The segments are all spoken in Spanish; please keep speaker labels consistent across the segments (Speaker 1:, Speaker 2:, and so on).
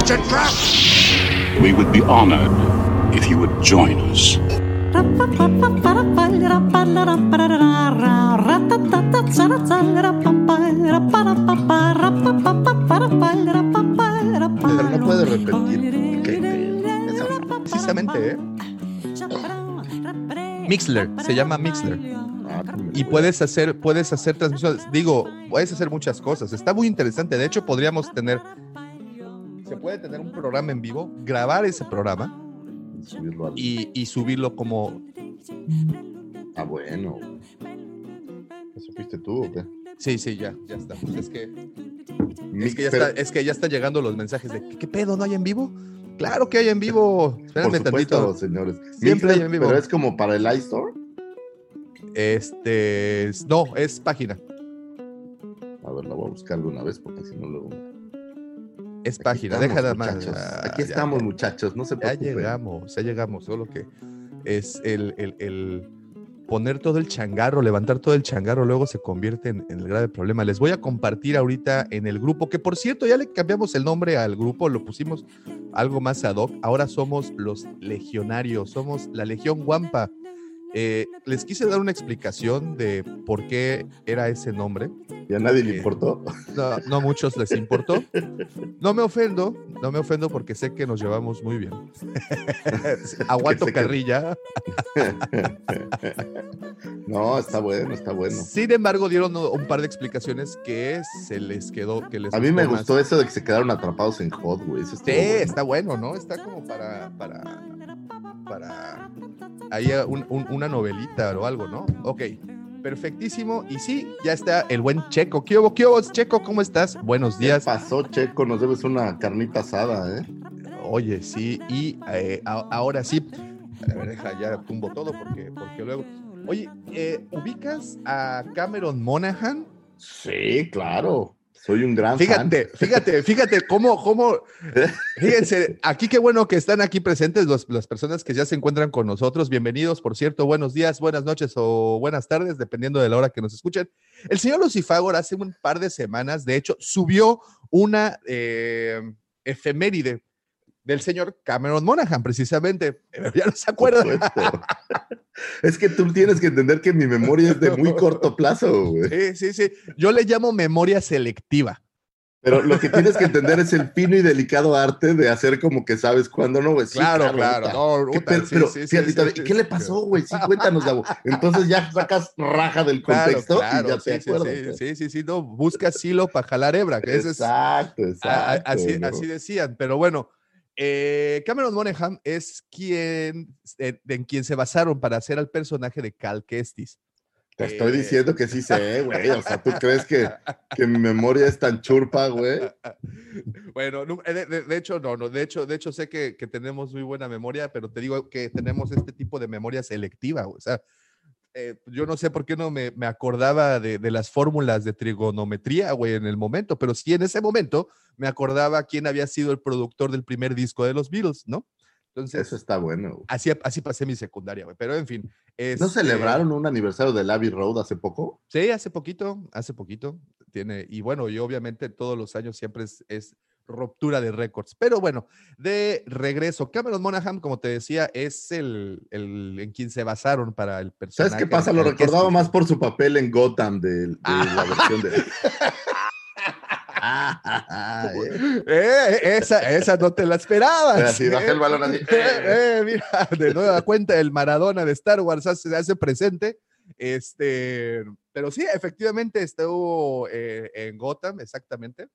Speaker 1: It's a trap! We would be honored if you would join us.
Speaker 2: Pero no puede repetir. Esa no.
Speaker 3: Precisamente, ¿eh? Mixler, se llama Mixler. Y puedes hacer, puedes hacer transmisiones. Digo, puedes hacer muchas cosas. Está muy interesante. De hecho, podríamos tener. Se puede tener un programa en vivo, grabar ese programa
Speaker 2: puede subirlo al-
Speaker 3: y, y subirlo como.
Speaker 2: Ah, bueno. ¿Eso fuiste tú o qué?
Speaker 3: Sí, sí, ya, ya está. Pues es que, es que ya está, es que ya están llegando los mensajes de ¿qué, qué pedo? ¿No hay en vivo? Claro que hay en vivo.
Speaker 2: Por
Speaker 3: Espérenme
Speaker 2: supuesto,
Speaker 3: tantito.
Speaker 2: señores.
Speaker 3: Siempre hay en vivo.
Speaker 2: Pero es como para el iStore.
Speaker 3: Este. es- No, es página.
Speaker 2: A ver, la voy a buscar de una vez porque si no luego.
Speaker 3: Es página. Deja nada más.
Speaker 2: muchachos.
Speaker 3: Ah,
Speaker 2: Aquí
Speaker 3: ya,
Speaker 2: estamos,
Speaker 3: ya.
Speaker 2: muchachos. No se
Speaker 3: Ya
Speaker 2: preocupen.
Speaker 3: llegamos, ya llegamos, solo que es el, el- el poner todo el changarro, levantar todo el changarro, luego se convierte en, en el grave problema. Les voy a compartir ahorita en el grupo, que por cierto ya le cambiamos el nombre al grupo, lo pusimos algo más ad hoc, ahora somos los legionarios, somos la Legión Guampa. Eh, les quise dar una explicación de por qué era ese nombre.
Speaker 2: Y a nadie le
Speaker 3: Eh,
Speaker 2: importó.
Speaker 3: No, no a muchos les importó. No me ofendo, no me ofendo porque sé que nos llevamos muy bien. Aguanto carrilla.
Speaker 2: no, está bueno, está bueno.
Speaker 3: Sin embargo, dieron un par de explicaciones que se les quedó, que les
Speaker 2: A mí me
Speaker 3: más.
Speaker 2: gustó eso de que se quedaron atrapados en Hot, güey. Eso
Speaker 3: Sí,
Speaker 2: bueno.
Speaker 3: está bueno, ¿no? Está como para, para, para, ahí un- un- una novelita o algo, ¿no? Ok, perfectísimo. Y sí, ya está el buen Checo. ¿Qué hubo, qué hubo, Checo? ¿Cómo estás? Buenos
Speaker 2: ¿Qué
Speaker 3: días.
Speaker 2: pasó, Checo? Nos debes una carnita asada, ¿eh?
Speaker 3: Oye, sí, y eh, a- ahora sí. A ver, deja, ya tumbo todo porque, porque luego. Oye, eh, ¿ubicas a Cameron Monaghan?
Speaker 2: Sí, claro. Soy un gran
Speaker 3: Fíjate, fíjate, fíjate cómo, cómo, fíjense, aquí qué bueno que están aquí presentes los- las personas que ya se encuentran con nosotros. Bienvenidos, por cierto, buenos días, buenas noches o buenas tardes, dependiendo de la hora que nos escuchen. El señor Lucifagor hace un par de semanas, de hecho, subió una eh, efeméride del señor Cameron Monaghan, precisamente. Pero ya no se acuerda.
Speaker 2: es que tú tienes que entender que mi memoria es de muy corto plazo, güey.
Speaker 3: Sí, sí, sí. Yo le llamo memoria selectiva.
Speaker 2: Pero lo que tienes que entender es el fino y delicado arte de hacer como que sabes cuándo no, güey. Sí,
Speaker 3: claro, claro.
Speaker 2: puta.
Speaker 3: No,
Speaker 2: ¿Qué pedo?
Speaker 3: sí,
Speaker 2: pero,
Speaker 3: sí, sí,
Speaker 2: ¿qué le pasó, güey? Sí, cuéntanos, Gabo. Entonces ya sacas raja del
Speaker 3: Claro,
Speaker 2: contexto
Speaker 3: claro,
Speaker 2: y ya te acuerdas.
Speaker 3: sí, sí, sí, no, busca silo para jalar hebra, que ese es,
Speaker 2: Exacto,
Speaker 3: a-
Speaker 2: exacto.
Speaker 3: así,
Speaker 2: ¿no?
Speaker 3: así decían, pero bueno, eh, Cameron Monaghan es quien, eh, en quien se basaron para hacer al personaje de Cal Kestis.
Speaker 2: Te estoy
Speaker 3: eh,
Speaker 2: diciendo que sí sé, güey. O sea, ¿tú crees que, que mi memoria es tan churpa, güey?
Speaker 3: Bueno, de- de hecho, no, no, de hecho, de hecho sé que, que tenemos muy buena memoria, pero te digo que tenemos este tipo de memoria selectiva, o sea, eh, yo no sé por qué no me, me acordaba de, de las fórmulas de trigonometría, güey, en el momento, pero sí en ese momento me acordaba quién había sido el productor del primer disco de los Beatles, ¿no? Entonces,
Speaker 2: Eso está bueno. güey.
Speaker 3: así, así pasé mi secundaria, güey, pero en fin.
Speaker 2: ¿No
Speaker 3: este,
Speaker 2: celebraron un aniversario del Abbey Road hace poco?
Speaker 3: Sí, hace poquito, hace poquito. Tiene, y bueno, y obviamente todos los años siempre es, es ruptura de récords. Pero bueno, de regreso, Cameron Monaghan, como te decía, es el, el en quien se basaron para el personaje.
Speaker 2: ¿Sabes qué pasa? Lo recordaba más por su papel en Gotham de, de la versión de. Ah, eh.
Speaker 3: Eh, esa, esa no te la esperabas.
Speaker 2: Así
Speaker 3: ¿eh?
Speaker 2: baja el balón así.
Speaker 3: Eh, eh, mira, de nueva cuenta, el Maradona de Star Wars hace, hace presente. Este, pero sí, efectivamente estuvo en Gotham, exactamente.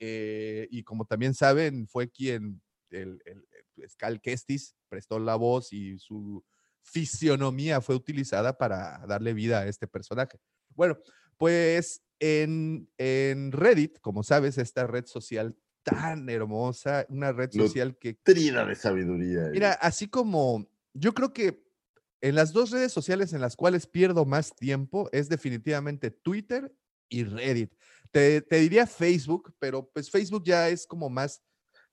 Speaker 3: Eh, y como también saben, fue quien, el, el, pues, Cal Kestis, prestó la voz y su fisionomía fue utilizada para darle vida a este personaje. Bueno, pues en, en Reddit, como sabes, esta red social tan hermosa, una red social que
Speaker 2: Trida de sabiduría. eh.
Speaker 3: Mira, así como yo creo que en las dos redes sociales en las cuales pierdo más tiempo es definitivamente Twitter y Reddit. Te, te diría Facebook, pero pues Facebook ya es como más...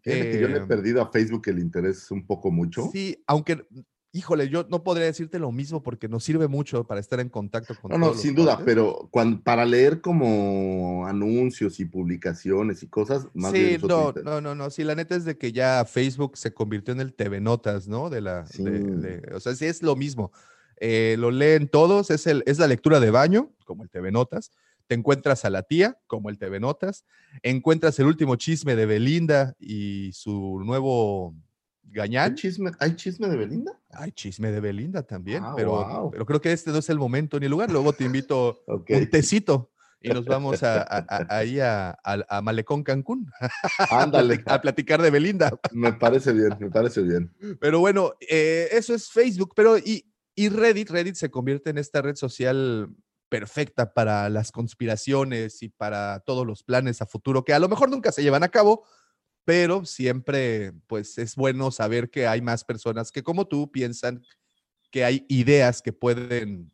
Speaker 2: Fíjate que yo le he
Speaker 3: eh,
Speaker 2: perdido a Facebook el interés un poco mucho.
Speaker 3: Sí, aunque, híjole, yo no podría decirte lo mismo porque nos sirve mucho para estar en contacto con
Speaker 2: No, no, sin duda,
Speaker 3: cuates.
Speaker 2: pero cuando, para leer como anuncios y publicaciones y cosas, más bien
Speaker 3: Sí,
Speaker 2: uso
Speaker 3: no, no, no, no. Sí, la neta es de que ya Facebook se convirtió en el TV Notas, ¿no? De la, de-
Speaker 2: Sí.
Speaker 3: de- o sea, sí es lo mismo. Eh, lo leen todos, es, el, es la lectura de baño, como el TV Notas. Te encuentras a la tía, como el TV Notas. Encuentras el último chisme de Belinda y su nuevo
Speaker 2: ¿Hay
Speaker 3: gañán.
Speaker 2: chisme, ¿Hay chisme de Belinda?
Speaker 3: Hay chisme de Belinda también,
Speaker 2: Ah,
Speaker 3: pero, pero creo que este no es el momento ni el lugar. Luego te invito un tecito y nos vamos a, a- a- ahí a, a- a Malecón Cancún
Speaker 2: Ándale,
Speaker 3: a platicar de Belinda.
Speaker 2: me parece bien, me parece bien.
Speaker 3: Pero bueno, eh, eso es Facebook, pero y, y Reddit, Reddit se convierte en esta red social perfecta para las conspiraciones y para todos los planes a futuro que a lo mejor nunca se llevan a cabo, pero siempre pues es bueno saber que hay más personas que como tú piensan que hay ideas que pueden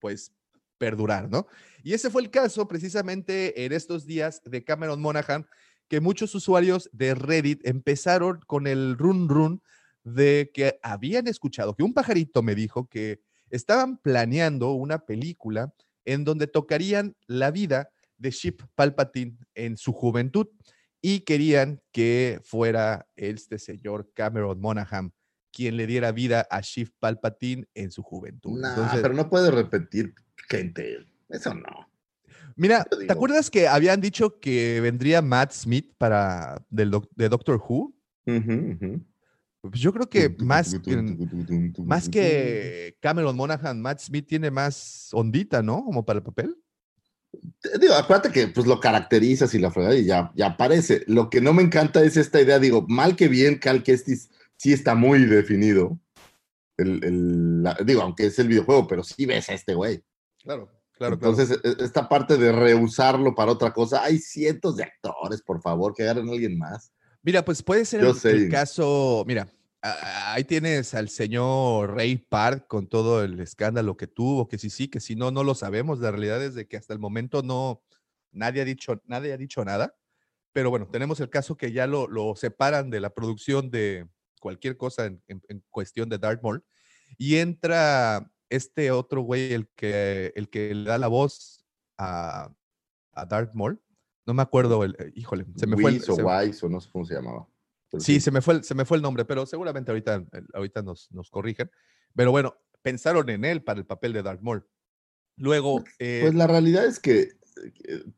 Speaker 3: pues perdurar, ¿no? Y ese fue el caso precisamente en estos días de Cameron Monaghan, que muchos usuarios de Reddit empezaron con el run run de que habían escuchado, que un pajarito me dijo que estaban planeando una película en donde tocarían la vida de Ship Palpatine en su juventud y querían que fuera este señor Cameron Monaghan quien le diera vida a Ship Palpatine en su juventud.
Speaker 2: Nah,
Speaker 3: Entonces,
Speaker 2: pero no puede repetir gente. Eso no.
Speaker 3: Mira, ¿te acuerdas que habían dicho que vendría Matt Smith para del de Doctor Who?
Speaker 2: Ujú, ujú.
Speaker 3: Pues yo creo que más que, más que Cameron Monaghan, Matt Smith tiene más ondita, ¿no? Como para el papel.
Speaker 2: Digo, acuérdate que pues lo caracterizas y la fregada y ya, ya aparece. Lo que no me encanta es esta idea, digo, mal que bien, Cal Kestis sí está muy definido. El, el- la- digo, aunque es el videojuego, pero sí ves a este güey.
Speaker 3: Claro, claro,
Speaker 2: Entonces, e- esta parte de reusarlo para otra cosa, hay cientos de actores, por favor, que agarren a alguien más.
Speaker 3: Mira, pues puede ser el, caso, mira, ahí tienes al señor Ray Park con todo el escándalo que tuvo, que sí, sí, que si no, no lo sabemos. La realidad es de que hasta el momento no, nadie ha dicho, nadie ha dicho nada. Pero bueno, tenemos el caso que ya lo, lo separan de la producción de cualquier cosa en, en- en cuestión de Darth Maul y entra este otro güey, el que, el que le da la voz a, a Darth Maul. No me acuerdo, el, eh, híjole, se me fue el,
Speaker 2: o
Speaker 3: se-
Speaker 2: Wise o no sé cómo se llamaba. Pero
Speaker 3: Sí, se me fue el, se me fue el nombre, pero seguramente ahorita, eh, ahorita nos, nos corrigen. Pero bueno, pensaron en él para el papel de Darth Maul. Luego, eh,
Speaker 2: Pues la realidad es que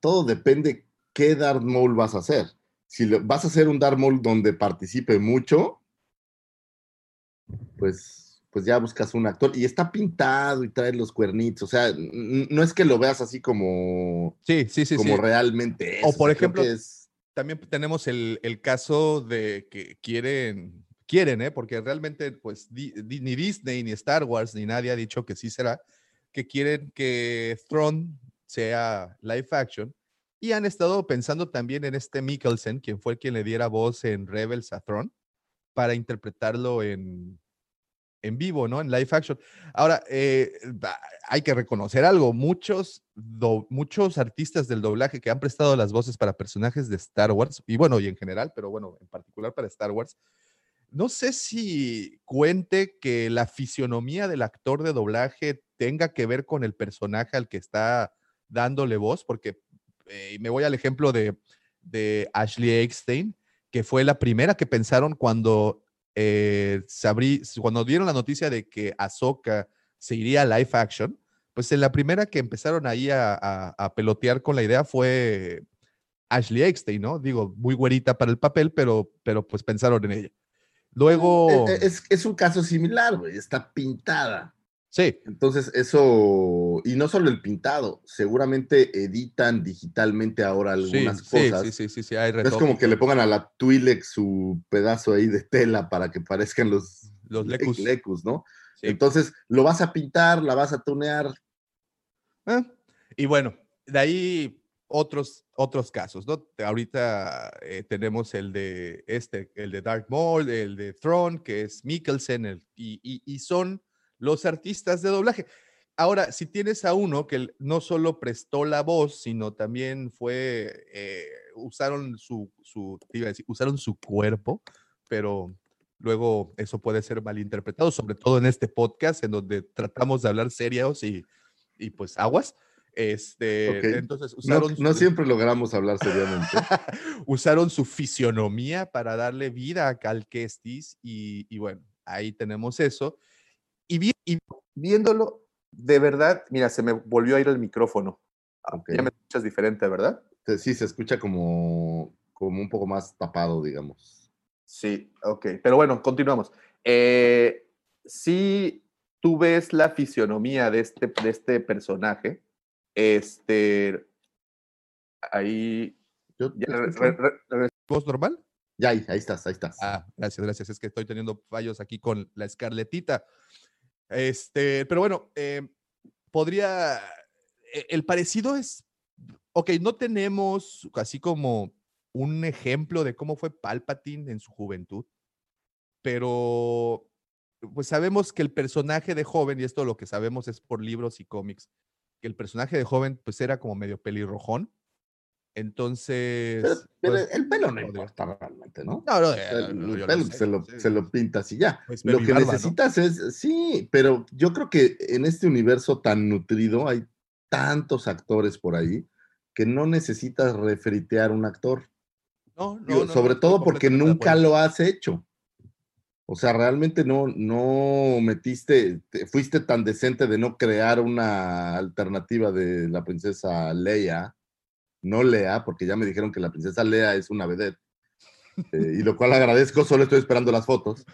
Speaker 2: todo depende qué Darth Maul vas a hacer. Si lo- vas a hacer un Darth Maul donde participe mucho, pues, pues ya buscas un actor y está pintado y trae los cuernitos. O sea, no es que lo veas así como,
Speaker 3: sí, sí, sí,
Speaker 2: como
Speaker 3: sí.
Speaker 2: realmente es.
Speaker 3: O, por
Speaker 2: sea,
Speaker 3: ejemplo,
Speaker 2: es-
Speaker 3: También tenemos el, el caso de que quieren, quieren, ¿eh? porque realmente, pues, di- di- ni Disney, ni Star Wars, ni nadie ha dicho que sí será, que quieren que Throne sea live action. Y han estado pensando también en este Mikkelsen, quien fue el quien le diera voz en Rebels a Throne, para interpretarlo en, en vivo, ¿no? En live action. Ahora, eh, hay que reconocer algo, muchos, muchos artistas del doblaje que han prestado las voces para personajes de Star Wars, y bueno, y en general, pero bueno, en particular para Star Wars, no sé si cuente que la fisionomía del actor de doblaje tenga que ver con el personaje al que está dándole voz, porque eh, me voy al ejemplo de, de Ashley Eckstein, que fue la primera que pensaron cuando, eh, se abrí- cuando dieron la noticia de que Ahsoka se iría a live action, pues en la primera que empezaron ahí a, a- a pelotear con la idea fue Ashley Eckstein, ¿no? Digo, muy güerita para el papel, pero, pero pues pensaron en ella. Luego,
Speaker 2: eh, es, es un caso similar, güey. Está pintada.
Speaker 3: Sí,
Speaker 2: Entonces, eso, y no solo el pintado, seguramente editan digitalmente ahora algunas
Speaker 3: sí,
Speaker 2: cosas.
Speaker 3: sí, sí, sí, sí, hay
Speaker 2: No es como que le pongan a la Twi'lek su pedazo ahí de tela para que parezcan los,
Speaker 3: Los
Speaker 2: le-
Speaker 3: lecus.
Speaker 2: lecus, ¿no?
Speaker 3: Sí.
Speaker 2: Entonces, lo vas a pintar, la vas a tunear.
Speaker 3: Ah, Y bueno, de ahí otros, otros casos, ¿no? Ahorita eh, tenemos el de este, el de Dark Maul, el de Throne, que es Mikkelsen, el- y, y- y son los artistas de doblaje. Ahora, si tienes a uno que no solo prestó la voz, sino también fue, eh, usaron su, su, te iba a decir, usaron su cuerpo, pero luego eso puede ser malinterpretado, sobre todo en este podcast, en donde tratamos de hablar serios y, y pues aguas. Este,
Speaker 2: Ok.
Speaker 3: entonces
Speaker 2: No,
Speaker 3: usaron,
Speaker 2: no
Speaker 3: su-
Speaker 2: siempre logramos hablar seriamente.
Speaker 3: usaron su fisionomía para darle vida a Cal Kestis y, y bueno, ahí tenemos eso. Y, vi- y viéndolo, de verdad, mira, se me volvió a ir el micrófono. Ah,
Speaker 2: Ok.
Speaker 3: Ya me escuchas diferente, ¿verdad?
Speaker 2: Sí, se escucha como, como un poco más tapado, digamos.
Speaker 3: Sí, ok. Pero bueno, continuamos. Eh, si tú ves la fisionomía de este, de este personaje, este, ahí...
Speaker 2: Yo
Speaker 3: ya
Speaker 2: te
Speaker 3: re-
Speaker 2: escucho.
Speaker 3: re- re- re- ¿Voz normal?
Speaker 2: Ya, ahí, ahí estás, ahí estás.
Speaker 3: Ah, gracias, gracias. Es que estoy teniendo fallos aquí con la escarletita. Este, pero bueno, eh, podría. e- El parecido es. Ok, no tenemos así como un ejemplo de cómo fue Palpatine en su juventud, pero pues sabemos que el personaje de joven, y esto lo que sabemos es por libros y cómics, que el personaje de joven pues era como medio pelirrojón. Entonces.
Speaker 2: Pero, pero
Speaker 3: pues,
Speaker 2: el pelo no importa realmente, ¿no?
Speaker 3: No, no,
Speaker 2: el,
Speaker 3: no,
Speaker 2: el
Speaker 3: lo
Speaker 2: pelo
Speaker 3: sé,
Speaker 2: se, lo,
Speaker 3: sé.
Speaker 2: se lo pintas y ya.
Speaker 3: Pues
Speaker 2: Lo que
Speaker 3: barba, ¿no?
Speaker 2: necesitas es, sí, pero yo creo que en este universo tan nutrido hay tantos actores por ahí que no necesitas refritear un actor.
Speaker 3: No, no,
Speaker 2: Digo,
Speaker 3: no,
Speaker 2: sobre
Speaker 3: no,
Speaker 2: todo porque nunca lo has hecho. O sea, realmente no, no metiste, te- fuiste tan decente de no crear una alternativa de la princesa Leia, no Lea, porque ya me dijeron que la princesa Lea es una vedette, eh, y lo cual agradezco, solo estoy esperando las fotos,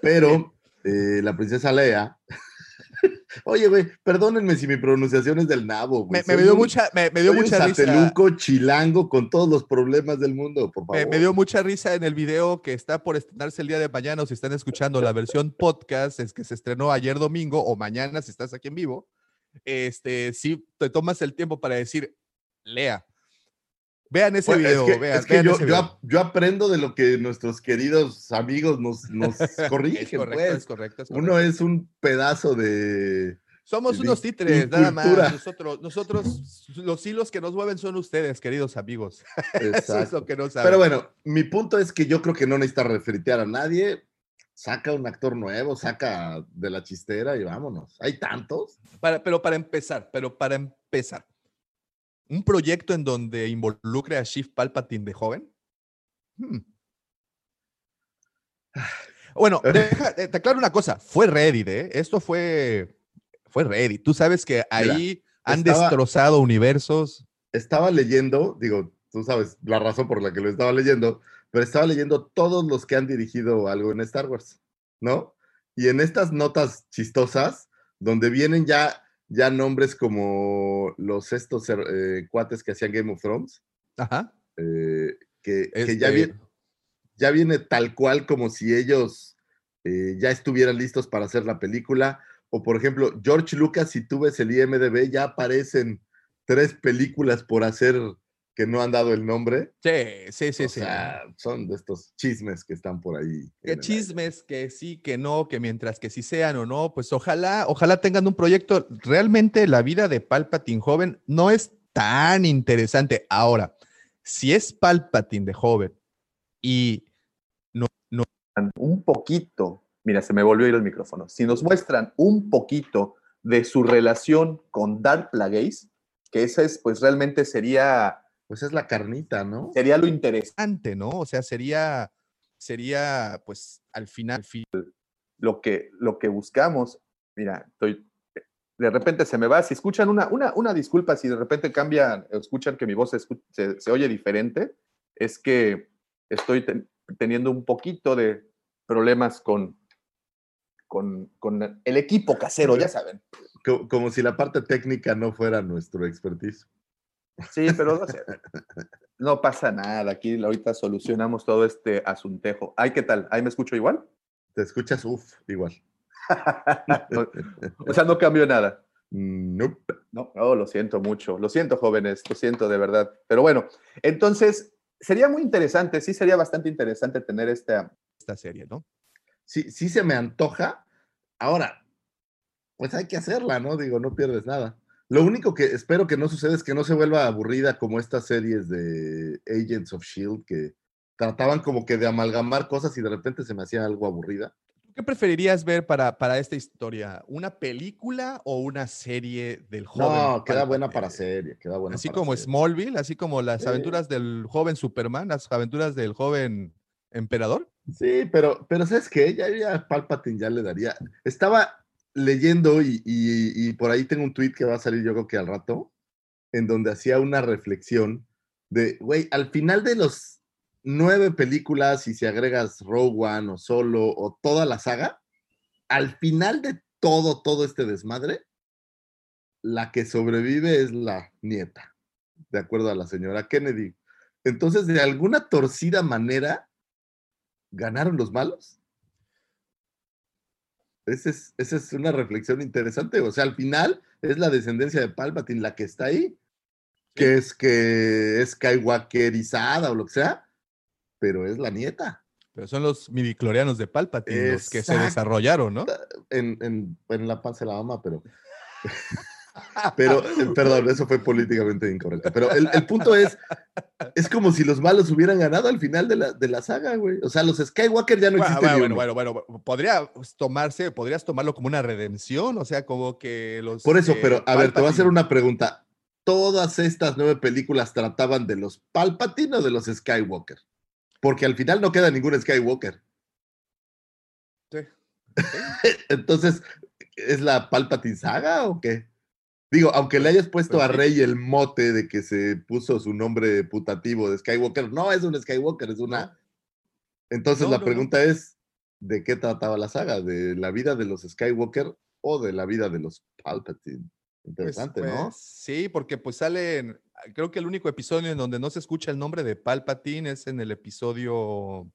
Speaker 2: pero eh, la princesa Lea, oye, güey, perdónenme si mi pronunciación es del nabo, güey.
Speaker 3: Me, me dio
Speaker 2: un-
Speaker 3: mucha, me, me dio
Speaker 2: soy un
Speaker 3: mucha risa.
Speaker 2: sateluco chilango con todos los problemas del mundo, por favor.
Speaker 3: Me, me dio mucha risa en el video que está por estrenarse el día de mañana o si están escuchando la versión podcast, es que se estrenó ayer domingo o mañana si estás aquí en vivo. Este, si te tomas el tiempo para decir, lea. Vean ese
Speaker 2: Bueno,
Speaker 3: video,
Speaker 2: es que,
Speaker 3: vean,
Speaker 2: es que
Speaker 3: vean
Speaker 2: yo,
Speaker 3: ese
Speaker 2: yo
Speaker 3: video.
Speaker 2: ap- yo aprendo de lo que nuestros queridos amigos nos, nos
Speaker 3: Es
Speaker 2: corrigen,
Speaker 3: correcto,
Speaker 2: pues.
Speaker 3: es correcto, es
Speaker 2: Uno es un pedazo de...
Speaker 3: Somos
Speaker 2: de
Speaker 3: unos títeres, nada más. Nosotros, nosotros, los hilos que nos mueven son ustedes, queridos amigos. Eso es lo que no saben.
Speaker 2: Pero bueno, mi punto es que yo creo que no necesita refritear a nadie. Saca un actor nuevo, saca de la chistera y vámonos. Hay tantos.
Speaker 3: Para- pero para empezar, pero para empezar, un proyecto en donde involucre a Shift Palpatine de joven. Hmm. Bueno, deja- eh, te aclaro una cosa, fue Reddit, ¿eh? Esto fue, fue Reddit. Tú sabes que ahí han
Speaker 2: estaba-
Speaker 3: destrozado universos.
Speaker 2: Estaba leyendo, digo, tú sabes la razón por la que lo estaba leyendo, pero estaba leyendo todos los que han dirigido algo en Star Wars, ¿no? Y en estas notas chistosas, donde vienen ya, ya nombres como los estos eh, cuates que hacían Game of Thrones,
Speaker 3: Ajá.
Speaker 2: eh, que, que ya,
Speaker 3: este,
Speaker 2: viene, ya viene tal cual como si ellos eh, ya estuvieran listos para hacer la película. O por ejemplo, George Lucas, si tú ves el IMDB, ya aparecen tres películas por hacer que no han dado el nombre.
Speaker 3: Sí, sí, sí,
Speaker 2: o
Speaker 3: sí.
Speaker 2: sea, son de estos chismes que están por ahí.
Speaker 3: Que chismes, que sí, que no, que mientras que sí sean o no, pues ojalá, ojalá tengan un proyecto. Realmente la vida de Palpatine joven no es tan interesante. Ahora, si es Palpatine de joven y no, no un poquito, mira, se me volvió a ir el micrófono. Si nos muestran un poquito de su relación con Darth Plagueis, que esa es, pues realmente sería
Speaker 2: Pues es la carnita, ¿no?
Speaker 3: sería lo interesante, ¿no? O sea, sería, sería, pues, al final, al fin- lo que, lo que buscamos. Mira, estoy, de repente se me va. Si escuchan una, una, una disculpa, si de repente cambian, escuchan que mi voz se, se- se oye diferente, es que estoy ten- teniendo un poquito de problemas con, con, con el equipo casero, ya saben.
Speaker 2: Co- Como, si la parte técnica no fuera nuestro expertise.
Speaker 3: Sí, pero no, sé, no pasa nada. Aquí ahorita solucionamos todo este asuntejo. Ay, ¿qué tal? ¿Ahí me escucho igual?
Speaker 2: Te escuchas, uff, igual.
Speaker 3: o sea, no cambió nada.
Speaker 2: Nope.
Speaker 3: No, no, lo siento mucho. Lo siento, jóvenes, lo siento de verdad. Pero bueno, entonces sería muy interesante, sí sería bastante interesante tener esta, esta serie, ¿no?
Speaker 2: Sí, sí se me antoja. Ahora, pues hay que hacerla, ¿no? Digo, no pierdes nada. Lo único que espero que no suceda es que no se vuelva aburrida como estas series de Agents of Shield que trataban como que de amalgamar cosas y de repente se me hacía algo aburrida.
Speaker 3: ¿Qué preferirías ver para, para esta historia? ¿Una película o una serie del joven?
Speaker 2: No, queda buena para serie, queda buena
Speaker 3: Así
Speaker 2: para
Speaker 3: como
Speaker 2: serie.
Speaker 3: Smallville, así como las
Speaker 2: Sí.
Speaker 3: aventuras del joven Superman, las aventuras del joven emperador.
Speaker 2: Sí, pero, pero ¿sabes qué? Ya, ya Palpatine ya le daría. Estaba leyendo y, por ahí tengo un tweet que va a salir yo creo que al rato, en donde hacía una reflexión de, güey, al final de los nueve películas, y si agregas Rogue One o Solo o toda la saga, al final de todo, todo este desmadre, la que sobrevive es la nieta, de acuerdo a la señora Kennedy. Entonces, de alguna torcida manera, ¿ganaron los malos? Esa es, esa es una reflexión interesante. O sea, al final es la descendencia de Palpatine la que está ahí, que es que es Skywalkerizada o lo que sea, pero es la nieta.
Speaker 3: Pero son los midiclorianos de Palpatine los que se desarrollaron, ¿no?
Speaker 2: En, en, en la panza de la mamá, pero. Pero, eh, perdón, eso fue políticamente incorrecto. Pero el, el punto es, es como si los malos hubieran ganado al final de la, de la saga, güey. O sea, los Skywalker ya no
Speaker 3: Bueno,
Speaker 2: existen.
Speaker 3: bueno, bueno, bueno, bueno, podría tomarse, podrías tomarlo como una redención, o sea, como que los.
Speaker 2: Por eso,
Speaker 3: eh,
Speaker 2: pero a ver, te voy a hacer una pregunta. ¿Todas estas nueve películas trataban de los Palpatine o de los Skywalker? Porque al final no queda ningún Skywalker.
Speaker 3: Sí.
Speaker 2: Entonces, ¿es la Palpatine saga o qué? Digo, aunque le hayas puesto
Speaker 3: Pues
Speaker 2: a
Speaker 3: sí.
Speaker 2: Rey el mote de que se puso su nombre putativo de Skywalker, no es un Skywalker, es una. Entonces
Speaker 3: No,
Speaker 2: la
Speaker 3: no, no.
Speaker 2: pregunta es: ¿de qué trataba la saga? ¿De la vida de los Skywalker o de la vida de los Palpatine?
Speaker 3: Pues,
Speaker 2: Interesante, ¿no?
Speaker 3: pues, Sí, porque pues salen, creo que el único episodio en donde no se escucha el nombre de Palpatine es en el episodio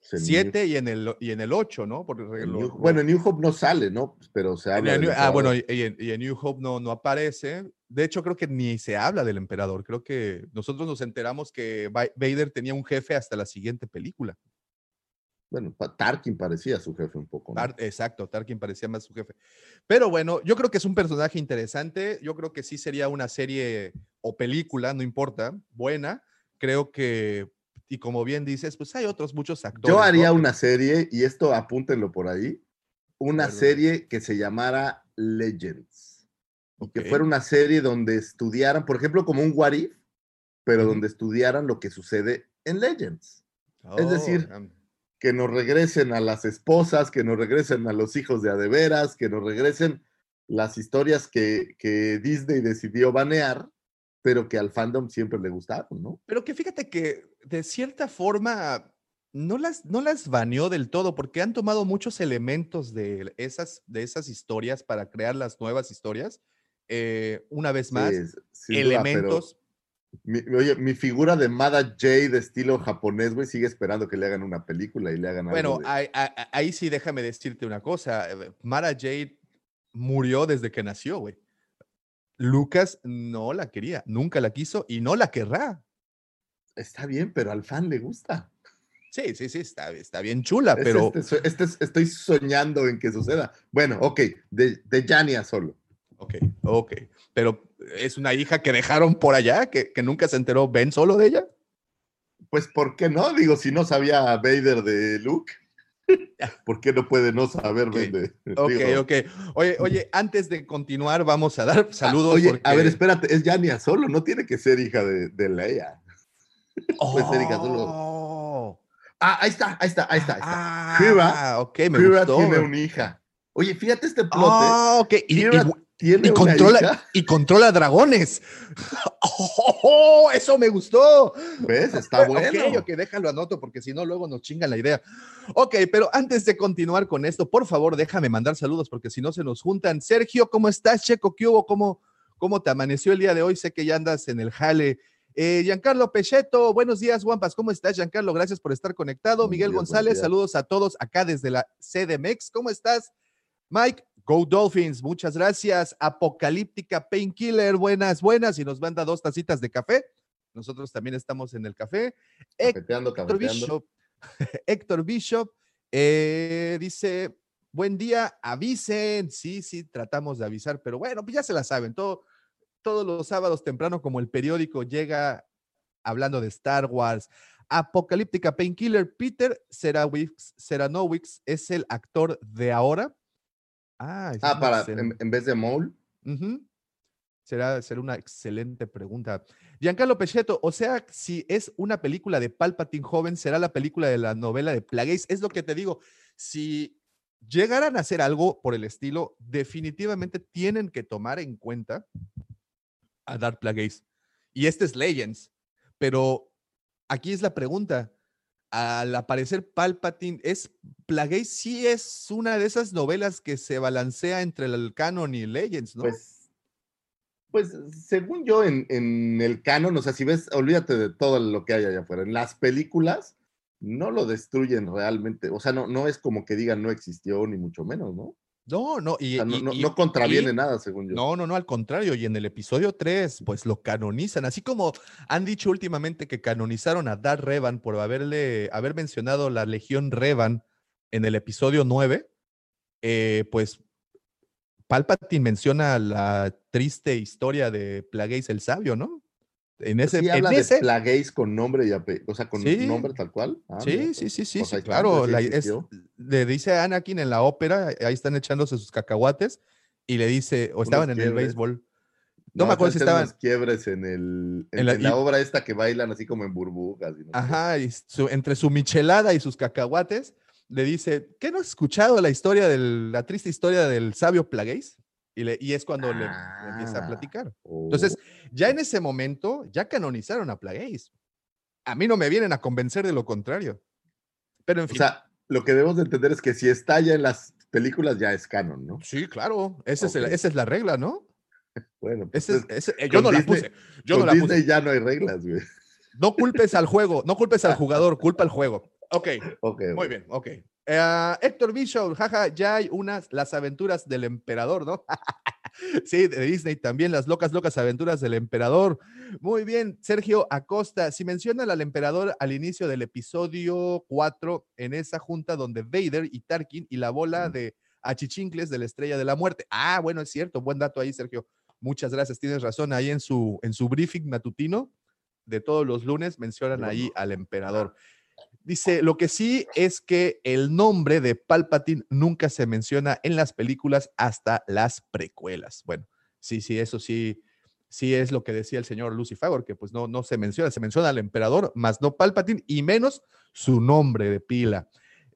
Speaker 3: 7 y en el y en el 8, ¿no? Porque
Speaker 2: en
Speaker 3: lo-
Speaker 2: New- bueno, en New Hope no sale, ¿no? Pero se habla.
Speaker 3: New- ah, bueno, y, y en, y en New Hope no, no aparece. De hecho, creo que ni se habla del emperador. Creo que nosotros nos enteramos que Va- Vader tenía un jefe hasta la siguiente película.
Speaker 2: Bueno, Tarkin parecía su jefe un poco. ¿no?
Speaker 3: Exacto, Tarkin parecía más su jefe. Pero bueno, yo creo que es un personaje interesante. Yo creo que sí sería una serie o película, no importa, buena. Creo que, y como bien dices, pues hay otros muchos actores.
Speaker 2: Yo haría
Speaker 3: ¿no?
Speaker 2: una serie, y esto apúntenlo por ahí, una
Speaker 3: Bueno.
Speaker 2: serie que se llamara Legends. Y que fuera una serie donde estudiaran, por ejemplo, como un What If, pero donde estudiaran lo que sucede en Legends. es
Speaker 3: Oh,
Speaker 2: decir, Que nos regresen a las esposas, que nos regresen a los hijos de adeveras, que nos regresen las historias que, que Disney decidió banear, pero que al fandom siempre le gustaron, ¿no?
Speaker 3: Pero que fíjate que de cierta forma no las, no las baneó del todo, porque han tomado muchos elementos de esas, de esas historias para crear las nuevas historias. Eh, una vez más,
Speaker 2: Sí, sin duda,
Speaker 3: elementos.
Speaker 2: Mi- oye, mi figura de Mada J de estilo japonés, güey, sigue esperando que le hagan una película y le hagan
Speaker 3: Bueno,
Speaker 2: algo. de-
Speaker 3: ahí, sí déjame decirte una cosa. eh, Mara Jade murió desde que nació, güey. Lucas no la quería, nunca la quiso y no la querrá.
Speaker 2: Está bien, pero al fan le gusta.
Speaker 3: Sí, sí, sí, está, está bien chula,
Speaker 2: Es
Speaker 3: pero
Speaker 2: este, este estoy soñando en que suceda. Bueno, ok, de, de Yania solo.
Speaker 3: Ok, ok. Pero es una hija que dejaron por allá, que, que nunca se enteró Ben solo de ella.
Speaker 2: Pues, ¿por qué no? Digo, si no sabía Vader de Luke, ¿por qué no puede no saber
Speaker 3: Ok,
Speaker 2: Ben de
Speaker 3: Ok,
Speaker 2: digo,
Speaker 3: ok. Oye, oye, antes de continuar, vamos a dar
Speaker 2: ah,
Speaker 3: saludos.
Speaker 2: Oye, a
Speaker 3: porque-
Speaker 2: ver, espérate, es Yania solo, no tiene que ser hija de, de Leia. puede ser hija solo.
Speaker 3: Oh.
Speaker 2: Ah, ahí está, ahí está, ahí está. Ahí está.
Speaker 3: Ah, ok, me
Speaker 2: Kira
Speaker 3: gustó.
Speaker 2: tiene una hija. Oye, fíjate este plot.
Speaker 3: Ah, ok. Y, y-
Speaker 2: tiene
Speaker 3: y
Speaker 2: una
Speaker 3: controla,
Speaker 2: hija.
Speaker 3: y controla dragones. Oh, eso me gustó.
Speaker 2: ¿Ves? Está bueno.
Speaker 3: Ok, ok, déjalo anoto porque si no, luego nos chingan la idea. Ok, pero antes de continuar con esto, por favor, déjame mandar saludos porque si no se nos juntan. Sergio, ¿cómo estás? Checo, ¿qué hubo? ¿Cómo, cómo te amaneció el día de hoy? Sé que ya andas en el jale. Eh, Giancarlo Pecheto, buenos días, Guampas. ¿Cómo estás, Giancarlo? Gracias por estar conectado.
Speaker 2: Buenos
Speaker 3: Miguel
Speaker 2: días,
Speaker 3: González, saludos a todos acá desde la CDMX. ¿Cómo estás? Mike Go Dolphins, muchas gracias. Apocalíptica Painkiller, buenas, buenas. Y nos manda dos tacitas de café. Nosotros también estamos en el café.
Speaker 2: Cafeteando,
Speaker 3: Héctor
Speaker 2: cafeteando.
Speaker 3: Bishop, Héctor Bishop eh, dice, buen día, avisen. Sí, sí, tratamos de avisar, pero bueno, pues ya se la saben. Todo, todos los sábados temprano, como el periódico llega hablando de Star Wars. Apocalíptica Painkiller, Peter Serawix, Seranowicz es el actor de ahora. Ah,
Speaker 2: Ah, para, en, en vez de Mole.
Speaker 3: Será, será una excelente pregunta. Giancarlo Pecheto, o sea, si es una película de Palpatine joven, será la película de la novela de Plagueis. Es lo que te digo. Si llegaran a hacer algo por el estilo, definitivamente tienen que tomar en cuenta a Darth Plagueis. Y este es Legends. Pero aquí es la pregunta. Al aparecer Palpatine, ¿es Plagueis sí es una de esas novelas que se balancea entre el canon y Legends, ¿no?
Speaker 2: Pues, pues según yo, en, en el canon, o sea, si ves, olvídate de todo lo que hay allá afuera. En las películas no lo destruyen realmente. O sea, no, no es como que digan no existió, ni mucho menos, ¿no?
Speaker 3: No, no,
Speaker 2: O
Speaker 3: y,
Speaker 2: sea, no,
Speaker 3: y-
Speaker 2: no-
Speaker 3: y-
Speaker 2: no contraviene
Speaker 3: y-
Speaker 2: nada, según yo.
Speaker 3: No, no, no, al contrario. Y en el episodio 3, pues lo canonizan. Así como han dicho últimamente que canonizaron a Darth Revan por haberle, haber mencionado la Legión Revan en el episodio 9, eh, pues Palpatine menciona la triste historia de Plagueis el Sabio, ¿no? En ese,
Speaker 2: Pues sí
Speaker 3: en
Speaker 2: habla de
Speaker 3: ese-
Speaker 2: Plagueis con nombre y apellido, o sea, con
Speaker 3: Sí.
Speaker 2: nombre tal cual. Ah,
Speaker 3: Sí,
Speaker 2: mira,
Speaker 3: sí, sí, sí,
Speaker 2: pues
Speaker 3: sí, claro.
Speaker 2: sí
Speaker 3: la- es-
Speaker 2: existió.
Speaker 3: le dice a Anakin en la ópera, ahí están echándose sus cacahuates, y le dice, o estaban en el béisbol. No, me acuerdo si estaban.
Speaker 2: quiebres en, el, en,
Speaker 3: en la-
Speaker 2: en la
Speaker 3: y-
Speaker 2: obra esta que bailan así como en burbujas. y no.
Speaker 3: Ajá, y su- entre su michelada y sus cacahuates, le dice, ¿qué no has escuchado la historia del, la triste historia del sabio Plagueis? Y, le, y es cuando le, le empieza a
Speaker 2: Ah.
Speaker 3: platicar.
Speaker 2: Oh.
Speaker 3: Entonces, ya en ese momento, ya canonizaron a Plagueis. A mí no me vienen a convencer de lo contrario. Pero en
Speaker 2: O
Speaker 3: fin.
Speaker 2: sea, lo que debemos de entender es que si está ya en las películas ya es canon, ¿no?
Speaker 3: sí, claro, esa, es el- esa es la regla, ¿no?
Speaker 2: Bueno, pues
Speaker 3: Ese es-
Speaker 2: es-
Speaker 3: ese- eh, yo no la puse. Yo
Speaker 2: con
Speaker 3: no la
Speaker 2: Disney
Speaker 3: puse.
Speaker 2: ya no hay reglas, güey.
Speaker 3: No culpes al juego, no culpes al jugador, culpa al juego. Ok,
Speaker 2: Ok,
Speaker 3: muy bien, ok. Eh, Héctor Bishop, jaja, ya hay unas, las aventuras del emperador, ¿no? sí, de Disney también, las locas, locas aventuras del emperador. Muy bien, Sergio Acosta, si mencionan al emperador al inicio del episodio 4, en esa junta donde Vader y Tarkin y la bola de achichincles de la estrella de la muerte. Ah, bueno, es cierto, buen dato ahí, Sergio. Muchas gracias, tienes razón. Ahí en su, en su briefing matutino de todos los lunes mencionan ahí al emperador. Dice, lo que sí es que el nombre de Palpatine nunca se menciona en las películas hasta las precuelas. Bueno, sí, sí, eso sí, sí es lo que decía el señor Lucifer, que pues no, no se menciona, se menciona al emperador, más no Palpatine y menos su nombre de pila.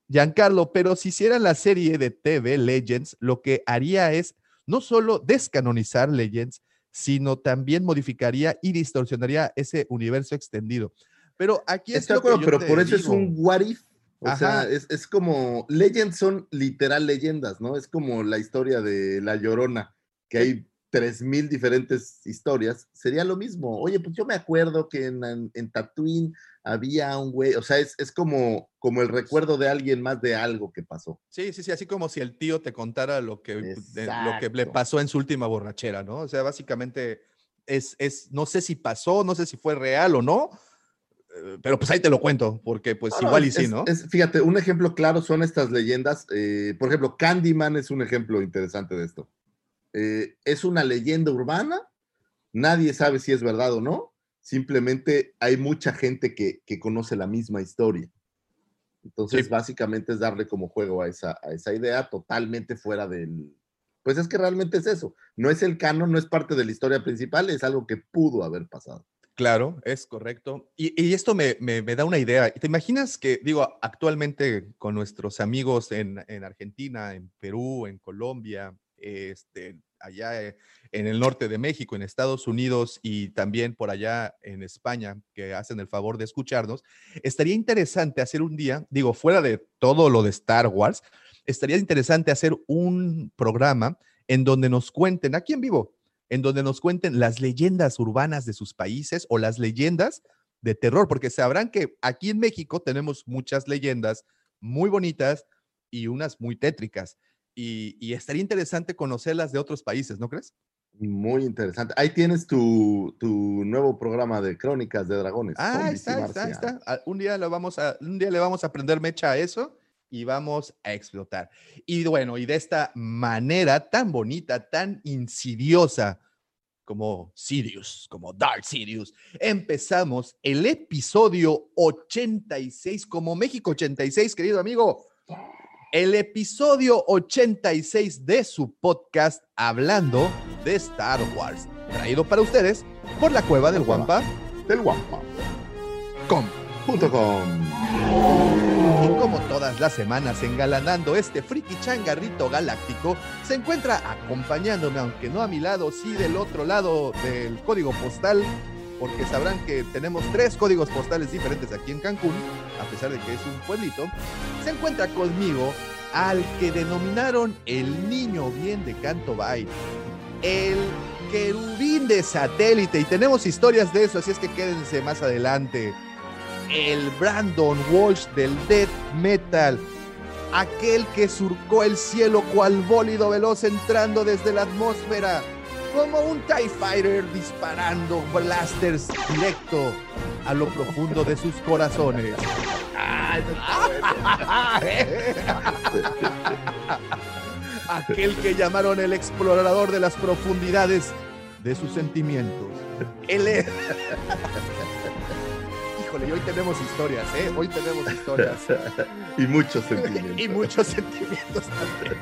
Speaker 3: Giancarlo, pero si hicieran la serie de TV Legends, lo que haría es no solo descanonizar Legends, sino también modificaría y distorsionaría ese universo extendido. Pero aquí es
Speaker 2: Estoy de
Speaker 3: lo que
Speaker 2: acuerdo,
Speaker 3: yo
Speaker 2: pero
Speaker 3: te
Speaker 2: por eso es
Speaker 3: digo.
Speaker 2: un what if. O
Speaker 3: Ajá.
Speaker 2: sea, es, es como, Legends son literal leyendas, ¿no? Es como la historia de La Llorona, que hay tres mil diferentes historias. Sería lo mismo. Oye, pues yo me acuerdo que en, en, en Tatooine había un güey, o sea, es, es como, como el recuerdo de alguien más de algo que pasó.
Speaker 3: Sí, sí, sí, así como si el tío te contara lo que, de- lo que le pasó en su última borrachera, ¿no? O sea, básicamente es, es, no sé si pasó, no sé si fue real o no, pero pues ahí te lo cuento, porque pues
Speaker 2: No, no,
Speaker 3: igual y
Speaker 2: es-
Speaker 3: sí, ¿no?
Speaker 2: es- fíjate, un ejemplo claro son estas leyendas. eh, por ejemplo, Candyman es un ejemplo interesante de esto. Eh, es una leyenda urbana, nadie sabe si es verdad o no, simplemente hay mucha gente que, que conoce la misma historia. Entonces,
Speaker 3: Sí.
Speaker 2: básicamente es darle como juego a esa, a esa idea totalmente fuera del... Pues es que realmente es eso. No es el canon, no es parte de la historia principal, es algo que pudo haber pasado.
Speaker 3: Claro, es correcto. Y, esto me, me- me da una idea. ¿Te imaginas que, digo, actualmente con nuestros amigos en, en Argentina, en Perú, en Colombia, este, allá eh, en el norte de México, en Estados Unidos y también por allá en España, que hacen el favor de escucharnos, estaría interesante hacer un día, digo, fuera de todo lo de Star Wars, estaría interesante hacer un programa en donde nos cuenten, aquí en vivo, en donde nos cuenten las leyendas urbanas de sus países o las leyendas de terror, porque sabrán que aquí en México tenemos muchas leyendas muy bonitas y unas muy tétricas. y, y estaría interesante conocerlas de otros países, ¿no crees?
Speaker 2: Muy interesante. Ahí tienes tu, tu nuevo programa de crónicas de dragones.
Speaker 3: Ah, está, está, está. Ah, Un día, lo vamos a, un día le vamos a prender mecha a eso y vamos a explotar. Y bueno, y de esta manera tan bonita, tan insidiosa como Sirius, como Dark Sirius, empezamos el episodio 86, como México 86, querido amigo. El episodio 86 de su podcast Hablando de Star Wars, traído para ustedes por la Cueva del Guampa
Speaker 2: Del
Speaker 3: com.
Speaker 2: Punto com.
Speaker 3: Y como todas las semanas engalanando este friki changarrito galáctico, se encuentra acompañándome, aunque no a mi lado, sí del otro lado del código postal, porque sabrán que tenemos tres códigos postales diferentes aquí en Cancún, a pesar de que es un pueblito, se encuentra conmigo al que denominaron el niño bien de Canto Bay, el querubín de satélite, y tenemos historias de eso, así es que quédense más adelante el Brandon Walsh del death metal, aquel que surcó el cielo cual bólido veloz entrando desde la atmósfera, como un TIE Fighter disparando blasters directo a lo profundo de sus corazones. aquel que llamaron el explorador de las profundidades de sus sentimientos. Él es... Híjole, y hoy tenemos historias, ¿eh? Hoy tenemos historias.
Speaker 2: y muchos sentimientos.
Speaker 3: y muchos sentimientos también.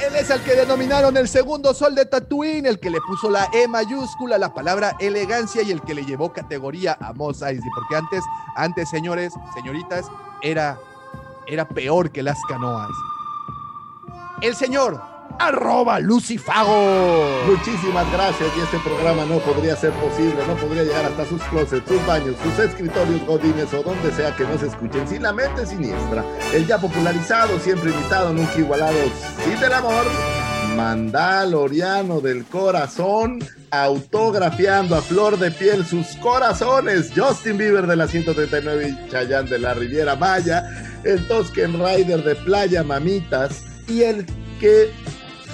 Speaker 3: Él es el que denominaron el segundo sol de Tatooine, el que le puso la E mayúscula, la palabra elegancia y el que le llevó categoría a Mos Eisley. Porque antes, antes, señores, señoritas, era, era peor que las canoas. El señor, arroba Lucifago.
Speaker 2: Muchísimas gracias y este programa no podría ser posible, no podría llegar hasta sus closets, sus baños, sus escritorios godines o donde sea que nos escuchen sin la mente siniestra. El ya popularizado, siempre imitado, nunca igualado, sin del amor, Mandaloriano del corazón, autografiando a flor de piel sus corazones, Justin Bieber de la 139 y Chayanne de la Riviera Maya, el Tosken Rider de Playa Mamitas y el que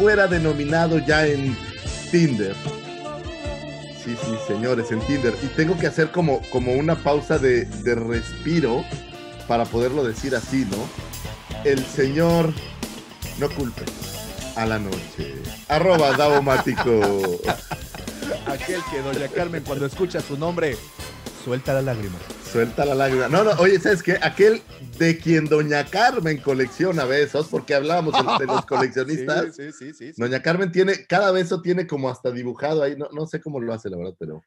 Speaker 2: fuera denominado ya en Tinder. Sí, sí, señores, en Tinder. Y tengo que hacer como, como una pausa de, de respiro para poderlo decir así, ¿no? El señor no culpe a la noche. Arroba Davomático.
Speaker 3: Aquel que doña Carmen cuando escucha su nombre suelta la lágrima.
Speaker 2: Suelta la lágrima. No, no, oye, ¿sabes qué? Aquel de quien doña Carmen colecciona besos, porque hablábamos de los coleccionistas.
Speaker 3: Sí, sí, sí.
Speaker 2: Doña Carmen tiene, cada beso tiene como hasta dibujado ahí, no, no sé cómo lo hace, la verdad, pero,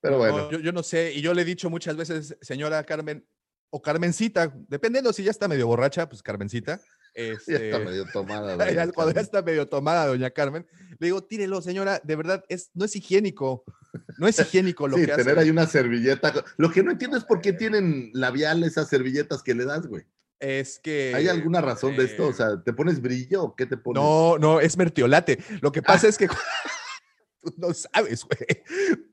Speaker 2: pero bueno.
Speaker 3: No, yo, yo no sé, y yo le he dicho muchas veces, señora Carmen, o Carmencita, dependiendo si ya está medio borracha, pues Carmencita.
Speaker 2: Ya
Speaker 3: Este,
Speaker 2: está medio tomada. doña
Speaker 3: cuando ya está medio tomada, doña Carmen, le digo, tírelo, señora, de verdad, es, no es higiénico, no es higiénico lo
Speaker 2: sí,
Speaker 3: que
Speaker 2: tener
Speaker 3: hace.
Speaker 2: ahí una servilleta. Lo que no entiendo es por qué tienen labial esas servilletas que le das, güey.
Speaker 3: Es que...
Speaker 2: ¿Hay alguna razón de esto? O
Speaker 3: eh,
Speaker 2: sea, ¿te pones brillo o qué te pones?
Speaker 3: No, no, es mertiolate. Lo que pasa es que tú no sabes, güey.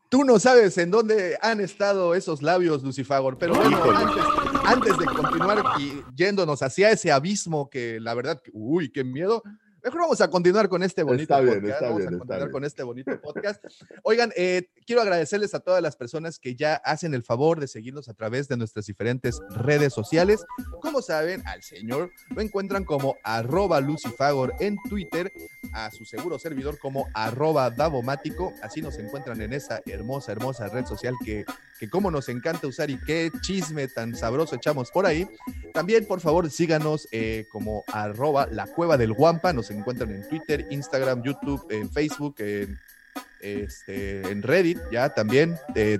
Speaker 3: Tú no sabes en dónde han estado esos labios, Lucifagor. Pero bueno, antes, antes de continuar y yéndonos hacia ese abismo que la verdad, uy, qué miedo. Mejor vamos a continuar con este bonito
Speaker 2: Está bien,
Speaker 3: podcast.
Speaker 2: está
Speaker 3: vamos
Speaker 2: bien,
Speaker 3: a
Speaker 2: está
Speaker 3: continuar
Speaker 2: bien.
Speaker 3: con este bonito podcast. Oigan, eh, quiero agradecerles a todas las personas que ya hacen el favor de seguirnos a través de nuestras diferentes redes sociales. Como saben, al señor lo encuentran como arroba lucifagor en Twitter, a su seguro servidor como arroba davomático. Así nos encuentran en esa hermosa, hermosa red social que, que como nos encanta usar y qué chisme tan sabroso echamos por ahí. También, por favor, síganos eh, como arroba la cueva del guampa. Nos encuentran en Twitter, Instagram, YouTube, en Facebook, en, este, en Reddit, ya también, te-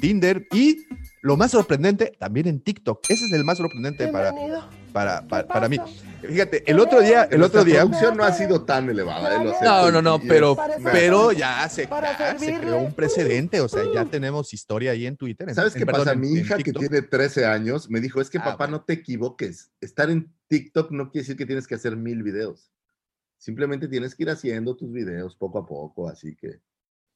Speaker 3: Tinder y lo más sorprendente, también en TikTok. Ese es el más sorprendente para, para, para, para mí. Fíjate, el otro día, el otro día.
Speaker 2: producción no ha sido tan elevada. eh, lo
Speaker 3: No, no, no, pero, pero ya se, ya se creó un precedente, o sea, ya tenemos historia ahí en Twitter. en-
Speaker 2: ¿Sabes
Speaker 3: en-
Speaker 2: qué
Speaker 3: perdón,
Speaker 2: pasa?
Speaker 3: en-
Speaker 2: Mi
Speaker 3: en
Speaker 2: hija que tiene 13 años me dijo, es que
Speaker 3: Ah,
Speaker 2: papá,
Speaker 3: bueno.
Speaker 2: no te equivoques. Estar en TikTok no quiere decir que tienes que hacer mil videos. Simplemente tienes que ir haciendo tus videos poco a poco, así que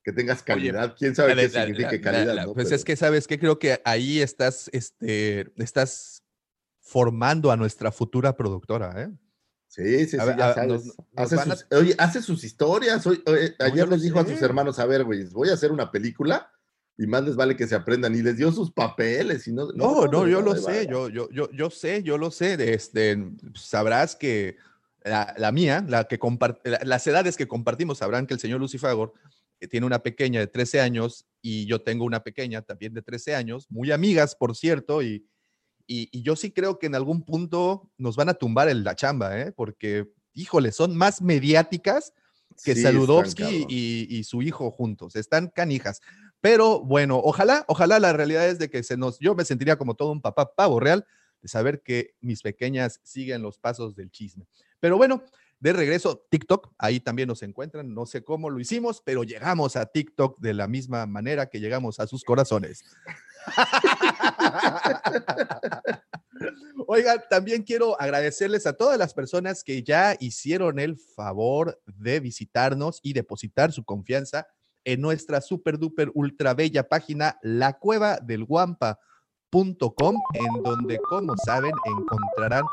Speaker 2: que tengas calidad. ¿Quién sabe
Speaker 3: La-
Speaker 2: qué
Speaker 3: la- la-
Speaker 2: significa
Speaker 3: la-
Speaker 2: calidad?
Speaker 3: la-
Speaker 2: no?
Speaker 3: Pues
Speaker 2: Pero-
Speaker 3: es que sabes que creo que ahí estás, este, estás formando a nuestra futura productora, ¿eh?
Speaker 2: Sí, sí,
Speaker 3: A
Speaker 2: sí,
Speaker 3: ver,
Speaker 2: ya
Speaker 3: a-
Speaker 2: sabes.
Speaker 3: nos- nos
Speaker 2: hace,
Speaker 3: a-
Speaker 2: sus, oye, hace sus historias. Oye, oye,
Speaker 3: No,
Speaker 2: ayer les dijo a
Speaker 3: sé.
Speaker 2: sus hermanos, a ver, güey, voy a hacer una película y más les vale que se aprendan. Y les dio sus papeles. Y no,
Speaker 3: No, no,
Speaker 2: de
Speaker 3: yo lo sé, yo, yo, yo, yo sé, yo lo sé. Este, sabrás que la, la mía, la que compart- la- las edades que compartimos, sabrán que el señor Lucifagor eh, tiene una pequeña de 13 años y yo tengo una pequeña también de 13 años, muy amigas, por cierto, y, y, y yo sí creo que en algún punto nos van a tumbar en la chamba, ¿eh? porque, híjole, son más mediáticas que
Speaker 2: Sí,
Speaker 3: Saludowski y, y su hijo juntos, están canijas. Pero bueno, ojalá, ojalá la realidad es de que se nos, yo me sentiría como todo un papá pavo real de saber que mis pequeñas siguen los pasos del chisme. Pero bueno, de regreso, TikTok, ahí también nos encuentran, no sé cómo lo hicimos, pero llegamos a TikTok de la misma manera que llegamos a sus corazones. Oigan, también quiero agradecerles a todas las personas que ya hicieron el favor de visitarnos y depositar su confianza en nuestra super duper ultra bella página la cueva del guampa.com en donde como saben encontrarán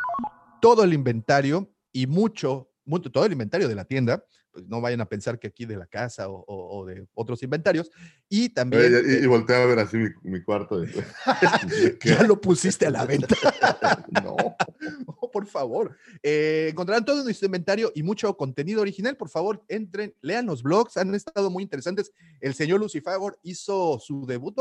Speaker 3: todo el inventario y mucho, mucho todo el inventario de la tienda no vayan a pensar que aquí de la casa o, o- o de otros inventarios y también
Speaker 2: y, y volteé a ver así mi, mi cuarto. de-
Speaker 3: ya lo pusiste a la venta
Speaker 2: no.
Speaker 3: Oh, por favor. Eh, encontrarán todo nuestro inventario y mucho contenido original. Por favor, entren, lean los blogs, han estado muy interesantes. El señor Lucifagor hizo su debut.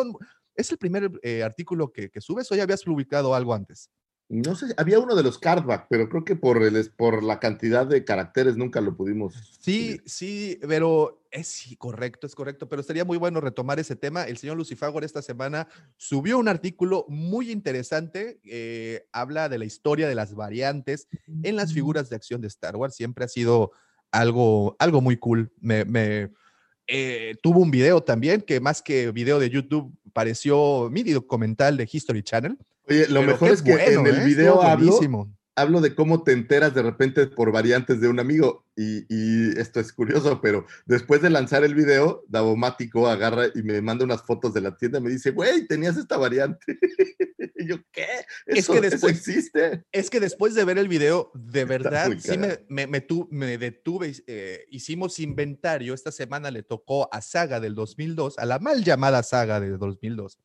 Speaker 3: Es el primer eh, artículo que, que subes o ya habías publicado algo antes.
Speaker 2: No sé, había uno de los cardback, pero creo que por, el, por la cantidad de caracteres nunca lo pudimos.
Speaker 3: Sí, sí, pero es sí, correcto, es correcto, pero sería muy bueno retomar ese tema. El señor Lucifagor esta semana subió un artículo muy interesante, eh, habla de la historia de las variantes en las figuras de acción de Star Wars. Siempre ha sido algo, algo muy cool. Me, me, eh, tuvo un video también que más que video de YouTube pareció mi documental de History Channel.
Speaker 2: Oye, lo
Speaker 3: Pero
Speaker 2: mejor es que
Speaker 3: bueno,
Speaker 2: en el
Speaker 3: ¿eh?
Speaker 2: video hablo. Hablo de cómo te enteras de repente por variantes de un amigo. Y, y esto es curioso, pero después de lanzar el video, Davomático agarra y me manda unas fotos de la tienda y me dice, güey, tenías esta variante. y yo, ¿qué?
Speaker 3: Es
Speaker 2: Eso,
Speaker 3: que
Speaker 2: eso
Speaker 3: después-
Speaker 2: existe.
Speaker 3: Es que después de ver el video, de verdad, sí me,
Speaker 2: cagado.
Speaker 3: me, me tu- me detuve. eh, hicimos inventario. Esta semana le tocó a Saga del 2002, a la mal llamada Saga del 2002.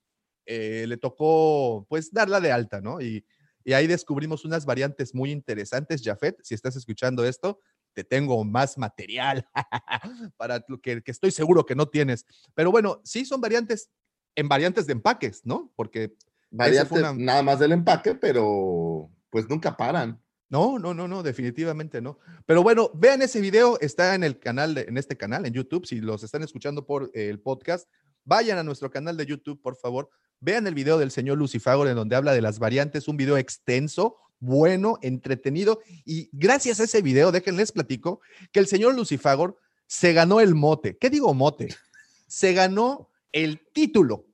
Speaker 3: eh, le tocó, pues, darla de alta, ¿no? Y, y ahí descubrimos unas variantes muy interesantes. Jafet, si estás escuchando esto, te tengo más material para lo que, que estoy seguro que no tienes. Pero bueno, sí son variantes en variantes de empaques, ¿no? Porque
Speaker 2: Variante
Speaker 3: fue una-
Speaker 2: nada más del empaque, pero pues nunca paran.
Speaker 3: No, no, no, no, definitivamente no. Pero bueno, vean ese video, está en el canal, de- en este canal, en YouTube. Si los están escuchando por eh, el podcast, vayan a nuestro canal de YouTube, por favor. Vean el video del señor Lucifagor en donde habla de las variantes, un video extenso, bueno, entretenido. Y gracias a ese video, déjenles platico que el señor Lucifagor se ganó el mote. ¿Qué digo mote? Se ganó el título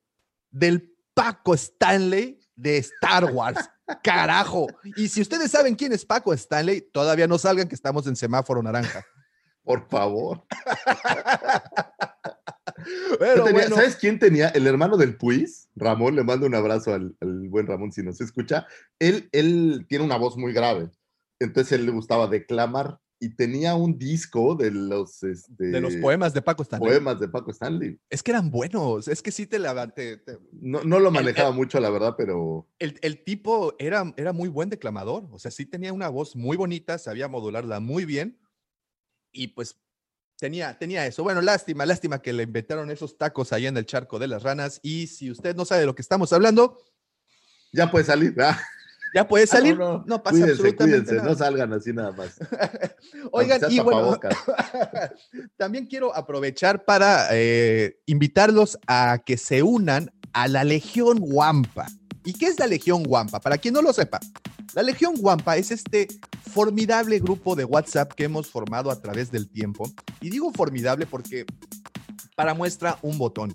Speaker 3: del Paco Stanley de Star Wars. Carajo. Y si ustedes saben quién es Paco Stanley, todavía no salgan que estamos en semáforo naranja.
Speaker 2: Por favor.
Speaker 3: Pero
Speaker 2: Tenía-
Speaker 3: bueno,
Speaker 2: ¿Sabes quién tenía? El hermano del Puis, Ramón, le mando un abrazo al, al buen Ramón si nos escucha. Él, él tiene una voz muy grave, entonces él le gustaba declamar y tenía un disco de los, este,
Speaker 3: de los poemas de Paco Stanley.
Speaker 2: poemas de Paco Stanley.
Speaker 3: Es que eran buenos, es que sí te la... te- te-
Speaker 2: No, no lo manejaba mucho, la verdad, pero
Speaker 3: el, el tipo era, era muy buen declamador, o sea, sí tenía una voz muy bonita, sabía modularla muy bien y pues tenía, tenía eso. Bueno, lástima, lástima que le inventaron esos tacos ahí en el charco de las ranas y si usted no sabe de lo que estamos hablando,
Speaker 2: ya puede salir. Ah,
Speaker 3: ya puede salir,
Speaker 2: no,
Speaker 3: no,
Speaker 2: no.
Speaker 3: pasa
Speaker 2: Cuídense,
Speaker 3: absolutamente
Speaker 2: cuídense,
Speaker 3: nada.
Speaker 2: no salgan así nada más.
Speaker 3: Oigan, y bueno, también quiero aprovechar para eh, invitarlos a que se unan a la Legión Guampa. ¿Y qué es la Legión Guampa? Para quien no lo sepa, la Legión Guampa es este formidable grupo de WhatsApp que hemos formado a través del tiempo. Y digo formidable porque para muestra un botón.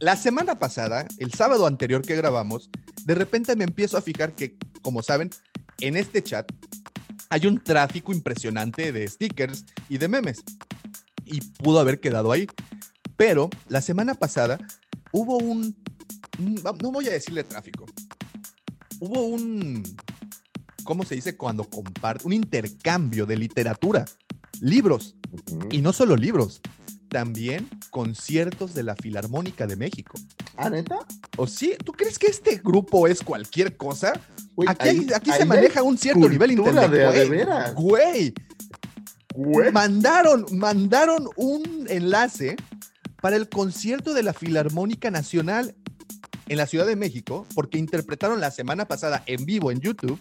Speaker 3: La semana pasada, el sábado anterior que grabamos, de repente me empiezo a fijar que, como saben, en este chat hay un tráfico impresionante de stickers y de memes. Y pudo haber quedado ahí. Pero la semana pasada hubo un... No voy a decirle tráfico. Hubo un... ¿cómo se dice? Cuando comparte, un intercambio de literatura, libros, y no solo libros, también conciertos de la Filarmónica de México.
Speaker 2: Ah, neta.
Speaker 3: ¿O sí? ¿Tú crees que este grupo es cualquier cosa?
Speaker 2: Güey,
Speaker 3: Aquí, hay-
Speaker 2: ahí-
Speaker 3: aquí
Speaker 2: ahí
Speaker 3: se maneja un cierto nivel
Speaker 2: cultura de a de
Speaker 3: intelectual. Güey,
Speaker 2: Güey.
Speaker 3: mandaron, mandaron un enlace para el concierto de la Filarmónica Nacional en la Ciudad de México, porque interpretaron la semana pasada en vivo en YouTube.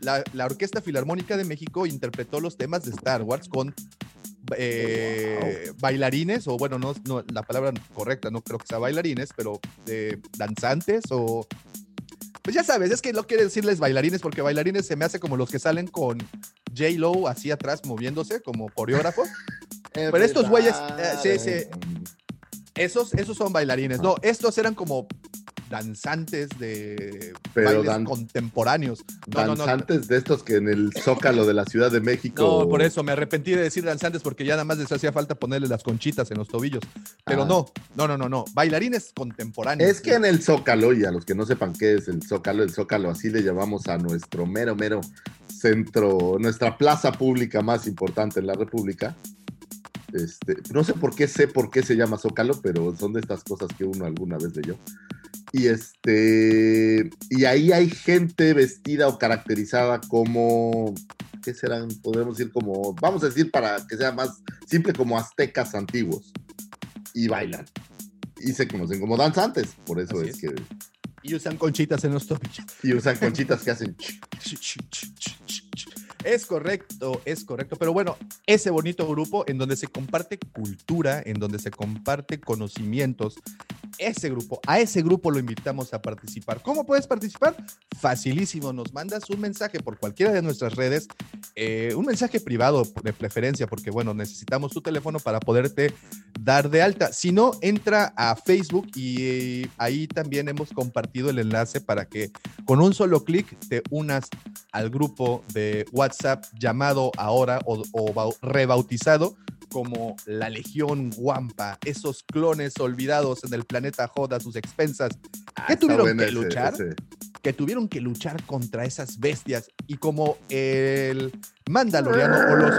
Speaker 3: La, la Orquesta Filarmónica de México interpretó los temas de Star Wars con eh, bailarines, o bueno, no, no, la palabra correcta, no creo que sea bailarines, pero eh, danzantes o... Pues ya sabes, es que no quiere decirles bailarines porque bailarines se me hace como los que salen con J-Lo así atrás moviéndose como coreógrafo. Pero estos güeyes, eh, sí, sí. Esos, esos son bailarines. No, estos eran como danzantes de
Speaker 2: Pero
Speaker 3: bailes
Speaker 2: dan-
Speaker 3: contemporáneos. No, no, no.
Speaker 2: Danzantes de estos que en el Zócalo de la Ciudad de México.
Speaker 3: No, por eso me arrepentí de decir danzantes porque ya nada más les hacía falta ponerle las conchitas en los tobillos. Pero
Speaker 2: Ah.
Speaker 3: no, no, no, no, no. Bailarines contemporáneos.
Speaker 2: Es que en el Zócalo, y a los que no sepan qué es el Zócalo, el Zócalo así le llamamos a nuestro mero, mero centro, nuestra plaza pública más importante en la República. Este, no sé por qué sé por qué se llama Zócalo, pero son de estas cosas que uno alguna vez leyó. Y este, y ahí hay gente vestida o caracterizada como, ¿qué serán? Podemos decir como, vamos a decir para que sea más simple, como aztecas antiguos. Y bailan. Y se conocen como danzantes, por eso es,
Speaker 3: es.
Speaker 2: que.
Speaker 3: Y usan conchitas en los tobillos.
Speaker 2: Y usan conchitas que hacen.
Speaker 3: Es correcto, es correcto. Pero bueno, ese bonito grupo en donde se comparte cultura, en donde se comparte conocimientos, ese grupo, a ese grupo lo invitamos a participar. ¿Cómo puedes participar? Facilísimo, nos mandas un mensaje por cualquiera de nuestras redes, eh, un mensaje privado de preferencia, porque bueno, necesitamos tu teléfono para poderte dar de alta. Si no, entra a Facebook y eh, ahí también hemos compartido el enlace para que con un solo clic te unas al grupo de WhatsApp llamado ahora o, o bau- rebautizado como la Legión Wampa, esos clones olvidados en el planeta Jod a sus expensas,
Speaker 2: Ah,
Speaker 3: ¿Qué
Speaker 2: está
Speaker 3: tuvieron que
Speaker 2: ese-
Speaker 3: luchar?
Speaker 2: ese.
Speaker 3: que tuvieron que luchar contra esas bestias y como el Mandaloriano o, los,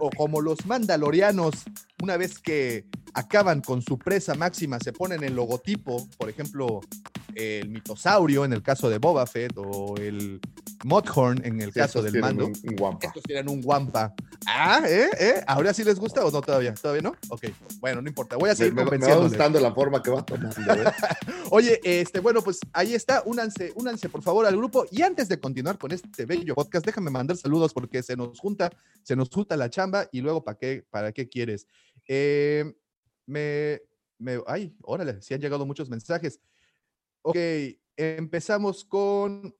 Speaker 3: o como los Mandalorianos, una vez que acaban con su presa máxima, se ponen el logotipo, por ejemplo, el mitosaurio en el caso de Boba Fett o el Mudhorn en el
Speaker 2: Sí,
Speaker 3: caso del mando.
Speaker 2: un- un guampa.
Speaker 3: Estos tienen un Wampa. Ah, ¿eh? ¿eh? ¿Ahora sí les gusta o no todavía? ¿Todavía no? Ok, bueno, no importa. Voy a seguir
Speaker 2: me- me va gustando la forma que va tomando. ¿eh?
Speaker 3: Oye, este, bueno, pues ahí está. Únanse, únanse por favor al grupo. Y antes de continuar con este bello podcast, déjame mandar saludos porque se nos junta, se nos junta la chamba y luego para qué, para qué quieres. Eh, me, me, ay, órale, sí han llegado muchos mensajes. Ok, empezamos con.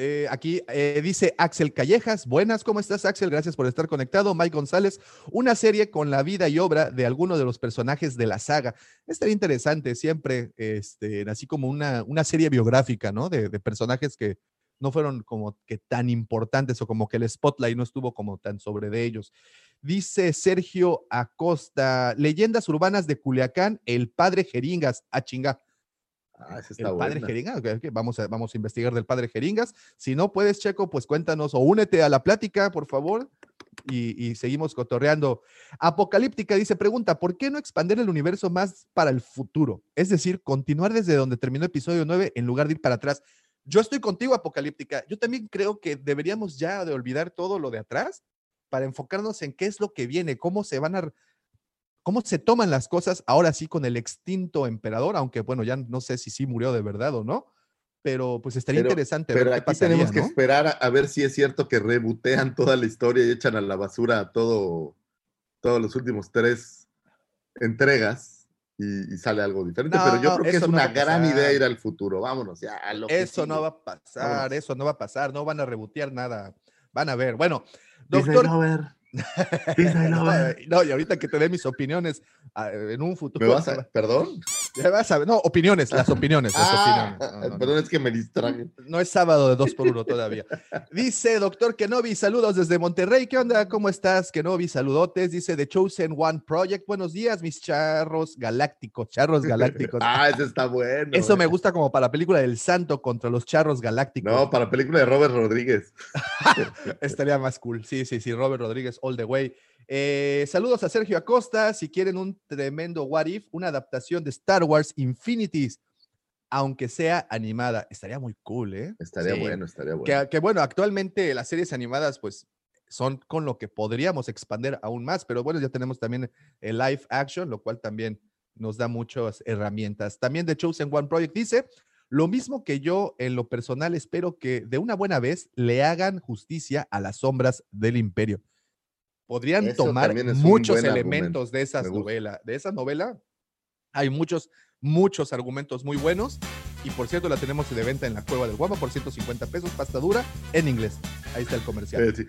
Speaker 3: Eh, aquí eh, dice Axel Callejas, buenas, ¿cómo estás Axel? Gracias por estar conectado. Mike González, una serie con la vida y obra de alguno de los personajes de la saga. Estaría interesante siempre, este, así como una, una serie biográfica, ¿no? De, de personajes que no fueron como que tan importantes o como que el spotlight no estuvo como tan sobre de ellos. Dice Sergio Acosta, leyendas urbanas de Culiacán, el padre Jeringas, a chinga.
Speaker 2: Ah, esa
Speaker 3: El
Speaker 2: está
Speaker 3: padre
Speaker 2: buena.
Speaker 3: Jeringas, vamos, a, vamos a investigar del padre Jeringas. Si no puedes, Checo, pues cuéntanos o únete a la plática, por favor, y, y seguimos cotorreando. Apocalíptica dice, pregunta, ¿por qué no expandir el universo más para el futuro? Es decir, continuar desde donde terminó episodio 9 en lugar de ir para atrás. Yo estoy contigo, Apocalíptica. Yo también creo que deberíamos ya de olvidar todo lo de atrás para enfocarnos en qué es lo que viene, cómo se van a cómo se toman las cosas ahora sí con el extinto emperador, aunque bueno, ya no sé si sí murió de verdad o no, pero pues estaría
Speaker 2: Pero-
Speaker 3: interesante
Speaker 2: Pero
Speaker 3: ver qué
Speaker 2: aquí
Speaker 3: pasaría,
Speaker 2: tenemos que
Speaker 3: ¿no?
Speaker 2: esperar a, a ver si es cierto que rebotean toda la historia y echan a la basura todo, todos los últimos tres entregas y, y sale algo diferente. pero yo creo que es
Speaker 3: no
Speaker 2: una gran idea ir al futuro. Vámonos ya. a lo que
Speaker 3: Eso no va a pasar,
Speaker 2: Vámonos.
Speaker 3: eso no va a pasar, no van a rebotear nada. Van a ver. Bueno, doctor. No, y ahorita que te dé mis opiniones ah, en un futuro.
Speaker 2: ¿Me vas a, perdón?
Speaker 3: Ya vas a ver. No, opiniones, las opiniones. Las
Speaker 2: Ah,
Speaker 3: opiniones. No, no, no.
Speaker 2: perdón, es que me distraje.
Speaker 3: No es sábado de dos por uno todavía. Dice doctor Kenobi, saludos desde Monterrey. ¿Qué onda? ¿Cómo estás, Kenobi? Saludotes. Dice The Chosen One Project. Buenos días, mis charros galácticos, charros galácticos.
Speaker 2: Ah, ese está bueno.
Speaker 3: Eso me
Speaker 2: güey.
Speaker 3: gusta como para la película del Santo contra los charros galácticos.
Speaker 2: No, para película de Robert Rodríguez.
Speaker 3: Estaría más cool. Sí, sí, sí. Robert Rodríguez, all the way. Eh, saludos a Sergio Acosta. Si quieren un tremendo What If, una adaptación de Star Wars Infinities, aunque sea animada, estaría muy cool, ¿eh?
Speaker 2: Estaría
Speaker 3: Sí.
Speaker 2: bueno, estaría bueno.
Speaker 3: Que, que, bueno, actualmente las series animadas, pues, son con lo que podríamos expandir aún más, pero bueno, ya tenemos también el live action, lo cual también nos da muchas herramientas. También The Chosen One Project dice, lo mismo que yo en lo personal espero que de una buena vez le hagan justicia a las sombras del imperio. Podrían
Speaker 2: Eso
Speaker 3: tomar muchos
Speaker 2: argumento,
Speaker 3: elementos de esas novelas, de esa novela. Hay muchos, muchos argumentos muy buenos. Y por cierto, la tenemos de venta en la Cueva del Guapa por 150 pesos, pasta dura en inglés. Ahí está el comercial.
Speaker 2: Eh, sí.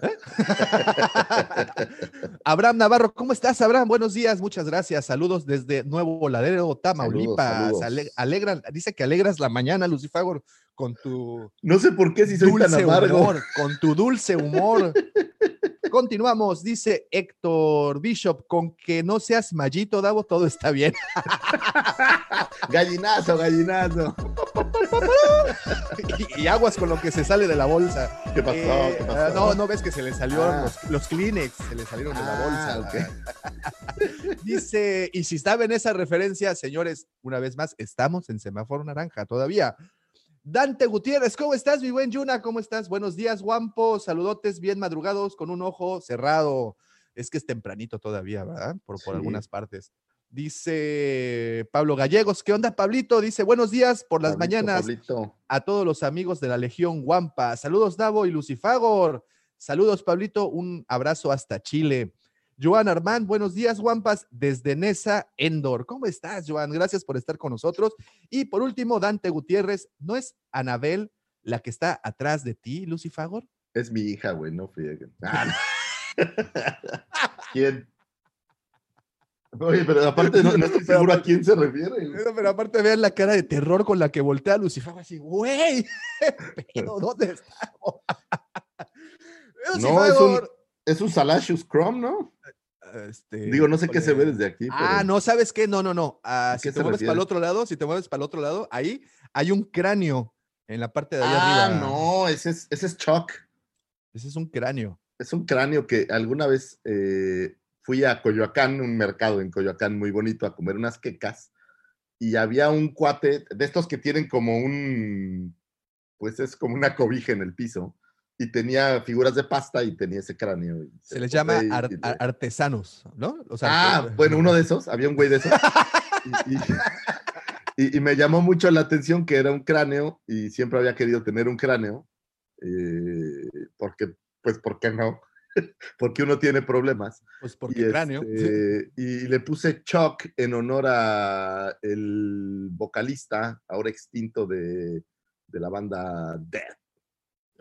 Speaker 3: Abraham Navarro, ¿cómo estás, Abraham? Buenos días, muchas gracias. Saludos desde Nuevo Ladero, Tamaulipas.
Speaker 2: saludos.
Speaker 3: Dice que alegras la mañana, Lucifagor, con tu
Speaker 2: No sé por qué si soy tan amargo.
Speaker 3: humor, con tu dulce humor. Continuamos, dice Héctor Bishop, con que no seas mallito, Davo, todo está bien.
Speaker 2: Gallinazo, gallinazo.
Speaker 3: y, y aguas con lo que se sale de la bolsa.
Speaker 2: ¿Qué pasó?
Speaker 3: Eh,
Speaker 2: ¿Qué
Speaker 3: ah,
Speaker 2: pasó?
Speaker 3: no, no ves que se le salieron
Speaker 2: Ah.
Speaker 3: los, los Kleenex, se le salieron de la
Speaker 2: Ah,
Speaker 3: bolsa. Dice, y si saben esa referencia, señores, una vez más, estamos en semáforo naranja todavía. Dante Gutiérrez, ¿cómo estás, mi buen Yuna? ¿Cómo estás? Buenos días, Guampo. Saludotes bien madrugados con un ojo cerrado. Es que es tempranito todavía, ¿verdad? Por, por
Speaker 2: Sí.
Speaker 3: algunas partes. Dice Pablo Gallegos, ¿qué onda, Pablito? Dice, buenos días por las
Speaker 2: Pablito,
Speaker 3: mañanas
Speaker 2: Pablito.
Speaker 3: a todos los amigos de la Legión Guampa. Saludos, Davo y Lucifagor. Saludos, Pablito. Un abrazo hasta Chile. Joan Armand, buenos días, Guampas, desde Nesa, Endor. ¿Cómo estás, Joan? Gracias por estar con nosotros. Y por último, Dante Gutiérrez, ¿no es Anabel la que está atrás de ti, Lucifagor?
Speaker 2: Es mi hija, güey, no frieguen. Ah, no. ¿Quién? Oye, pero aparte no, no estoy seguro a quién se refiere.
Speaker 3: Pero, pero aparte, vean la cara de terror con la que voltea Lucifagor, así, güey, pero ¿dónde estamos?
Speaker 2: No, es un, es un Salacious Chrome, ¿no?
Speaker 3: Este,
Speaker 2: Digo, no sé qué se ve desde aquí.
Speaker 3: Ah, no, ¿sabes qué? No, no, no. Ah,
Speaker 2: ¿A
Speaker 3: si te mueves para el otro lado, si te mueves para el otro lado, ahí hay un cráneo en la parte de allá
Speaker 2: Ah,
Speaker 3: arriba.
Speaker 2: no, ese es, ese es Chuck.
Speaker 3: Ese es un cráneo.
Speaker 2: Es un cráneo que alguna vez eh, fui a Coyoacán, un mercado en Coyoacán muy bonito, a comer unas quecas. Y había un cuate de estos que tienen como un, pues es como una cobija en el piso. Y tenía figuras de pasta y tenía ese cráneo.
Speaker 3: Se les llama
Speaker 2: y-
Speaker 3: ar-
Speaker 2: y le-
Speaker 3: ar- artesanos, ¿no? Los
Speaker 2: Ah, bueno, uno de esos, había un güey de esos. Y, y- y- y me llamó mucho la atención que era un cráneo y siempre había querido tener un cráneo. eh, porque, pues, ¿por qué no? porque uno tiene problemas.
Speaker 3: Pues porque
Speaker 2: y,
Speaker 3: cráneo.
Speaker 2: este, y le puse Chuck en honor a el vocalista, ahora extinto de, de la banda Death.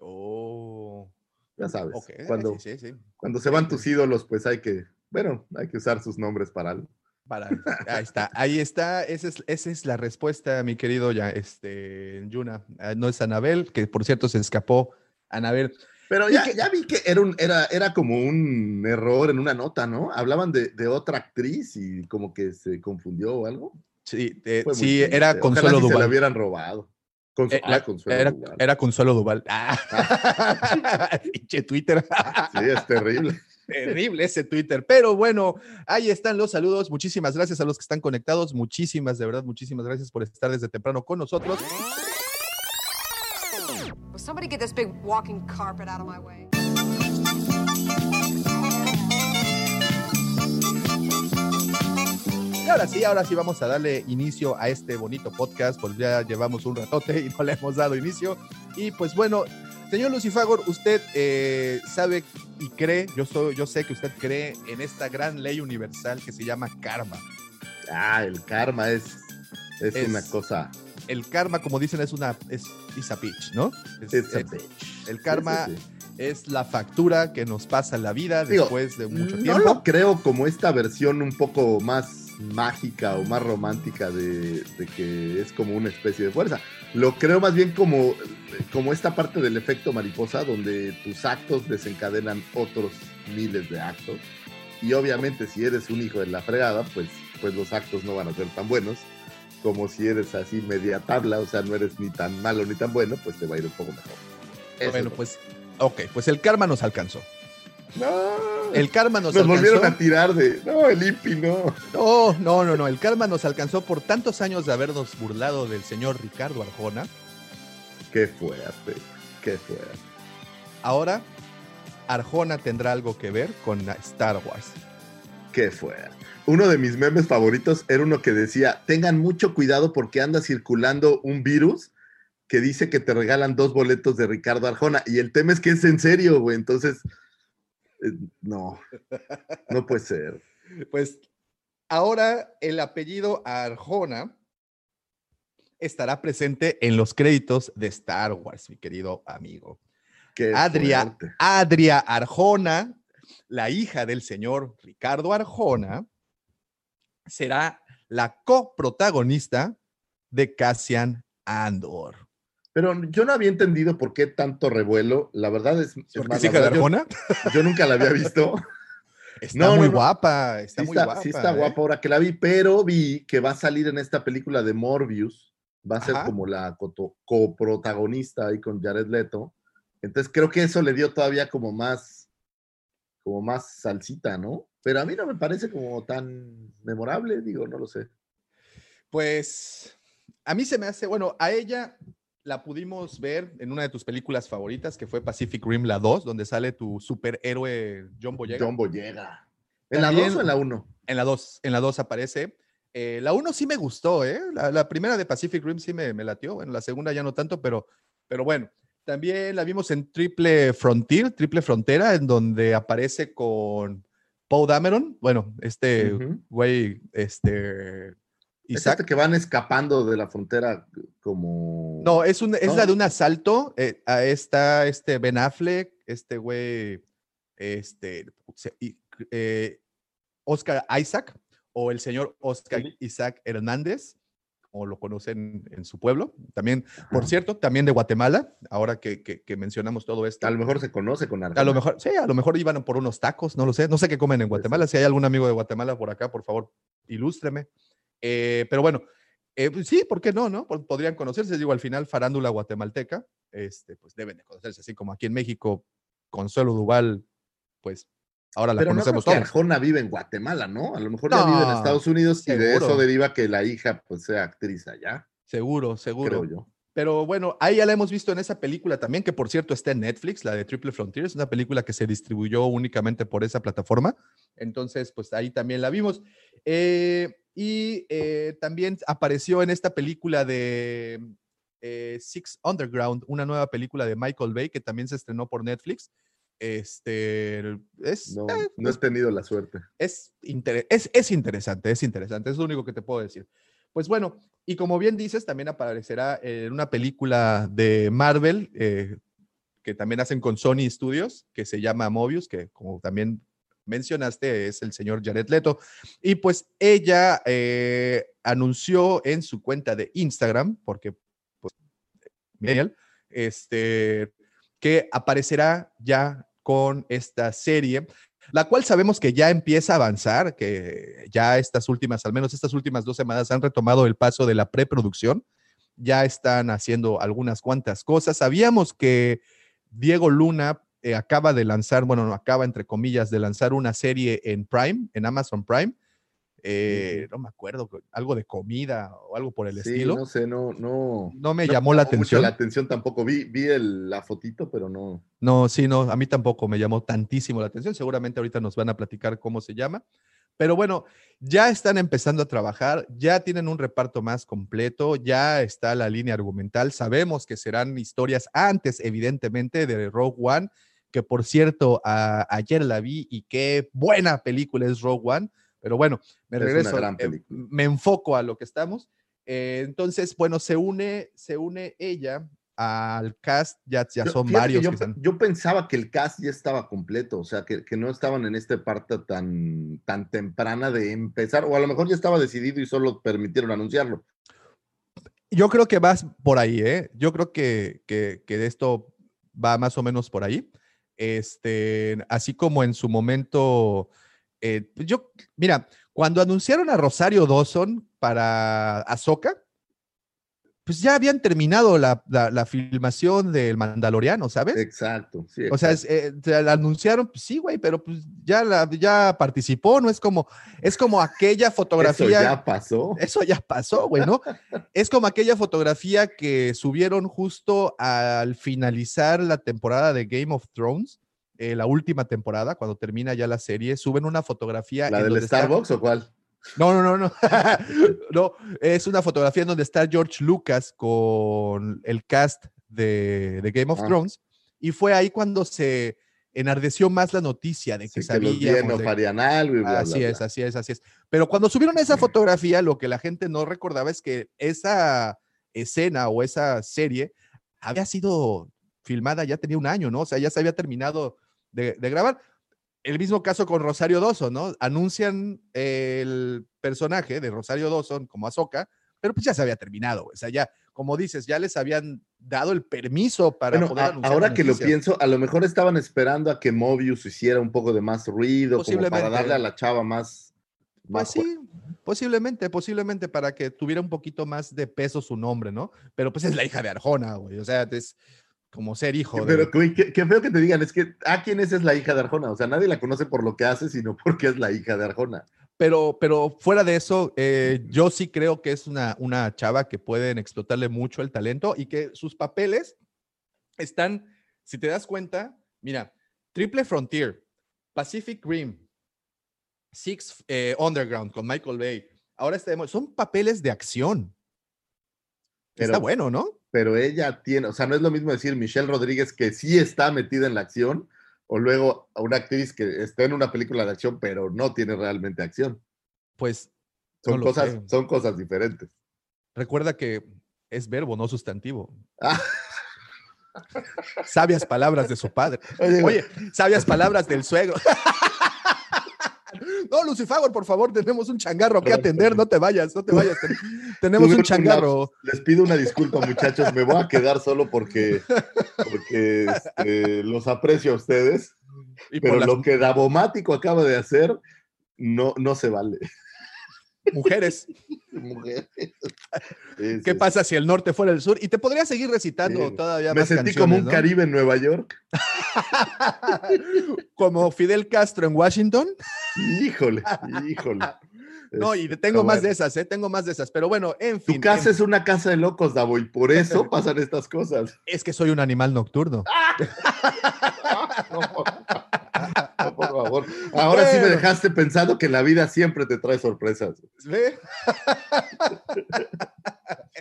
Speaker 3: Oh.
Speaker 2: Ya sabes, cuando,
Speaker 3: sí, sí, sí.
Speaker 2: cuando se van tus ídolos, pues hay que, bueno, hay que usar sus nombres para algo.
Speaker 3: Para, ahí está, ahí está, esa es, esa es la respuesta, mi querido ya, este, Yuna. Ah, No es Anabel, que por cierto se escapó Anabel.
Speaker 2: Pero ya,
Speaker 3: que-
Speaker 2: ya vi que era, un, era, era como un error en una nota, ¿no? Hablaban de, de otra actriz y como que se confundió o algo.
Speaker 3: Sí, eh, sí era
Speaker 2: Ojalá
Speaker 3: Consuelo
Speaker 2: si se la hubieran robado. Consu-
Speaker 3: Eh,
Speaker 2: ah,
Speaker 3: la-
Speaker 2: Consuelo
Speaker 3: era,
Speaker 2: Duval.
Speaker 3: era Consuelo Duval. Ah. Pinche Twitter.
Speaker 2: Sí, es terrible.
Speaker 3: Terrible ese Twitter. Pero bueno, ahí están los saludos. Muchísimas gracias a los que están conectados. Muchísimas, de verdad, muchísimas gracias por estar desde temprano con nosotros.
Speaker 4: Will somebody get this big walking carpet out of my way?
Speaker 3: Y ahora sí, ahora sí vamos a darle inicio a este bonito podcast, pues ya llevamos un ratote y no le hemos dado inicio. Y pues bueno, señor Lucifagor, usted eh, sabe y cree, yo, soy, yo sé que usted cree en esta gran ley universal que se llama karma.
Speaker 2: Ah, el karma es, es,
Speaker 3: Es-
Speaker 2: una cosa.
Speaker 3: El karma, como dicen, es una, es, is a bitch, ¿no? Es-
Speaker 2: It's a
Speaker 3: es-
Speaker 2: bitch.
Speaker 3: el karma
Speaker 2: sí, sí.
Speaker 3: Es la factura que nos pasa en la vida
Speaker 2: Digo,
Speaker 3: después de mucho
Speaker 2: no
Speaker 3: tiempo.
Speaker 2: lo creo como esta versión un poco más mágica o más romántica de, de que es como una especie de fuerza. Lo creo más bien como, como esta parte del efecto mariposa donde tus actos desencadenan otros miles de actos. Y obviamente si eres un hijo de la fregada, pues, pues los actos no van a ser tan buenos como si eres así media tabla, o sea, no eres ni tan malo ni tan bueno, pues te va a ir un poco mejor. Eso
Speaker 3: bueno,
Speaker 2: es
Speaker 3: pues, ok, pues el karma nos alcanzó.
Speaker 2: No,
Speaker 3: El karma nos,
Speaker 2: nos
Speaker 3: alcanzó.
Speaker 2: volvieron a tirar de, no, el IPI no.
Speaker 3: No, no, no, no. El karma nos alcanzó por tantos años de habernos burlado del señor Ricardo Arjona.
Speaker 2: Qué fuerte, qué fuerte.
Speaker 3: Ahora, Arjona tendrá algo que ver con Star Wars.
Speaker 2: Qué fuerte. Uno de mis memes favoritos era uno que decía, tengan mucho cuidado porque anda circulando un virus que dice que te regalan dos boletos de Ricardo Arjona. Y el tema es que es en serio, güey. Entonces, no, no puede ser.
Speaker 3: Pues ahora el apellido Arjona estará presente en los créditos de Star Wars, mi querido amigo.
Speaker 2: Qué
Speaker 3: Adria,
Speaker 2: fuerte.
Speaker 3: Adria Arjona, la hija del señor Ricardo Arjona, será la coprotagonista de Cassian Andor.
Speaker 2: Pero yo no había entendido por qué tanto revuelo. La verdad es, es
Speaker 3: ¿Porque
Speaker 2: más,
Speaker 3: es
Speaker 2: la
Speaker 3: hija de
Speaker 2: yo-
Speaker 3: Arjona?
Speaker 2: yo, nunca la había visto.
Speaker 3: Está
Speaker 2: No,
Speaker 3: muy
Speaker 2: no,
Speaker 3: guapa, está
Speaker 2: sí,
Speaker 3: muy
Speaker 2: está,
Speaker 3: guapa.
Speaker 2: sí está
Speaker 3: ¿eh?
Speaker 2: guapa ahora que la vi, pero vi que va a salir en esta película de Morbius. Va a ser como la coprotagonista ahí con Jared Leto. Entonces creo que eso le dio todavía como más, como más salsita, ¿no? Pero a mí no me parece como tan memorable, digo, no lo sé.
Speaker 3: Pues a mí se me hace, bueno, a ella la pudimos ver en una de tus películas favoritas, que fue Pacific Rim la 2, donde sale tu superhéroe John Boyega.
Speaker 2: John Boyega. ¿En la
Speaker 3: También-
Speaker 2: 2 o en la 1?
Speaker 3: En la 2, en la 2 aparece. Eh, la 1 sí me gustó, ¿eh? La, la primera de Pacific Rim sí me, me latió. Bueno, la segunda ya no tanto, pero, pero bueno. También la vimos en Triple Frontier, Triple Frontera, en donde aparece con Paul Dameron. Bueno, este güey, este. Isaac.
Speaker 2: que van escapando de la frontera como...
Speaker 3: No, es, un, es
Speaker 2: ¿No?
Speaker 3: la de un asalto. eh, ahí está este Ben Affleck, este güey, este, eh, Oscar Isaac, o el señor Oscar
Speaker 2: Sí.
Speaker 3: Isaac Hernández, como lo conocen en su pueblo. También, por cierto, también de Guatemala, ahora que, que- que mencionamos todo esto.
Speaker 2: A lo mejor se conoce con Arjona.
Speaker 3: A lo mejor, sí, a lo mejor iban por unos tacos, no lo sé. No sé qué comen en Guatemala. Si hay algún amigo de Guatemala por acá, por favor, ilústreme. Eh, pero bueno, eh, pues sí, ¿por qué no? no? Pod- Podrían conocerse. Digo, al final, farándula guatemalteca, este, pues deben de conocerse, así como aquí en México, Consuelo Duval, pues ahora la
Speaker 2: Pero no creo
Speaker 3: conocemos
Speaker 2: que
Speaker 3: todos.
Speaker 2: Arjona vive en Guatemala, ¿no? A lo mejor ya vive en
Speaker 3: No,
Speaker 2: Estados Unidos y de eso deriva que la hija pues sea actriz allá,
Speaker 3: Seguro, seguro.
Speaker 2: creo yo.
Speaker 3: Pero bueno, ahí ya la hemos visto en esa película también, que por cierto está en Netflix, la de Triple Frontier, es una película que se distribuyó únicamente por esa plataforma. Entonces, pues ahí también la vimos. Eh, y eh, también apareció en esta película de eh, Six Underground, una nueva película de Michael Bay que también se estrenó por Netflix. Este es,
Speaker 2: No,
Speaker 3: eh,
Speaker 2: no he tenido la suerte.
Speaker 3: es, inter- es, es interesante, es interesante, es lo único que te puedo decir. Pues bueno, y como bien dices, también aparecerá en una película de Marvel, que también hacen con Sony Studios, que se llama Mobius, que como también mencionaste, es el señor Jared Leto. Y pues ella eh, anunció en su cuenta de Instagram, porque pues, millennial, este, que aparecerá ya con esta serie, la cual sabemos que ya empieza a avanzar, que ya estas últimas, al menos estas últimas dos semanas, han retomado el paso de la preproducción, ya están haciendo algunas cuantas cosas. Sabíamos que Diego Luna eh, acaba de lanzar, bueno, no acaba entre comillas de lanzar una serie en Prime, en Amazon Prime. Eh, No me acuerdo, algo de comida o algo por el
Speaker 2: Sí,
Speaker 3: estilo.
Speaker 2: no sé, no, no.
Speaker 3: No me
Speaker 2: no
Speaker 3: llamó la
Speaker 2: mucho
Speaker 3: atención.
Speaker 2: la atención tampoco. Vi, vi el- la fotito, pero no.
Speaker 3: No, sí, no, a mí tampoco me llamó tantísimo la atención. Seguramente ahorita nos van a platicar cómo se llama. Pero bueno, ya están empezando a trabajar, ya tienen un reparto más completo, ya está la línea argumental. Sabemos que serán historias antes, evidentemente, de Rogue One, que por cierto, a- ayer la vi y qué buena película es Rogue One. Pero bueno, me
Speaker 2: Es
Speaker 3: regreso, eh, me enfoco a lo que estamos. Eh, entonces, bueno, se une, se une ella al cast, ya, ya
Speaker 2: Yo-
Speaker 3: son
Speaker 2: que
Speaker 3: varios
Speaker 2: Yo,
Speaker 3: que están.
Speaker 2: yo pensaba que el cast ya estaba completo, o sea, que, que no estaban en esta parte tan, tan temprana de empezar, o a lo mejor ya estaba decidido y solo permitieron anunciarlo.
Speaker 3: Yo creo que vas por ahí, ¿eh? Yo creo que, que, que esto va más o menos por ahí. Este, así como en su momento, eh, pues yo, mira, cuando anunciaron a Rosario Dawson para Ahsoka, pues ya habían terminado la, la- la filmación del Mandaloriano, ¿sabes?
Speaker 2: Exacto, sí.
Speaker 3: O sea, es, eh, te la anunciaron, pues sí, güey, pero pues ya, la, ya participó, ¿no? Es como, es como aquella
Speaker 2: Eso
Speaker 3: fotografía.
Speaker 2: ya pasó.
Speaker 3: Eso ya pasó, güey, ¿no? es como aquella fotografía que subieron justo al finalizar la temporada de Game of Thrones, eh, la última temporada, cuando termina ya la serie, suben una fotografía.
Speaker 2: ¿La
Speaker 3: en
Speaker 2: del Starbucks o cuál?
Speaker 3: No, no, no, no. no, es una fotografía en donde está George Lucas con el cast de, de Game of
Speaker 2: Ah.
Speaker 3: Thrones. Y fue ahí cuando se enardeció más la noticia de que
Speaker 2: Sí, que los
Speaker 3: de-
Speaker 2: bla,
Speaker 3: Así
Speaker 2: bla,
Speaker 3: es, así es, así es. Pero cuando subieron esa fotografía, lo que la gente no recordaba es que esa escena o esa serie había sido filmada, ya tenía un año, ¿no? O sea, ya se había terminado de, de grabar. El mismo caso con Rosario Dawson, ¿no? Anuncian el personaje de Rosario Dawson como Ahsoka, pero pues ya se había terminado, o sea, ya, como dices, ya les habían dado el permiso para
Speaker 2: Bueno,
Speaker 3: poder
Speaker 2: a-
Speaker 3: anunciar
Speaker 2: ahora que lo pienso, a lo mejor estaban esperando a que Mobius hiciera un poco de más ruido, como para darle a la chava más.
Speaker 3: Pues
Speaker 2: más
Speaker 3: sí, posiblemente, posiblemente para que tuviera un poquito más de peso su nombre, ¿no? Pero pues es la hija de Arjona, güey. O sea, es como ser hijo de.
Speaker 2: Pero güey, qué, qué feo que te digan, es que, ¿a quién es? Es la hija de Arjona. O sea, nadie la conoce por lo que hace, sino porque es la hija de Arjona.
Speaker 3: Pero, pero fuera de eso, eh, yo sí creo que es una, una chava que pueden explotarle mucho el talento y que sus papeles están, si te das cuenta, mira, Triple Frontier, Pacific Rim, Six eh, Underground con Michael Bay. Ahora está, son papeles de acción. está bueno, ¿no?
Speaker 2: Pero ella tiene, o sea, no es lo mismo decir Michelle Rodríguez que sí está metida en la acción, o luego a una actriz que está en una película de acción, pero no tiene realmente acción.
Speaker 3: Pues
Speaker 2: Son,
Speaker 3: No
Speaker 2: cosas, son cosas diferentes.
Speaker 3: Recuerda que es verbo, no sustantivo.
Speaker 2: Ah.
Speaker 3: Sabias palabras de su padre.
Speaker 2: Oye,
Speaker 3: sabias palabras del suegro. No, Lucifagor, por favor, tenemos un changarro que atender. No te vayas, no te vayas. Ten- Tenemos un changarro.
Speaker 2: Les pido una disculpa, muchachos. Me voy a quedar solo porque, porque este, los aprecio a ustedes.
Speaker 3: Y
Speaker 2: Pero
Speaker 3: las
Speaker 2: lo que Davomático acaba de hacer no, no se vale.
Speaker 3: Mujeres.
Speaker 2: Mujeres.
Speaker 3: ¿Qué pasa si el norte fuera el sur? Y te podría seguir recitando todavía
Speaker 2: Me
Speaker 3: más
Speaker 2: sentí como un. Caribe en Nueva York.
Speaker 3: Como Fidel Castro en Washington.
Speaker 2: Híjole, híjole.
Speaker 3: No, y
Speaker 2: Este,
Speaker 3: tengo más
Speaker 2: bueno.
Speaker 3: de esas, ¿eh? Tengo más de esas. Pero bueno, en fin.
Speaker 2: Tu casa
Speaker 3: en-
Speaker 2: es una casa de locos, Davo, y por eso pasan estas cosas.
Speaker 3: es que soy un animal nocturno.
Speaker 2: No, no, por favor. Ahora sí me dejaste pensando que la vida siempre te trae sorpresas.
Speaker 3: ¿Ve?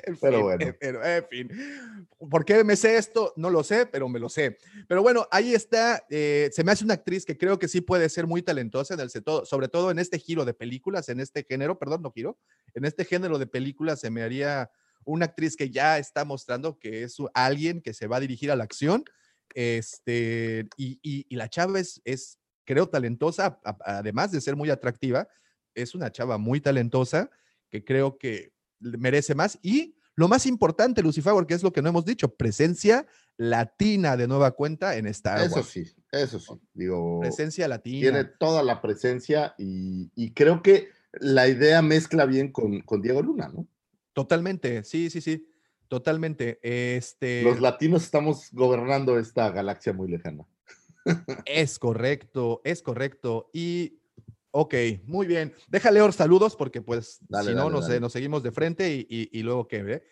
Speaker 3: En
Speaker 2: Pero
Speaker 3: fin,
Speaker 2: bueno.
Speaker 3: en- pero, en fin. ¿Por qué me sé esto? No lo sé, pero me lo sé. Pero bueno, ahí está. eh, se me hace una actriz que creo que sí puede ser muy talentosa en el sobre todo en este giro de películas, en este género, perdón, no giro, en este género de películas se me haría una actriz que ya está mostrando que es alguien que se va a dirigir a la acción. Este, y, y- y la chava es, es, creo, talentosa, a- además de ser muy atractiva, es una chava muy talentosa que creo que merece más. Y lo más importante, Lucifer, que es lo que no hemos dicho, presencia latina de nueva cuenta en Star
Speaker 2: Eso sí, eso sí. Digo,
Speaker 3: Presencia latina.
Speaker 2: tiene toda la presencia y, y creo que la idea mezcla bien con, con Diego Luna, ¿no?
Speaker 3: Totalmente, sí, sí, sí. Totalmente. Este
Speaker 2: Los latinos estamos gobernando esta galaxia muy lejana.
Speaker 3: es correcto, es correcto. Y ok, muy bien. Déjale leer saludos porque pues
Speaker 2: Dale,
Speaker 3: si no
Speaker 2: dale,
Speaker 3: nos,
Speaker 2: dale.
Speaker 3: eh, nos seguimos de frente y, y- y luego qué, ¿eh?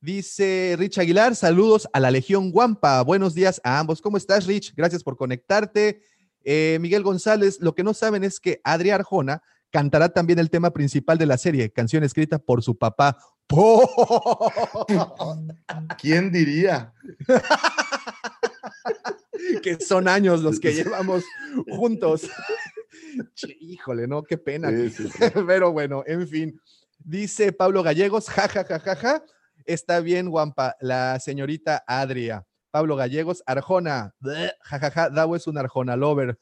Speaker 3: Dice Rich Aguilar, saludos a la Legión Guampa. Buenos días a ambos. ¿Cómo estás, Rich? Gracias por conectarte. Eh, Miguel González, lo que no saben es que Adri Arjona cantará también el tema principal de la serie, canción escrita por su papá.
Speaker 2: ¿Quién diría?
Speaker 3: que son años los que llevamos juntos. Híjole, no, qué pena.
Speaker 2: Sí, sí, sí.
Speaker 3: Pero bueno, en fin. Dice Pablo Gallegos, ja, ja, ja, ja, ja. Está bien, Guampa, la señorita Adria. Pablo Gallegos, Arjona. bleh, Jajaja, Davo es un Arjona lover.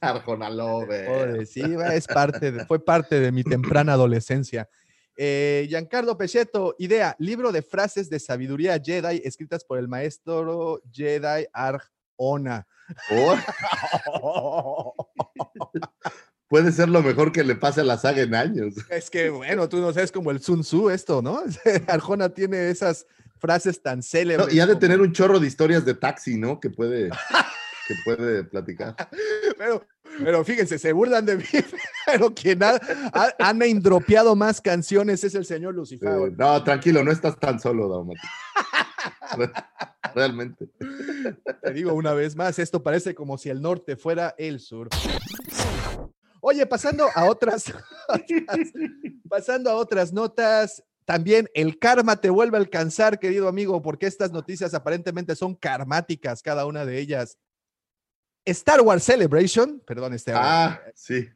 Speaker 2: Arjona.
Speaker 3: Joder, sí, es parte de- fue parte de mi temprana adolescencia. Eh, Giancarlo Pechetto, idea, libro de frases de sabiduría Jedi escritas por el maestro Jedi Arjona.
Speaker 2: Oh, puede ser lo mejor que le pase a la saga en años.
Speaker 3: Es que, bueno, tú no sabes como el Sun Tzu esto, ¿no? Arjona tiene esas frases tan
Speaker 2: No,
Speaker 3: célebres.
Speaker 2: y ha de
Speaker 3: como-
Speaker 2: tener un chorro de historias de taxi, ¿no? Que puede, que puede platicar.
Speaker 3: Pero, pero fíjense, se burlan de mí, pero quien ha, ha, más canciones es el señor Lucifer.
Speaker 2: Eh, no, tranquilo, no estás tan solo, Daumatic. Realmente.
Speaker 3: Te digo una vez más, esto parece como si el norte fuera el sur. Oye, pasando a otras, pasando a otras notas, también el karma te vuelve a alcanzar, querido amigo, porque estas noticias aparentemente son karmáticas, cada una de ellas. Star Wars Celebration, perdón, este,
Speaker 2: Ah, sí.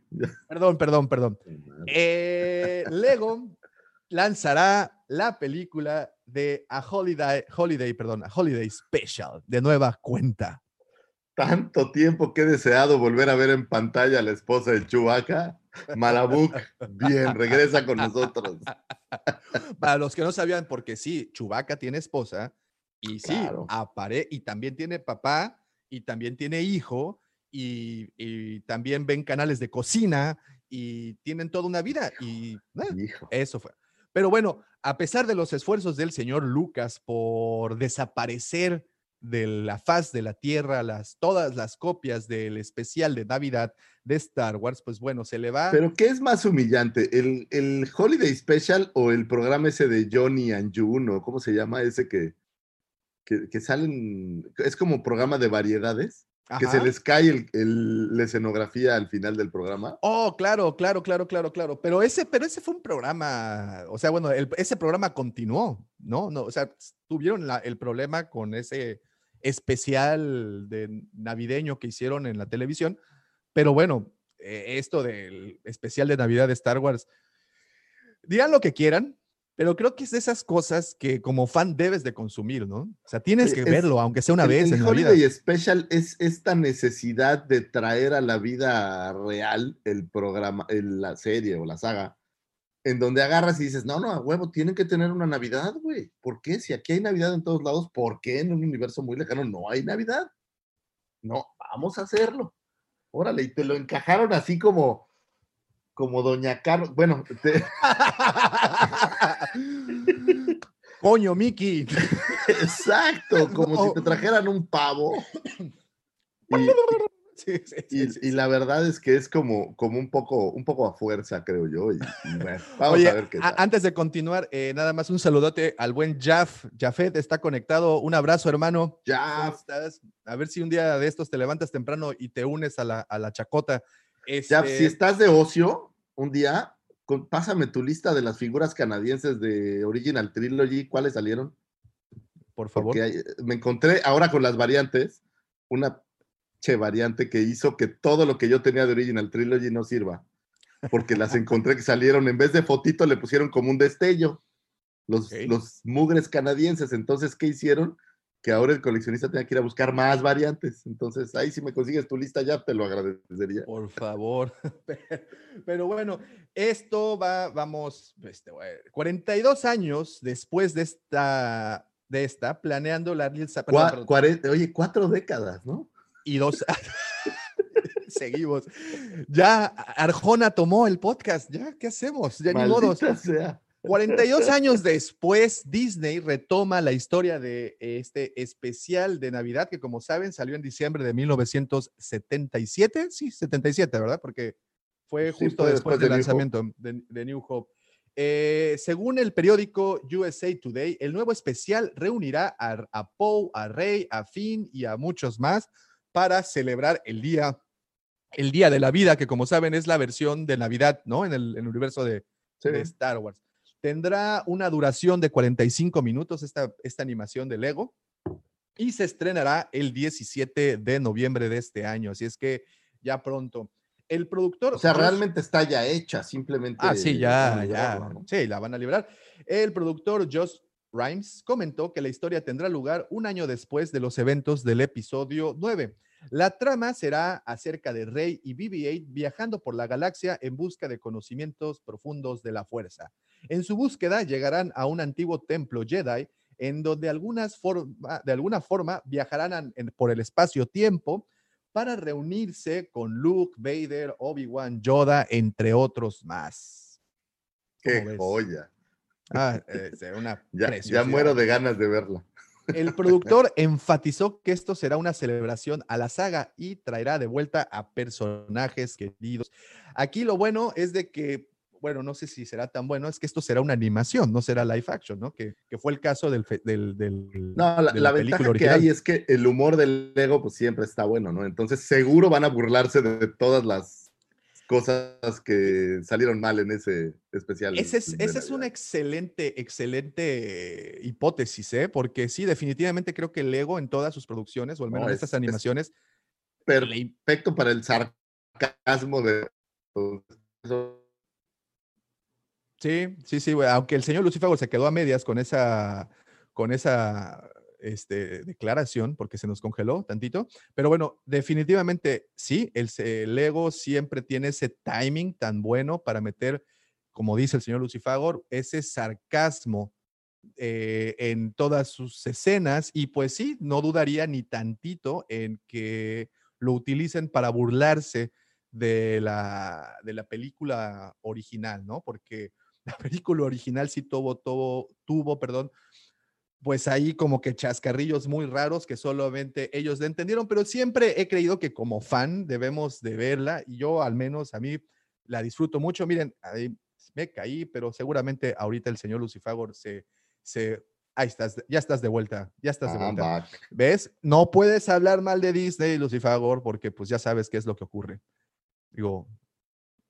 Speaker 3: perdón, perdón, perdón. Eh, Lego lanzará la película de A Holiday, Holiday, perdón, A Holiday Special, de nueva cuenta.
Speaker 2: Tanto tiempo que he deseado volver a ver en pantalla a la esposa de Chewbacca. Malabuk, bien, regresa con nosotros.
Speaker 3: Para los que no sabían, porque sí, Chubaca tiene esposa y sí,
Speaker 2: Claro.
Speaker 3: apare y también tiene papá y también tiene hijo y, y también ven canales de cocina y tienen toda una vida y eh, eso fue. Pero bueno, a pesar de los esfuerzos del señor Lucas por desaparecer de la faz de la tierra las todas las copias del especial de Navidad de Star Wars, pues bueno, se le va
Speaker 2: Pero ¿qué es más humillante? ¿El, el Holiday Special o el programa ese de Johnny and Juno? ¿Cómo se llama ese que, que, que salen? Es como programa de variedades, que se les cae el, el- la escenografía al final del programa.
Speaker 3: Oh, claro, claro, claro, claro, claro. Pero ese, pero ese fue un programa, o sea, bueno, el- ese programa continuó, ¿no? No, o sea, tuvieron la- el problema con ese especial de navideño que hicieron en la televisión, pero bueno, eh, esto del especial de Navidad de Star Wars, dirán lo que quieran, pero creo que es de esas cosas que como fan debes de consumir, ¿no? O sea, tienes que
Speaker 2: es-
Speaker 3: verlo, aunque sea una
Speaker 2: el,
Speaker 3: vez
Speaker 2: el
Speaker 3: en la vida.
Speaker 2: Holiday Special es esta necesidad de traer a la vida real el programa, el- la serie o la saga, en donde agarras y dices, no, no, a huevo, tienen que tener una Navidad, güey. ¿Por qué? Si aquí hay Navidad en todos lados, ¿por qué en un universo muy lejano no hay Navidad? No, vamos a hacerlo. Órale, y te lo encajaron así como, como Doña Carmen. Bueno, te-
Speaker 3: Coño, Mickey.
Speaker 2: exacto, como si te trajeran un pavo. Y,
Speaker 3: Sí, sí,
Speaker 2: Y,
Speaker 3: sí,
Speaker 2: la verdad es que es como, como un poco, un poco a fuerza, creo yo. Y, y bueno, vamos
Speaker 3: Oye,
Speaker 2: a ver qué tal.
Speaker 3: antes de continuar, eh, nada más un saludote al buen Jaf. Jafet está conectado. Un abrazo, hermano. ¿Cómo
Speaker 2: Ya,
Speaker 3: estás? A ver si un día de estos te levantas temprano y te unes a la, a la chacota. Este,
Speaker 2: si estás de ocio, un día, con- pásame tu lista de las figuras canadienses de Original Trilogy, ¿cuáles salieron?
Speaker 3: por favor.
Speaker 2: Hay- me encontré ahora con las variantes, una che variante que hizo que todo lo que yo tenía de Original Trilogy no sirva. Porque las encontré que salieron, en vez de fotito, le pusieron como un destello. Los, los mugres canadienses. Entonces, ¿qué hicieron? Que ahora el coleccionista tenga que ir a buscar más variantes. Entonces, ahí si me consigues tu lista ya, te lo agradecería.
Speaker 3: Por favor. Pero bueno, esto va, vamos, este, bueno, 42 años después de esta, de esta, planeando la perdón,
Speaker 2: Cua- oye, cuatro décadas, ¿no?
Speaker 3: y dos. Seguimos. Ya Arjona tomó el podcast. Ya, ¿qué hacemos? Ya ni.
Speaker 2: Maldita sea.
Speaker 3: 42 años después, Disney retoma la historia de este especial de Navidad que, como saben, salió en diciembre de 1977. Sí, 77, ¿verdad? Porque fue
Speaker 2: Sí,
Speaker 3: justo
Speaker 2: fue
Speaker 3: después
Speaker 2: después
Speaker 3: del
Speaker 2: de
Speaker 3: lanzamiento de, de New Hope. Eh, según el periódico USA Today, el nuevo especial reunirá a, a Poe, a Rey, a Finn y a muchos más para celebrar el día, el día de la vida, que como saben es la versión de Navidad, ¿no? En el, en el universo de,
Speaker 2: Sí.
Speaker 3: de Star Wars. Tendrá una duración de 45 minutos esta, esta animación de Lego y se estrenará el 17 de noviembre de este año. Así es que ya pronto. El productor.
Speaker 2: O sea, realmente está ya hecha, simplemente.
Speaker 3: Ah, sí, ya, ya. Sí, la van a liberar. El productor Josh Rhimes comentó que la historia tendrá lugar un año después de los eventos del episodio 9. La trama será acerca de Rey y BB-8 viajando por la galaxia en busca de conocimientos profundos de la fuerza. En su búsqueda llegarán a un antiguo templo Jedi en donde algunas forma- de alguna forma viajarán en- por el espacio-tiempo para reunirse con Luke, Vader, Obi-Wan, Yoda, entre otros más.
Speaker 2: Qué joya.
Speaker 3: Ah, una
Speaker 2: Ya, muero de ganas de verla.
Speaker 3: El productor enfatizó que esto será una celebración a la saga y traerá de vuelta a personajes queridos. Aquí lo bueno es de que, bueno, no sé si será tan bueno, es que esto será una animación, no será live action, ¿no? Que, que fue el caso del, del, del-
Speaker 2: No, la,
Speaker 3: de
Speaker 2: la ventaja que hay es que el humor del Lego pues siempre está bueno, ¿no? Entonces seguro van a burlarse de todas las cosas que salieron mal en ese especial.
Speaker 3: Esa es, esa es una excelente, excelente hipótesis, ¿eh? Porque sí, definitivamente creo que Lego en todas sus producciones, o al
Speaker 2: No,
Speaker 3: menos en
Speaker 2: es-
Speaker 3: estas
Speaker 2: es
Speaker 3: animaciones, le-
Speaker 2: perfecto para el sarcasmo de
Speaker 3: Sí, sí, sí, güey, aunque el señor Lucífago se quedó a medias con esa, con esa este, declaración, porque se nos congeló tantito, pero bueno, definitivamente sí, el, el Lego siempre tiene ese timing tan bueno para meter, como dice el señor Lucifagor, ese sarcasmo eh, en todas sus escenas y pues sí, no dudaría ni tantito en que lo utilicen para burlarse de la, de la película original, ¿no? Porque la película original sí tuvo, tuvo, tuvo, perdón, pues ahí como que chascarrillos muy raros que solamente ellos le entendieron, pero siempre he creído que como fan debemos de verla y yo al menos a mí la disfruto mucho. Miren, ahí me caí, pero seguramente ahorita el señor Lucifagor se, se, ahí estás, ya estás de vuelta, ya estás de
Speaker 2: Ah,
Speaker 3: vuelta. ¿Ves? No puedes hablar mal de Disney, Lucifagor, porque pues ya sabes qué es lo que ocurre. Digo,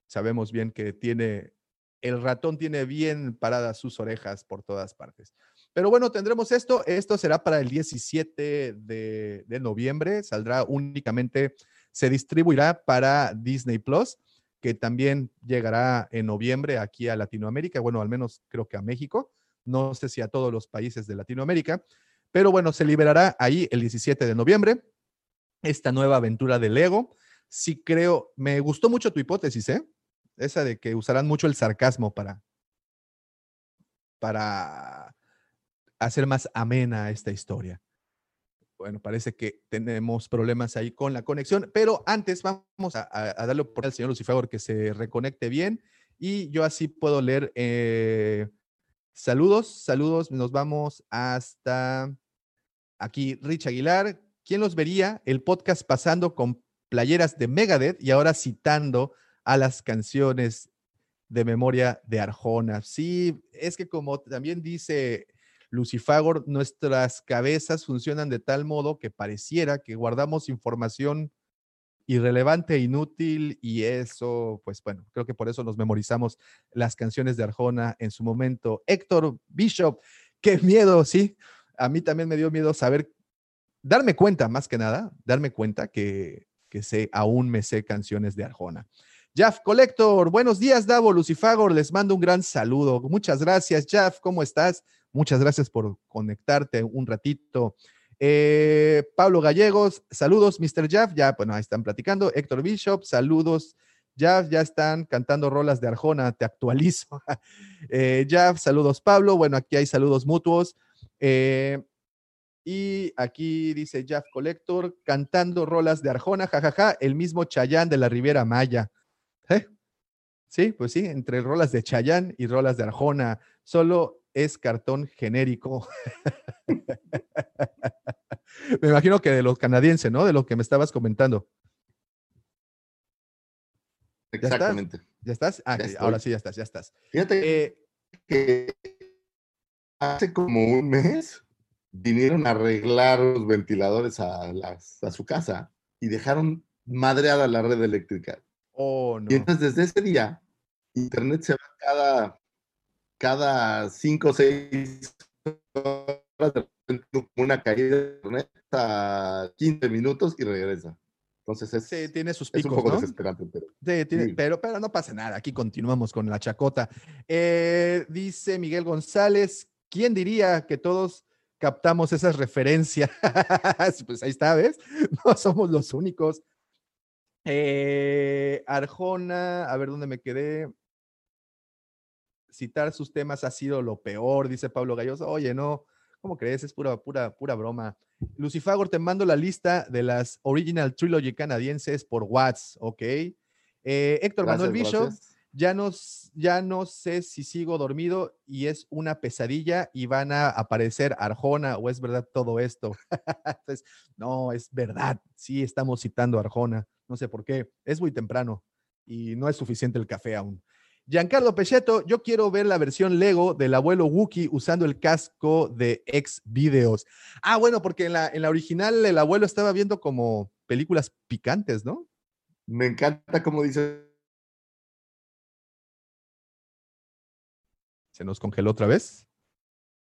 Speaker 3: sabemos bien que tiene, el ratón tiene bien paradas sus orejas por todas partes. Pero bueno, tendremos esto. Esto será para el 17 de, noviembre. Saldrá únicamente, se distribuirá para Disney Plus, que también llegará en noviembre aquí a Latinoamérica. Bueno, al menos creo que a México. No sé si a todos los países de Latinoamérica. Pero bueno, se liberará ahí el 17 de noviembre esta nueva aventura de Lego. Sí creo, me gustó mucho tu hipótesis, ¿eh? Esa de que usarán mucho el sarcasmo para, para hacer más amena esta historia. Bueno, parece que tenemos problemas ahí con la conexión, pero antes vamos a, a- darle por al señor Lucifagor que se reconecte bien y yo así puedo leer. eh, saludos, saludos, nos vamos hasta aquí, Rich Aguilar. ¿Quién los vería? El podcast pasando con playeras de Megadeth y ahora citando a las canciones de memoria de Arjona. Sí, es que como también dice Lucifagor, nuestras cabezas funcionan de tal modo que pareciera que guardamos información irrelevante, inútil y eso, pues bueno, creo que por eso nos memorizamos las canciones de Arjona en su momento. Héctor Bishop, qué miedo, sí. A mí también me dio miedo saber, darme cuenta más que nada, darme cuenta que, que sé, aún me sé canciones de Arjona. Jaff Collector, buenos días, Davo Lucifagor, les mando un gran saludo. Muchas gracias, Jaff, ¿cómo estás? Muchas gracias por conectarte un ratito. Eh, Pablo Gallegos, saludos, Mr. Jaff, ya, bueno, ahí están platicando. Héctor Bishop, saludos. Jaff, ya están cantando rolas de Arjona, te actualizo. eh, Jaff, saludos, Pablo. Bueno, aquí hay saludos mutuos. Eh, y aquí dice Jaff Collector, cantando rolas de Arjona, jajaja, el mismo Chayán de la Riviera Maya. ¿Eh? Sí, pues sí, entre rolas de Chayán y rolas de Arjona, solo es cartón genérico. me imagino que de los canadienses, ¿no? De lo que me estabas comentando.
Speaker 2: Exactamente.
Speaker 3: ¿Ya estás? Ah,
Speaker 2: Ya
Speaker 3: ahora sí, ya estás, ya estás.
Speaker 2: Fíjate
Speaker 3: Eh,
Speaker 2: que hace como un mes vinieron a arreglar los ventiladores a, las- a su casa y dejaron madreada la red eléctrica.
Speaker 3: oh, no.
Speaker 2: Y entonces desde ese día, internet se va cada, cada cinco o seis horas, de repente, una caída de internet a 15 minutos y regresa. Entonces es,
Speaker 3: Sí, tiene sus
Speaker 2: es un
Speaker 3: picos,
Speaker 2: poco
Speaker 3: ¿no?
Speaker 2: desesperante, pero
Speaker 3: Sí, tiene-
Speaker 2: Sí.
Speaker 3: Pero, pero no pasa nada. Aquí continuamos con la chacota. Eh, dice Miguel González, ¿quién diría que todos captamos esas referencias? pues ahí está, ¿ves? No somos los únicos. Eh, Arjona, a ver dónde me quedé. Citar sus temas ha sido lo peor, dice Pablo Galloso. Oye, no, ¿cómo crees? Es pura, pura, pura broma. Lucifagor, te mando la lista de las Original Trilogy canadienses por Watts, ¿ok? Eh, Héctor Manuel Bishop,
Speaker 2: gracias.
Speaker 3: ya no, ya no sé si sigo dormido y es una pesadilla y van a aparecer Arjona o es verdad todo esto. Entonces, no, es verdad. Sí, estamos citando a Arjona. No sé por qué. Es muy temprano y no es suficiente el café aún. Giancarlo Pecheto, yo quiero ver la versión Lego del abuelo Wookie usando el casco de ex videos. Ah, bueno, porque en la, en la original el abuelo estaba viendo como películas picantes, ¿no?
Speaker 2: Me encanta cómo dice
Speaker 3: ¿Se nos congeló otra vez?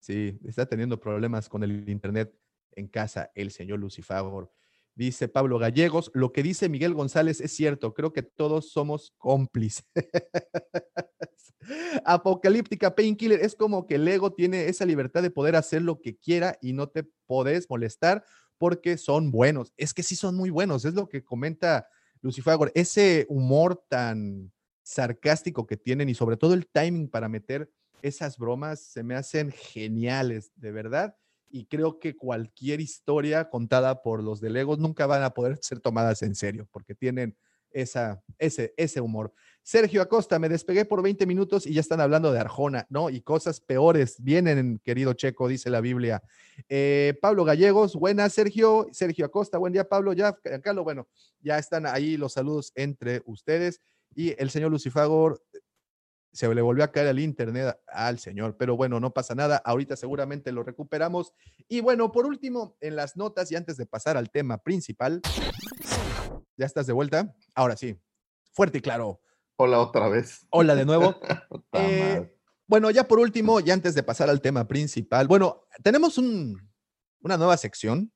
Speaker 3: Sí, está teniendo problemas con el internet en casa el señor Lucifagor. Dice Pablo Gallegos, lo que dice Miguel González es cierto, creo que todos somos cómplices. Apocalíptica Painkiller es como que el ego tiene esa libertad de poder hacer lo que quiera y no te podés molestar porque son buenos. Es que sí son muy buenos, es lo que comenta Lucifagor. Ese humor tan sarcástico que tienen y sobre todo el timing para meter esas bromas se me hacen geniales, de verdad. Y creo que cualquier historia contada por los de Legos nunca van a poder ser tomadas en serio, porque tienen esa, ese, ese humor. Sergio Acosta, me despegué por 20 minutos y ya están hablando de Arjona, ¿no? Y cosas peores vienen, querido Checo, dice la Biblia. Eh, Pablo Gallegos, buenas, Sergio. Sergio Acosta, buen día, Pablo. Ya, Carlos, bueno, ya están ahí los saludos entre ustedes. Y el señor Lucifagor se le volvió a caer el internet al señor, pero bueno, no pasa nada, ahorita seguramente lo recuperamos. Y bueno, por último, en las notas y antes de pasar al tema principal, ¿ya estás de vuelta? Ahora sí, fuerte y claro.
Speaker 2: hola otra vez.
Speaker 3: Hola de nuevo. Eh, bueno, ya por último, y antes de pasar al tema principal, bueno, tenemos un- una nueva sección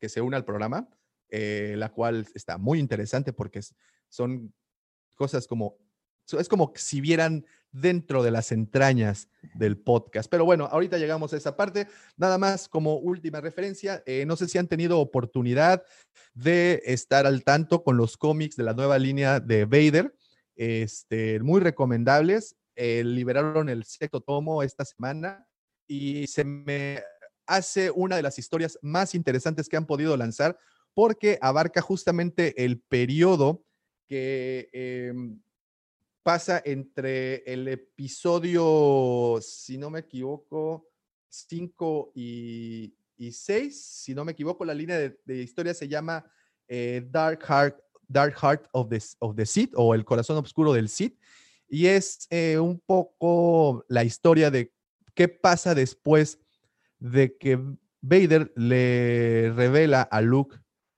Speaker 3: que se une al programa, eh, la cual está muy interesante porque son cosas como, es como si vieran dentro de las entrañas del podcast. Pero bueno, ahorita llegamos a esa parte. Nada más como última referencia, eh, no sé si han tenido oportunidad de estar al tanto con los cómics de la nueva línea de Vader, este, muy recomendables. Eh, liberaron el sexto tomo esta semana y se me hace una de las historias más interesantes que han podido lanzar porque abarca justamente el periodo que em, pasa entre el episodio, si no me equivoco, 5 y, 6, si no me equivoco, la línea de, historia se llama eh, Dark Heart, Dark Heart of the, of the o El Corazón Oscuro del Sith, y es eh, un poco la historia de qué pasa después de que Vader le revela a Luke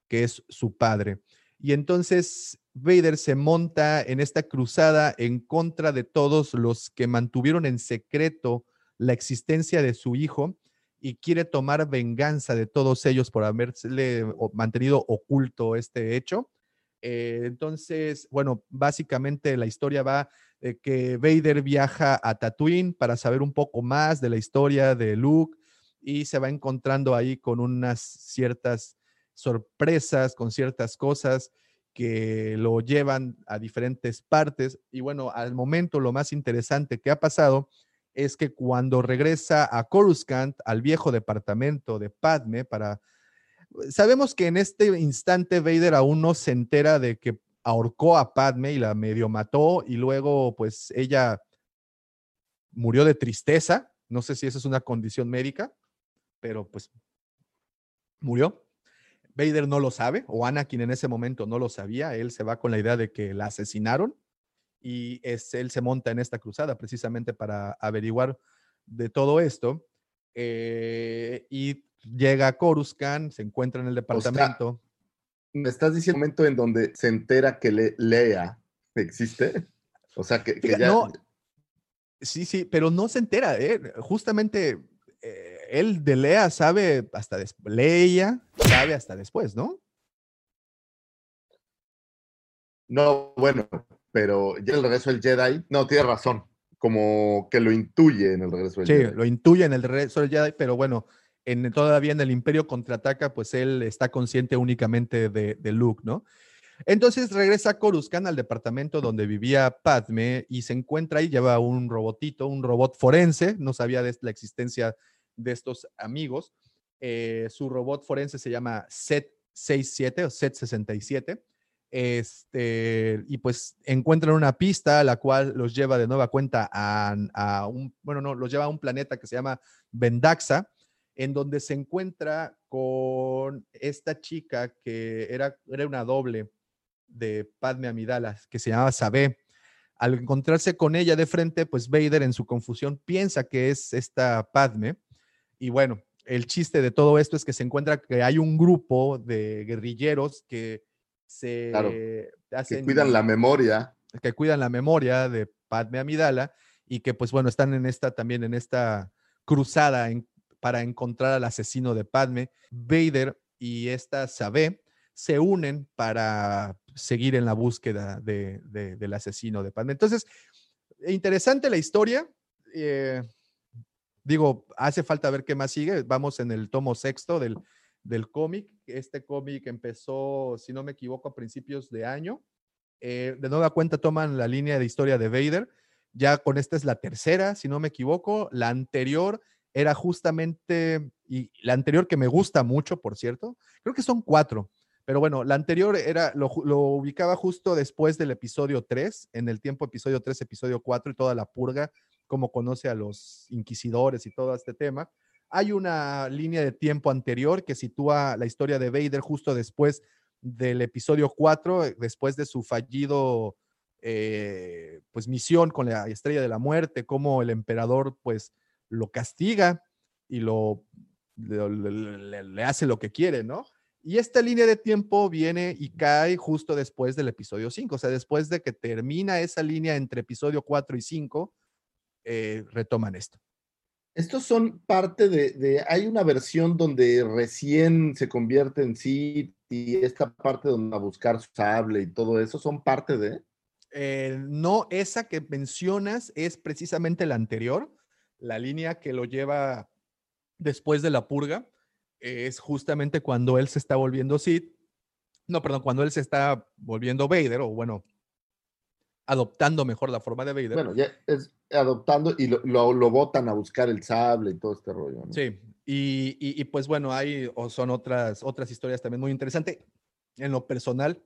Speaker 3: que es su padre. Y entonces Vader se monta en esta cruzada en contra de todos los que mantuvieron en secreto la existencia de su hijo y quiere tomar venganza de todos ellos por haberle mantenido oculto este hecho. Eh, entonces, bueno, básicamente la historia va de que Vader viaja a Tatooine para saber un poco más de la historia de Luke y se va encontrando ahí con unas ciertas sorpresas, con ciertas cosas que lo llevan a diferentes partes. Y bueno, al momento lo más interesante que ha pasado es que cuando regresa a Coruscant, al viejo departamento de Padme, para... Sabemos que en este instante Vader aún no se entera de que ahorcó a Padme y la medio mató y luego pues ella murió de tristeza. No sé si esa es una condición médica, pero pues murió. Vader no lo sabe, o Anakin en ese momento no lo sabía. Él se va con la idea de que la asesinaron y es, él se monta en esta cruzada precisamente para averiguar de todo esto. eh, y llega a Coruscant, se encuentra en el departamento.
Speaker 2: ¿Me estás diciendo un momento en donde se entera que le, Lea existe? O sea, que, ya...
Speaker 3: no, sí, sí, pero no se entera, ¿eh? Justamente eh, él de Lea sabe hasta después, Leia sabe hasta después, ¿no?
Speaker 2: No, bueno, pero ya el regreso del Jedi, no, tiene razón, como que lo intuye en el regreso del
Speaker 3: Sí,
Speaker 2: Jedi.
Speaker 3: lo intuye en el regreso del Jedi, pero bueno, en, todavía en el Imperio contraataca, pues él está consciente únicamente de, de Luke, ¿no? Entonces regresa Coruscant al departamento donde vivía Padme y se encuentra ahí, lleva un robotito, un robot forense, no sabía de la existencia de estos amigos. Eh, su robot forense se llama Set 67 o Set 67. Este, y pues encuentran una pista, la cual los lleva de nueva cuenta a, a un, bueno, no, los lleva a un planeta que se llama Vendaxa, en donde se encuentra con esta chica que era, era una doble de Padme Amidala, que se llamaba Sabé. Al encontrarse con ella de frente, pues Vader en su confusión piensa que es esta Padme. Y bueno, el chiste de todo esto es que se encuentra que hay un grupo de guerrilleros que se
Speaker 2: Claro,
Speaker 3: hacen
Speaker 2: Que cuidan la memoria.
Speaker 3: que cuidan la memoria de Padme Amidala y que pues bueno, están en esta también en esta cruzada en- para encontrar al asesino de Padme. Vader y esta Sabé se unen para seguir en la búsqueda de- de- del asesino de Padme. Entonces, interesante la historia. eh, digo, hace falta ver qué más sigue. Vamos en el tomo sexto del, del cómic. Este cómic empezó, si no me equivoco, a principios de año. Eh, de nueva cuenta toman la línea de historia de Vader. Ya con esta es la tercera, si no me equivoco. La anterior era justamente, y la anterior que me gusta mucho, por cierto, creo que son cuatro. Pero bueno, la anterior era, lo, lo ubicaba justo después del episodio 3, en el tiempo episodio 3, episodio 4 y toda la purga, como conoce a los inquisidores y todo este tema. Hay una línea de tiempo anterior que sitúa la historia de Vader justo después del episodio 4, eh, después de su fallido eh, pues misión con la estrella de la muerte, como el emperador pues lo castiga y lo le- le hace lo que quiere, ¿no? Y esta línea de tiempo viene y cae justo después del episodio 5, o sea, después de que termina esa línea entre episodio 4 y 5, eh, retoman esto.
Speaker 2: Estos son parte de, de- Hay una versión donde recién se convierte en Sith y esta parte donde va a buscar su sable y todo eso, son parte de.
Speaker 3: Eh, no, esa que mencionas es precisamente la anterior, la línea que lo lleva después de la purga, es justamente cuando él se está volviendo Sith, no, perdón, cuando él se está volviendo Vader, o bueno, adoptando mejor la forma de Vader.
Speaker 2: Bueno, ya es adoptando y lo, lo, lo botan a buscar el sable y todo este rollo. ¿no?
Speaker 3: Sí, y, y- y pues bueno, hay o son otras, otras historias también muy interesantes. En lo personal,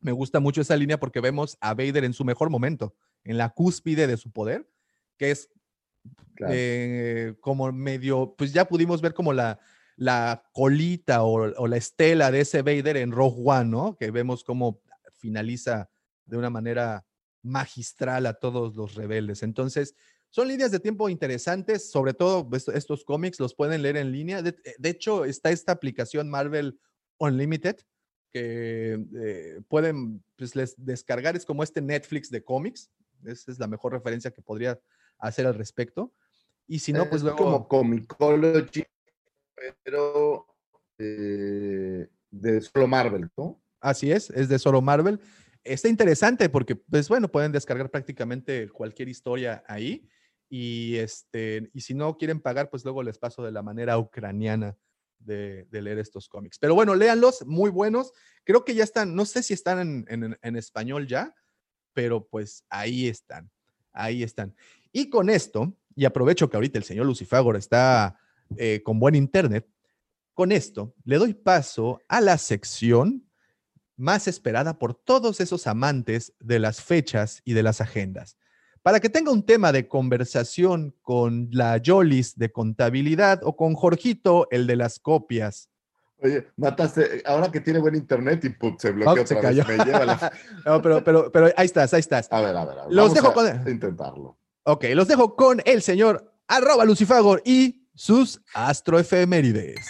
Speaker 3: me gusta mucho esa línea porque vemos a Vader en su mejor momento, en la cúspide de su poder, que es
Speaker 2: Claro.
Speaker 3: eh, como medio, pues ya pudimos ver como la, la colita o, o la estela de ese Vader en Rogue One, ¿no? Que vemos cómo finaliza de una manera magistral a todos los rebeldes. Entonces, son líneas de tiempo interesantes, sobre todo est- estos cómics los pueden leer en línea. De, de hecho, está esta aplicación Marvel Unlimited que eh, pueden pues, les descargar, es como este Netflix de cómics. Esa es la mejor referencia que podría hacer al respecto. Y si no, pues
Speaker 2: es
Speaker 3: luego...
Speaker 2: como Comicology, pero eh, de solo Marvel, ¿no?
Speaker 3: Así es, es de solo Marvel. Está interesante porque, pues bueno, pueden descargar prácticamente cualquier historia ahí. Y, este, y si no quieren pagar, pues luego les paso de la manera ucraniana de, de leer estos cómics. Pero bueno, léanlos, muy buenos. Creo que ya están, no sé si están en, en- en español ya, pero pues ahí están, ahí están. Y con esto, y aprovecho que ahorita el señor Lucifagor está eh, con buen internet, con esto le doy paso a la sección más esperada por todos esos amantes de las fechas y de las agendas. Para que tenga un tema de conversación con la Yolis de contabilidad o con Jorgito, el de las copias.
Speaker 2: Oye, mataste, ahora que tiene buen internet y put, se
Speaker 3: Oh,
Speaker 2: bloqueó
Speaker 3: se
Speaker 2: otra vez.
Speaker 3: cayó.
Speaker 2: Me lleva la-
Speaker 3: No, pero, pero, pero ahí estás, ahí estás.
Speaker 2: A ver, a ver, a ver.
Speaker 3: Los
Speaker 2: vamos
Speaker 3: dejo
Speaker 2: a-
Speaker 3: con-
Speaker 2: intentarlo.
Speaker 3: Ok, los dejo con el señor arroba Lucifagor y sus astroefemérides.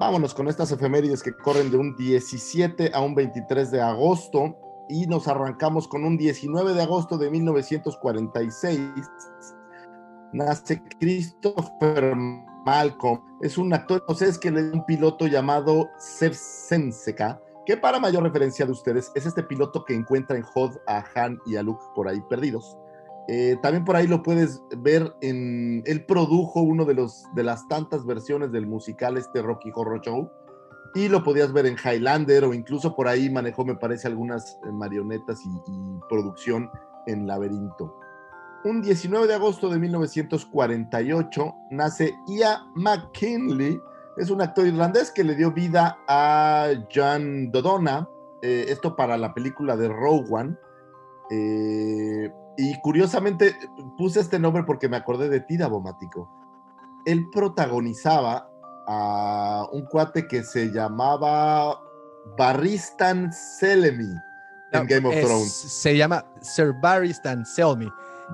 Speaker 2: Vámonos con estas efemérides que corren de un 17 a un 23 de agosto y nos arrancamos con un 19 de agosto de 1946. Nace Christopher Malcolm. Es un actor, no sé, es que le un piloto llamado Sev Senseka, que para mayor referencia de ustedes es este piloto que encuentra en Hod a Han y a Luke por ahí perdidos. Eh, también por ahí lo puedes ver en. Él produjo uno de, los, de las tantas versiones del musical, este Rocky Horror Show. Y lo podías ver en Highlander o incluso por ahí manejó, me parece, algunas eh, marionetas y, producción en Laberinto. Un 19 de agosto de 1948 nace Ia McKinley. Es un actor irlandés que le dio vida a John Dodona. eh, esto para la película de One. Eh, y curiosamente puse este nombre porque me acordé de ti, Dabomático. Él protagonizaba a un cuate que se llamaba Barristan Selemy en
Speaker 3: No,
Speaker 2: Game of
Speaker 3: es-
Speaker 2: Thrones.
Speaker 3: Se llama Sir Barristan Selmy.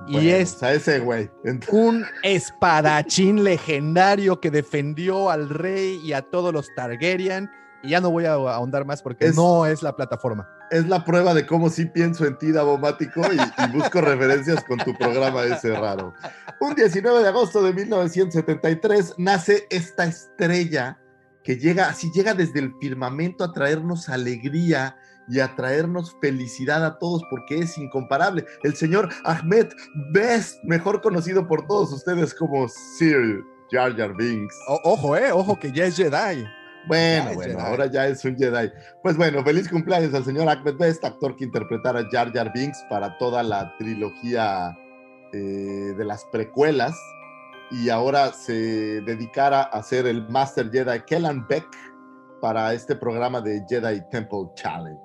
Speaker 3: Y
Speaker 2: Bueno,
Speaker 3: es
Speaker 2: ese güey. Ent-
Speaker 3: un espadachín legendario que defendió al rey y a todos los Targaryen. Y ya no voy a ahondar más porque
Speaker 2: Es-
Speaker 3: no es la plataforma.
Speaker 2: Es la prueba de cómo sí pienso en ti, Dabomático, y, busco referencias con tu programa ese raro. Un 19 de agosto de 1973 nace esta estrella que llega, así llega desde el firmamento a traernos alegría y a traernos felicidad a todos porque es incomparable. El señor Ahmed Best, mejor conocido por todos ustedes como Sir Jar Jar Binks.
Speaker 3: Ojo, eh, ojo que ya es Jedi.
Speaker 2: Bueno, bueno,
Speaker 3: Jedi.
Speaker 2: ahora ya es un Jedi. Pues bueno, feliz cumpleaños al señor Ahmed Best, actor que interpretara a Jar Jar Binks para toda la trilogía eh, de las precuelas. Y ahora se dedicara a ser el Master Jedi Kellan Beck para este programa de Jedi Temple Challenge.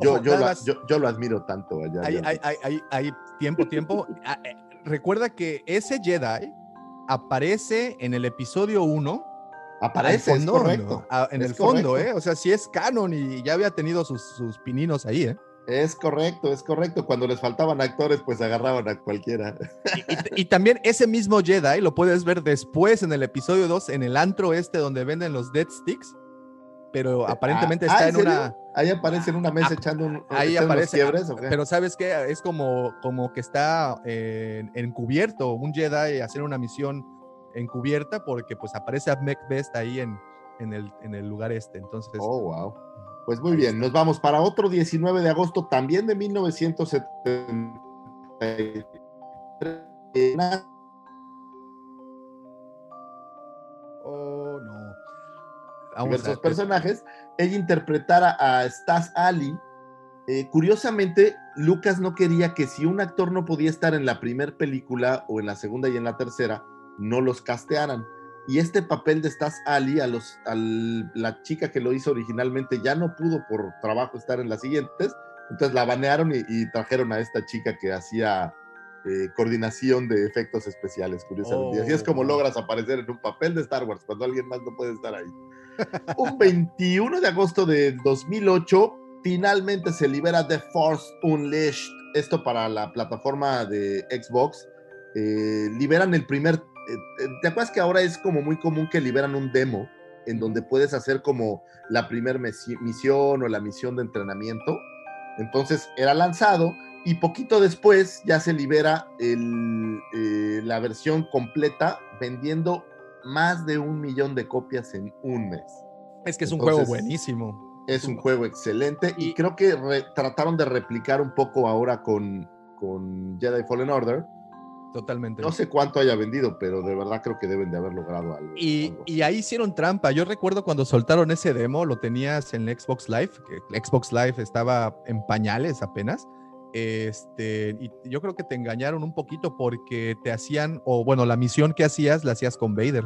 Speaker 2: Yo,
Speaker 3: Ojo,
Speaker 2: yo, lo, yo, yo lo admiro tanto
Speaker 3: hay, hay, hay tiempo, tiempo. Ah, eh, Recuerda que ese Jedi aparece en el episodio 1.
Speaker 2: Aparece,
Speaker 3: al
Speaker 2: es
Speaker 3: fondo,
Speaker 2: correcto.
Speaker 3: ¿no? Ah, en
Speaker 2: es
Speaker 3: el fondo,
Speaker 2: correcto.
Speaker 3: ¿eh? O sea, sí es canon y ya había tenido sus, sus pininos ahí, ¿eh?
Speaker 2: Es correcto, es correcto. Cuando les faltaban actores, pues agarraban a cualquiera.
Speaker 3: Y, y también ese mismo Jedi lo puedes ver después en el episodio 2, en el antro este donde venden los Dead Sticks. Pero aparentemente
Speaker 2: Ah,
Speaker 3: está
Speaker 2: ah,
Speaker 3: en
Speaker 2: serio?
Speaker 3: una.
Speaker 2: Ahí aparece en una mesa
Speaker 3: Ah,
Speaker 2: echando un,
Speaker 3: Ahí aparece.
Speaker 2: quiebres, ¿o qué?
Speaker 3: Pero ¿sabes qué? Es como, como que está eh, encubierto, un Jedi hacer una misión encubierta porque pues aparece a Best ahí en, en, el, en el lugar este. Entonces,
Speaker 2: Oh, wow. Pues muy bien,
Speaker 3: está.
Speaker 2: nos vamos para otro 19 de agosto, también de 1973.
Speaker 3: oh no. Vamos
Speaker 2: diversos
Speaker 3: ver.
Speaker 2: personajes. Ella interpretara a Stas Ali. Eh, curiosamente, Lucas no quería que si un actor no podía estar en la primera película o en la segunda y en la tercera, no los castearan. Y este papel de Stas Ali, a los, al- la chica que lo hizo originalmente, ya no pudo por trabajo estar en las siguientes. Entonces la banearon y, y trajeron a esta chica que hacía eh, coordinación de efectos especiales, curiosamente. y así es como
Speaker 3: Oh.
Speaker 2: logras aparecer en un papel de Star Wars cuando alguien más no puede estar ahí. Un 21 de agosto de 2008, finalmente se libera The Force Unleashed. Esto para la plataforma de Xbox. Eh, liberan el primer. Eh, eh, ¿Te acuerdas que ahora es como muy común que liberan un demo en donde puedes hacer como la primer misi- misión o la misión de entrenamiento? Entonces era lanzado y poquito después ya se libera el, eh, la versión completa vendiendo más de un millón de copias en un mes.
Speaker 3: Es que es un juego buenísimo.
Speaker 2: Es un juego excelente y,
Speaker 3: Y-
Speaker 2: creo que re- trataron de replicar un poco ahora con, con Jedi Fallen Order.
Speaker 3: Totalmente.
Speaker 2: No sé cuánto haya vendido, pero de verdad creo que deben de haber logrado algo.
Speaker 3: Y,
Speaker 2: algo
Speaker 3: y ahí hicieron trampa. Yo recuerdo cuando soltaron ese demo, lo tenías en el Xbox Live, que el Xbox Live estaba en pañales apenas. Este, y yo creo que te engañaron un poquito porque te hacían, o bueno, la misión que hacías la hacías con Vader.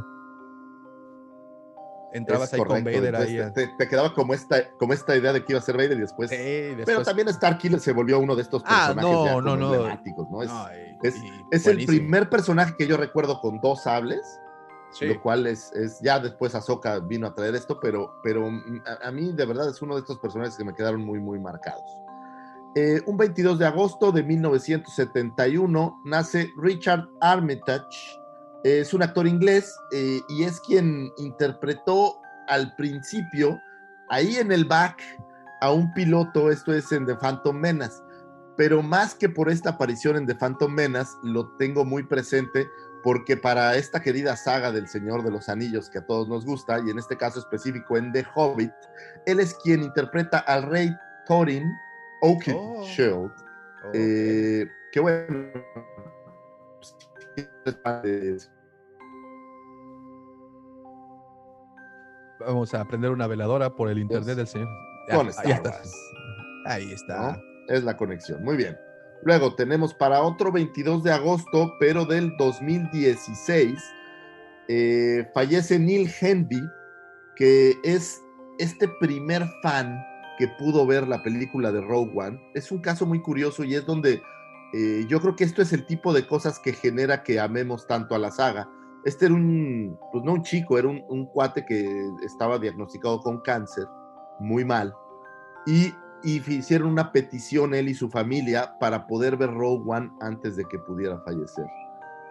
Speaker 3: Entrabas
Speaker 2: Es
Speaker 3: ahí
Speaker 2: correcto,
Speaker 3: con Vader
Speaker 2: entonces
Speaker 3: ahí.
Speaker 2: te, te quedaba como esta, como esta idea de que iba a ser Vader y después.
Speaker 3: Sí,
Speaker 2: pero
Speaker 3: después-
Speaker 2: también Starkiller se volvió uno de estos
Speaker 3: Ah,
Speaker 2: personajes
Speaker 3: no,
Speaker 2: ya
Speaker 3: no,
Speaker 2: como
Speaker 3: no.
Speaker 2: emblemáticos, ¿no? Es, es-
Speaker 3: y
Speaker 2: es el primer personaje que yo recuerdo con dos sables.
Speaker 3: Sí.
Speaker 2: lo cual es, es ya después Ahsoka vino a traer esto, pero, pero mm, a, a mí de verdad es uno de estos personajes que me quedaron muy, muy marcados. Eh, un 22 de agosto de 1971 nace Richard Armitage. Es un actor inglés eh, y es quien interpretó al principio, ahí en el back, a un piloto, esto es en The Phantom Menace. Pero más que por esta aparición en The Phantom Menace, lo tengo muy presente porque para esta querida saga del Señor de los Anillos que a todos nos gusta, y en este caso específico en The Hobbit, él es quien interpreta al rey Thorin Oakenshield.
Speaker 3: Oh,
Speaker 2: Eh, qué bueno.
Speaker 3: Vamos a prender una veladora por el internet
Speaker 2: Pues,
Speaker 3: del señor.
Speaker 2: con
Speaker 3: ahí está.
Speaker 2: Wars.
Speaker 3: Ahí está.
Speaker 2: ¿no? Es la conexión. Muy bien. Luego tenemos para otro 22 de agosto, pero del 2016, eh, fallece Neil Henby, que es este primer fan que pudo ver la película de Rogue One. Es un caso muy curioso y es donde eh, yo creo que esto es el tipo de cosas que genera que amemos tanto a la saga. Este era un, pues no un chico, era un, un cuate que estaba diagnosticado con cáncer, muy mal, y, y hicieron una petición él y su familia para poder ver Rogue One antes de que pudiera fallecer.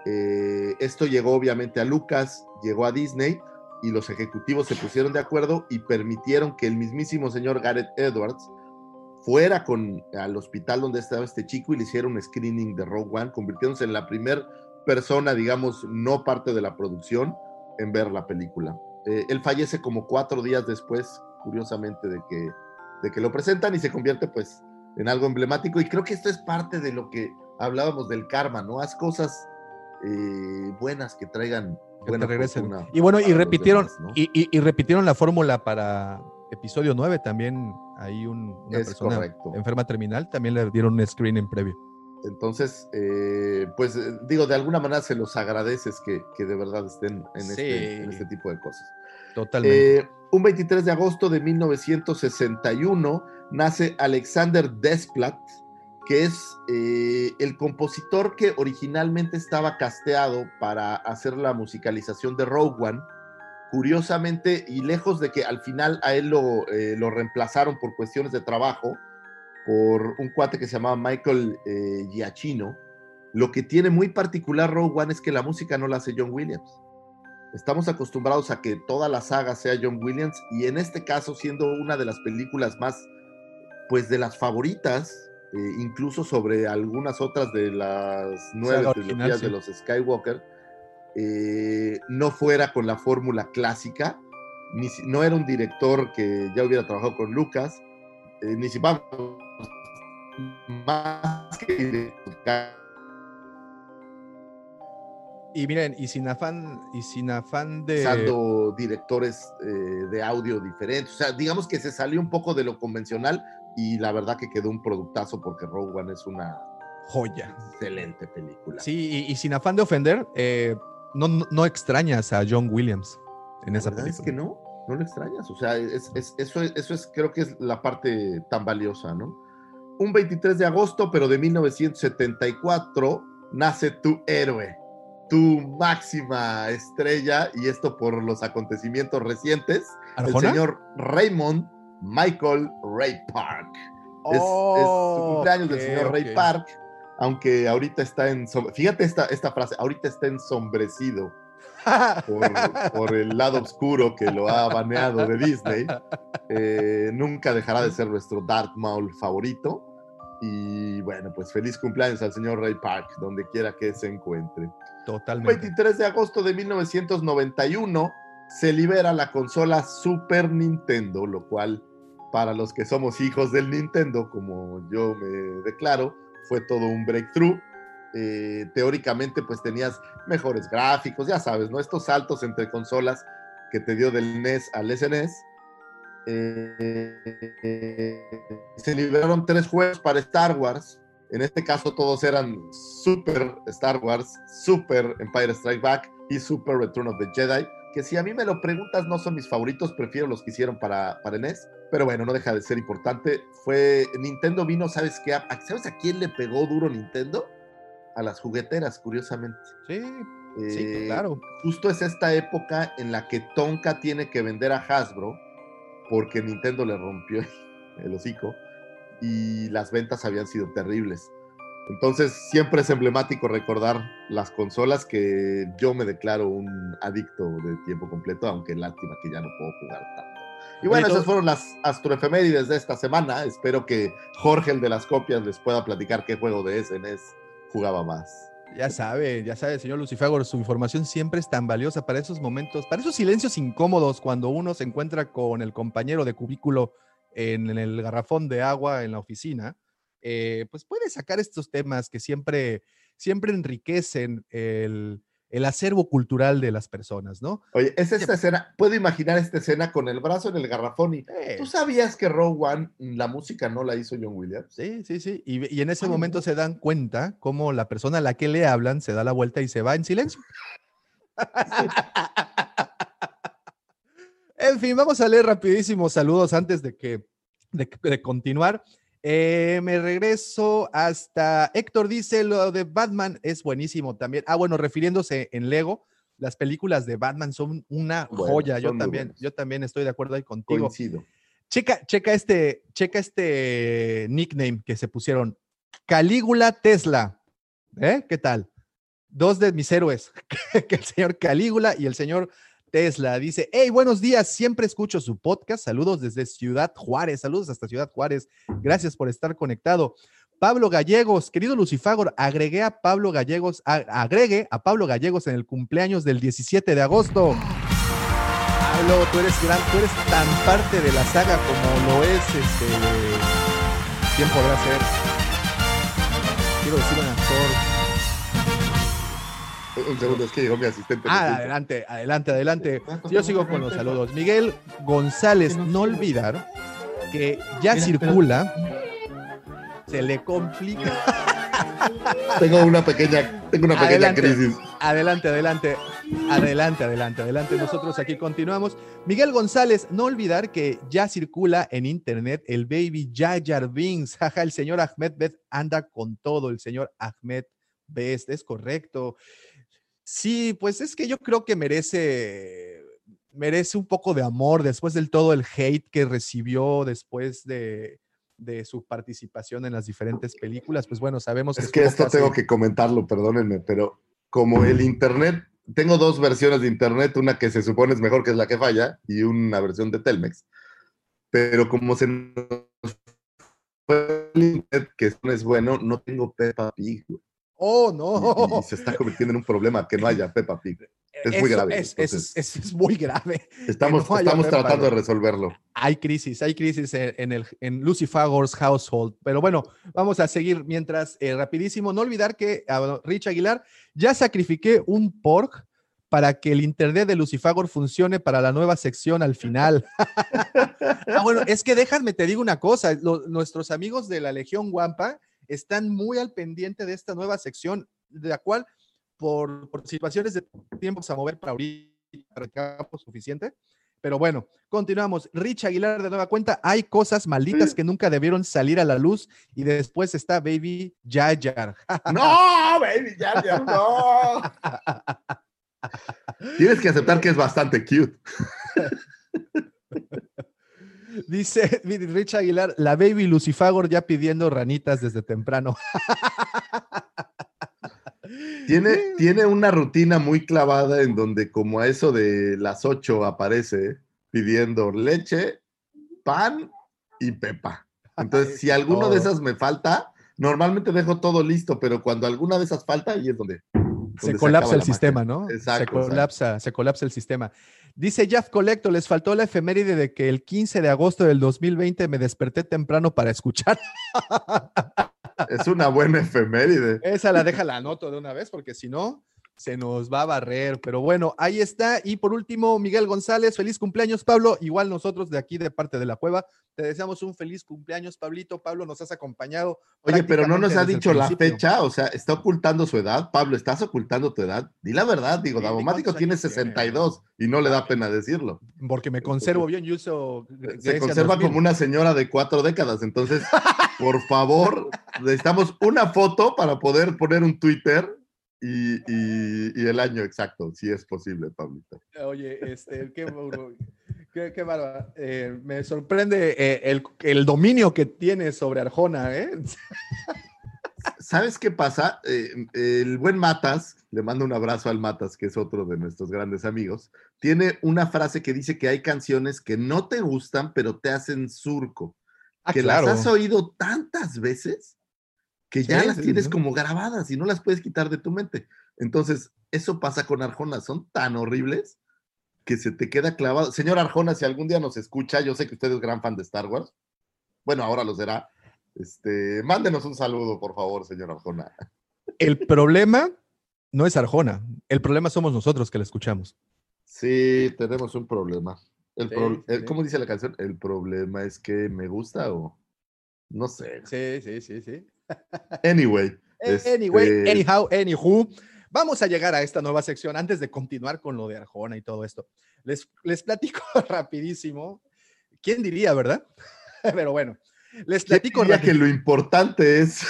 Speaker 2: Eh, esto llegó obviamente a Lucas, llegó a Disney y los ejecutivos se pusieron de acuerdo y permitieron que el mismísimo señor Gareth Edwards fuera con, al hospital donde estaba este chico y le hiciera un screening de Rogue One, convirtiéndose en la primera persona, digamos, no parte de la producción en ver la película. Eh, él fallece como cuatro días después, curiosamente, de que, de que lo presentan y se convierte pues en algo emblemático. Y creo que esto es parte de lo que hablábamos del karma, ¿no? Haz cosas eh, buenas que traigan
Speaker 3: Que
Speaker 2: buena
Speaker 3: te regresen. Y bueno, y repitieron,
Speaker 2: demás, ¿no?
Speaker 3: y, y- y repitieron la fórmula para episodio 9 también. Hay un, una
Speaker 2: Es
Speaker 3: persona
Speaker 2: correcto.
Speaker 3: enferma terminal, también le dieron un screening previo.
Speaker 2: Entonces, eh, pues eh, digo, de alguna manera se los agradeces que, que de verdad estén en, este, en este tipo de cosas.
Speaker 3: Totalmente.
Speaker 2: Eh, un 23 de agosto de 1961 nace Alexander Desplat, que es eh, el compositor que originalmente estaba casteado para hacer la musicalización de Rogue One. Curiosamente, y lejos de que al final a él lo, lo reemplazaron por cuestiones de trabajo, por un cuate que se llamaba Michael eh, Giacchino, lo que tiene muy particular Rogue One es que la música no la hace John Williams. Estamos acostumbrados a que toda la saga sea John Williams y en este caso siendo una de las películas más, pues de las favoritas, eh, incluso sobre algunas otras de las nueve
Speaker 3: Saga
Speaker 2: trilogías
Speaker 3: sí.
Speaker 2: de los Skywalker, eh, no fuera con la fórmula clásica, ni no era un director que ya hubiera trabajado con Lucas, eh, ni si vamos más que
Speaker 3: Y miren, y sin afán, y sin afán de.
Speaker 2: usando directores eh, de audio diferentes. O sea, digamos que se salió un poco de lo convencional y la verdad que quedó un productazo porque Rogue One es una
Speaker 3: Joya.
Speaker 2: excelente película.
Speaker 3: Sí, y, y sin afán de ofender, eh, no, no, a John Williams en esa película.
Speaker 2: es que no, no lo extrañas. O sea, es, es- eso, es, eso es, creo que es la parte tan valiosa, ¿no? Un 23 de agosto, pero de 1974, nace tu héroe, tu máxima estrella, y esto por los acontecimientos recientes, el
Speaker 3: ¿Arjona?
Speaker 2: señor Raymond Michael Ray Park. Es, es
Speaker 3: Oh,
Speaker 2: su cumpleaños del
Speaker 3: ok,
Speaker 2: señor Ray
Speaker 3: ok.
Speaker 2: Park, aunque ahorita está en... Fíjate esta, esta frase, ahorita está ensombrecido por, por el lado oscuro que lo ha baneado de Disney. Eh, nunca dejará de ser nuestro Darth Maul favorito. Y bueno, pues feliz cumpleaños al señor Ray Park, donde quiera que se encuentre.
Speaker 3: Totalmente.
Speaker 2: 23 de agosto de 1991 se libera la consola Super Nintendo, lo cual para los que somos hijos del Nintendo, como yo me declaro, fue todo un breakthrough. Eh, teóricamente pues tenías mejores gráficos, ya sabes, ¿no? Estos saltos entre consolas que te dio del NES al SNES. Eh, eh, se liberaron tres juegos para Star Wars. En este caso todos eran Super Star Wars, Super Empire Strike Back y Super Return of the Jedi. Que si a mí me lo preguntas no son mis favoritos, prefiero los que hicieron para, para NES. Pero bueno, no deja de ser importante. Fue Nintendo vino, ¿sabes qué? ¿A- ¿Sabes a quién le pegó duro Nintendo? A las jugueteras, curiosamente.
Speaker 3: Sí, sí,
Speaker 2: Eh,
Speaker 3: claro.
Speaker 2: justo es esta época en la que Tonka tiene que vender a Hasbro porque Nintendo le rompió el hocico y las ventas habían sido terribles. Entonces siempre es emblemático recordar las consolas que yo me declaro un adicto de tiempo completo, aunque lástima que ya no puedo jugar tanto. Y bueno, esas fueron las astroefemérides de esta semana. Espero que Jorge, el de las copias, les pueda platicar qué juego de SNES jugaba más.
Speaker 3: Ya sabe, ya sabe, señor Lucifagor, su información siempre es tan valiosa para esos momentos, para esos silencios incómodos cuando uno se encuentra con el compañero de cubículo en, en el garrafón de agua en la oficina. eh, pues puede sacar estos temas que siempre, siempre enriquecen el, el acervo cultural de las personas, ¿no?
Speaker 2: Oye, es esta escena, puedo imaginar esta escena con el brazo en el garrafón y
Speaker 3: Eh,
Speaker 2: ¿tú sabías que Rogue One, la música no la hizo John Williams?
Speaker 3: Sí, sí, sí. Y, y en ese
Speaker 2: Ay,
Speaker 3: momento
Speaker 2: no.
Speaker 3: se dan cuenta cómo la persona a la que le hablan se da la vuelta y se va en silencio. en fin, vamos a leer rapidísimos saludos antes de que de, de continuar. Eh, me regreso hasta Héctor dice lo de Batman es buenísimo también. Ah, bueno, refiriéndose en Lego, las películas de Batman son una
Speaker 2: Bueno,
Speaker 3: joya. Yo
Speaker 2: son
Speaker 3: también,
Speaker 2: buenas.
Speaker 3: yo también estoy de acuerdo ahí contigo.
Speaker 2: Coincido.
Speaker 3: Checa, checa este, checa este nickname que se pusieron. Calígula Tesla. ¿Eh? ¿Qué tal? Dos de mis héroes, que el señor Calígula y el señor Tesla. Dice, hey, buenos días, siempre escucho su podcast. Saludos desde Ciudad Juárez. Saludos hasta Ciudad Juárez. Gracias por estar conectado. Pablo Gallegos, querido Lucifagor, agregué a Pablo Gallegos, agregue a Pablo Gallegos en el cumpleaños del 17 de agosto. Pablo, tú eres gran, tú eres tan parte de la saga como lo es este. ¿Quién podrá ser? Quiero decir un actor.
Speaker 2: Un segundo, es que llegó mi asistente.
Speaker 3: Ah, adelante, adelante, adelante. Yo sigo con los saludos. Miguel González, no olvidar que ya circula. Se le complica.
Speaker 2: Tengo una pequeña, tengo una pequeña
Speaker 3: Adelante.
Speaker 2: crisis.
Speaker 3: Adelante, adelante. Adelante, adelante, adelante. Nosotros aquí continuamos. Miguel González, no olvidar que ya circula en internet el baby Jar Binks. Jaja, el señor Ahmed Best anda con todo. El señor Ahmed Best, es correcto. Sí, pues es que yo creo que merece, merece un poco de amor después del todo el hate que recibió después de, de su participación en las diferentes películas. Pues bueno, sabemos
Speaker 2: Es
Speaker 3: estuvo
Speaker 2: que esto tengo que comentarlo, perdónenme, pero como el internet, tengo dos versiones de internet, una que se supone es mejor que es la que falla y una versión de Telmex. Pero como se nos fue el internet que no es bueno, no tengo Peppa Pig. güey.
Speaker 3: Oh, no.
Speaker 2: Y, y se está convirtiendo en un problema que no haya Peppa Pig. es muy grave,
Speaker 3: Es, es-
Speaker 2: entonces-
Speaker 3: es- es muy grave.
Speaker 2: Estamos,
Speaker 3: no haya
Speaker 2: estamos
Speaker 3: Peppa,
Speaker 2: tratando de resolverlo.
Speaker 3: Hay crisis, hay crisis en, en el en household. Pero bueno, vamos a seguir mientras, eh, rapidísimo. No olvidar que a Rich Aguilar ya sacrifiqué un pork para que el internet de Lucifagor funcione para la nueva sección al final. ah, bueno, es que déjame, te digo una cosa, lo- nuestros amigos de la Legión Guampa están muy al pendiente de esta nueva sección, de la cual por, por situaciones de tiempo vamos a mover para ahorita, para el campo suficiente. Pero bueno, continuamos. Rich Aguilar de nueva cuenta. Hay cosas malditas que nunca debieron salir a la luz y después está Baby Yayar.
Speaker 2: ¡No, baby! ¡Ya, ya, no! Tienes que aceptar que es bastante cute.
Speaker 3: Dice Rich Aguilar, la Baby Lucifagor ya pidiendo ranitas desde temprano.
Speaker 2: Tiene, tiene una rutina muy clavada en donde como a eso de las 8 aparece pidiendo leche, pan y pepa. Entonces, si alguno de esas me falta, normalmente dejo todo listo, pero cuando alguna de esas falta, ahí es donde...
Speaker 3: se colapsa el sistema,
Speaker 2: magia.
Speaker 3: ¿no? se
Speaker 2: Exacto,
Speaker 3: colapsa, se colapsa el sistema. Dice Jeff Colecto, les faltó la efeméride de que el 15 de agosto del 2020 me desperté temprano para escuchar.
Speaker 2: Es una buena efeméride.
Speaker 3: Esa la deja la anoto de una vez porque si no se nos va a barrer. Pero bueno, ahí está. Y por último, Miguel González, feliz cumpleaños, Pablo. Igual nosotros de aquí de parte de la cueva, te deseamos un feliz cumpleaños, Pablito. Pablo, nos has acompañado.
Speaker 2: Oye, pero no nos ha dicho la fecha, o sea, está ocultando su edad. Pablo, ¿estás ocultando tu edad? Di la verdad, digo,
Speaker 3: Sí,
Speaker 2: Davomático
Speaker 3: ¿cuántos
Speaker 2: tiene
Speaker 3: años tiene?
Speaker 2: 62 y no le da pena decirlo.
Speaker 3: Porque me conservo bien, yo uso
Speaker 2: Se
Speaker 3: Grecia
Speaker 2: conserva
Speaker 3: 2000.
Speaker 2: como una señora de cuatro décadas, entonces, por favor, necesitamos una foto para poder poner un Twitter y, y- y el año exacto, si es posible, Pablito.
Speaker 3: Oye, este, qué, qué, qué bárbaro. Eh, me sorprende eh, el, el dominio que tiene sobre Arjona, ¿eh?
Speaker 2: ¿Sabes qué pasa? Eh, el buen Matas, le mando un abrazo al Matas, que es otro de nuestros grandes amigos, tiene una frase que dice que hay canciones que no te gustan, pero te hacen surco.
Speaker 3: Ah,
Speaker 2: que
Speaker 3: claro.
Speaker 2: las has oído tantas veces que ya
Speaker 3: Sí,
Speaker 2: las
Speaker 3: sí,
Speaker 2: tienes como grabadas y no las puedes quitar de tu mente. Entonces, eso pasa con Arjona, son tan horribles que se te queda clavado. Señor Arjona, si algún día nos escucha, yo sé que usted es gran fan de Star Wars. Bueno, ahora lo será. Este, mándenos un saludo, por favor, señor Arjona.
Speaker 3: El problema no es Arjona, el problema somos nosotros que la escuchamos.
Speaker 2: Sí, tenemos un problema. El
Speaker 3: Sí,
Speaker 2: pro- el-
Speaker 3: sí.
Speaker 2: ¿Cómo dice la canción? El problema es que me gusta o no sé.
Speaker 3: Sí, sí, sí, sí.
Speaker 2: Anyway.
Speaker 3: Anyway,
Speaker 2: este,
Speaker 3: anyhow, anywho, vamos a llegar a esta nueva sección antes de continuar con lo de Arjona y todo esto. Les, les platico rapidísimo. ¿Quién diría, verdad? Pero bueno, les
Speaker 2: ¿quién
Speaker 3: platico
Speaker 2: diría que lo importante es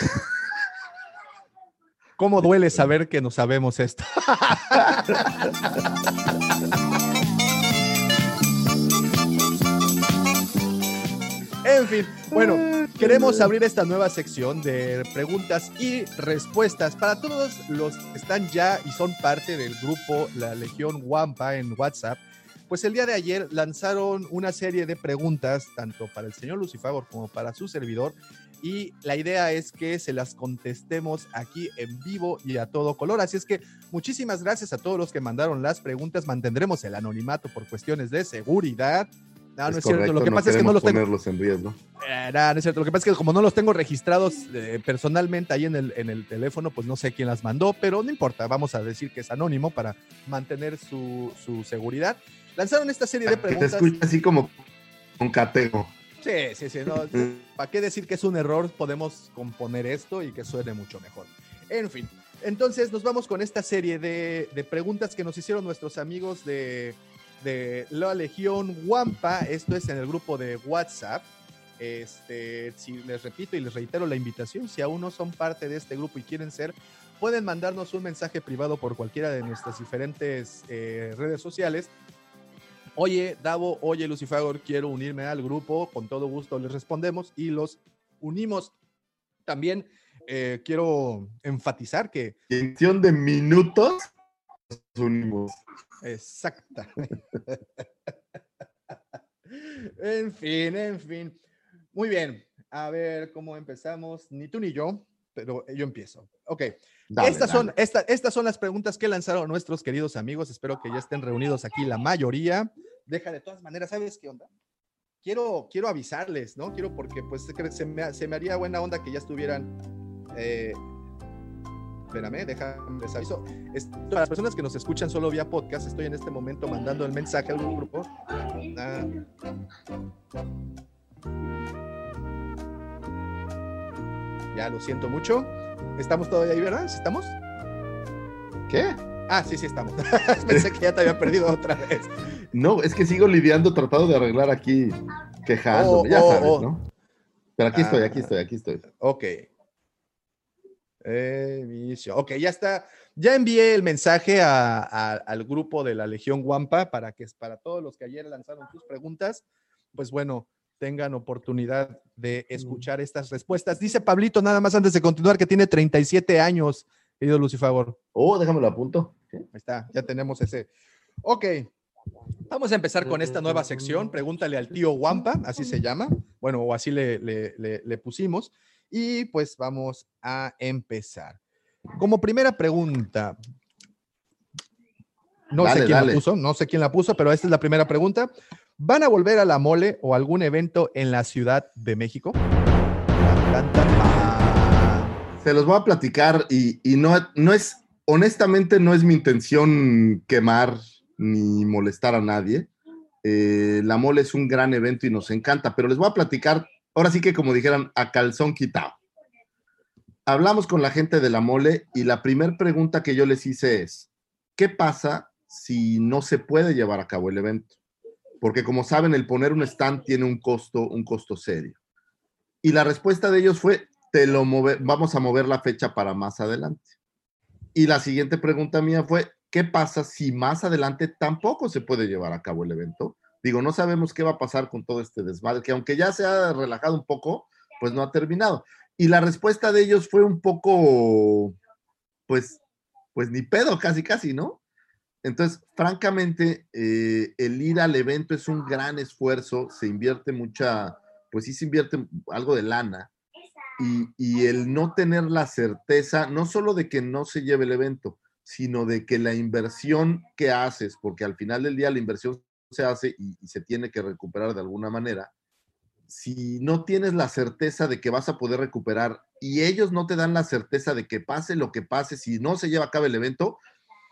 Speaker 3: ¿Cómo duele saber que no sabemos esto? bueno, queremos abrir esta nueva sección de preguntas y respuestas para todos los que están ya y son parte del grupo La Legión Wampa en WhatsApp. Pues el día de ayer lanzaron una serie de preguntas, tanto para el señor Lucifagor como para su servidor, y la idea es que se las contestemos aquí en vivo y a todo color. Así es que muchísimas gracias a todos los que mandaron las preguntas. Mantendremos el anonimato por cuestiones de seguridad. No, no es, cierto. Lo que pasa es que no los tengo.
Speaker 2: en riesgo.
Speaker 3: Eh, nada, no es cierto. Lo que pasa es que como no los tengo registrados eh, personalmente ahí en el, en el teléfono, pues no sé quién las mandó, pero no importa. Vamos a decir que es anónimo para mantener su, su seguridad. Lanzaron esta serie de
Speaker 2: Que te
Speaker 3: preguntas.
Speaker 2: escucha así como con catego.
Speaker 3: Sí, sí, sí. No, ¿Para qué decir que es un error? Podemos componer esto y que suene mucho mejor. En fin, entonces nos vamos con esta serie de, de preguntas que nos hicieron nuestros amigos de, de la Legión Wampa. Esto es en el grupo de WhatsApp. Este, si les repito y les reitero la invitación, si aún no son parte de este grupo y quieren ser, pueden mandarnos un mensaje privado por cualquiera de nuestras diferentes eh, redes sociales Oye, Davo, oye, Lucifagor, quiero unirme al grupo. Con todo gusto les respondemos y los unimos. También eh, quiero enfatizar que
Speaker 2: En cuestión de minutos nos unimos.
Speaker 3: Exactamente. en fin, en fin. Muy bien. A ver cómo empezamos. Ni tú ni yo, pero yo empiezo. Ok.
Speaker 2: Dale,
Speaker 3: estas,
Speaker 2: dale.
Speaker 3: Son, esta- estas son las preguntas que lanzaron nuestros queridos amigos. Espero que ya estén reunidos aquí la mayoría. Deja de todas maneras, ¿sabes qué onda? Quiero, quiero avisarles, ¿no? Quiero porque pues se, se me, se me haría buena onda que ya estuvieran... eh, espérame, déjame, les aviso. Para las personas que nos escuchan solo vía podcast, estoy en este momento mandando el mensaje al grupo. Ah. Ya lo siento mucho. ¿Estamos todavía ahí, verdad? ¿Sí ¿Estamos?
Speaker 2: ¿Qué?
Speaker 3: Ah, sí, sí estamos. Pensé que ya te había perdido otra vez.
Speaker 2: No, es que sigo lidiando, tratando de arreglar aquí, quejándome,
Speaker 3: Oh,
Speaker 2: ya
Speaker 3: oh,
Speaker 2: sabes,
Speaker 3: oh.
Speaker 2: ¿no? Pero aquí estoy,
Speaker 3: Ah.
Speaker 2: aquí estoy, aquí estoy.
Speaker 3: Ok. Emisión. Ok, ya está. Ya envié el mensaje a- a- al grupo de la Legión Guampa para que para todos los que ayer lanzaron sus preguntas, pues bueno, tengan oportunidad de escuchar estas respuestas. Dice Pablito, nada más antes de continuar, que tiene 37 años, querido Lucifagor.
Speaker 2: Oh, déjame lo apunto. ¿Qué?
Speaker 3: Ahí está, ya tenemos ese. Ok, vamos a empezar con esta nueva sección. Pregúntale al tío Wampa, así se llama. Bueno, o así le, le- le- le pusimos. Y pues vamos a empezar. Como primera pregunta, no
Speaker 2: Dale,
Speaker 3: sé quién
Speaker 2: dale.
Speaker 3: la puso, no sé quién la puso, pero esta es la primera pregunta. ¿Van a volver a la mole o algún evento en la Ciudad de México?
Speaker 2: Se los voy a platicar y, y no, no es, honestamente, no es mi intención quemar ni molestar a nadie. Eh, la mole es un gran evento y nos encanta, pero les voy a platicar, ahora sí que como dijeran, a calzón quitado. Hablamos con la gente de la mole y la primera pregunta que yo les hice es, ¿qué pasa si no se puede llevar a cabo el evento? Porque como saben, el poner un stand tiene un costo, un costo serio. Y la respuesta de ellos fue, te lo vamos a mover la fecha para más adelante. Y la siguiente pregunta mía fue, ¿qué pasa si más adelante tampoco se puede llevar a cabo el evento? Digo, no sabemos qué va a pasar con todo este desmadre, que aunque ya se ha relajado un poco, pues no ha terminado. Y la respuesta de ellos fue un poco, pues, pues ni pedo, casi, casi, ¿no? Entonces, francamente, eh, el ir al evento es un gran esfuerzo, se invierte mucha, pues sí se invierte algo de lana. y, y el no tener la certeza, no solo de que no se lleve el evento, sino de que la inversión que haces, porque al final del día la inversión se hace y, se tiene que recuperar de alguna manera, si no tienes la certeza de que vas a poder recuperar y ellos no te dan la certeza de que pase lo que pase, si no se lleva a cabo el evento,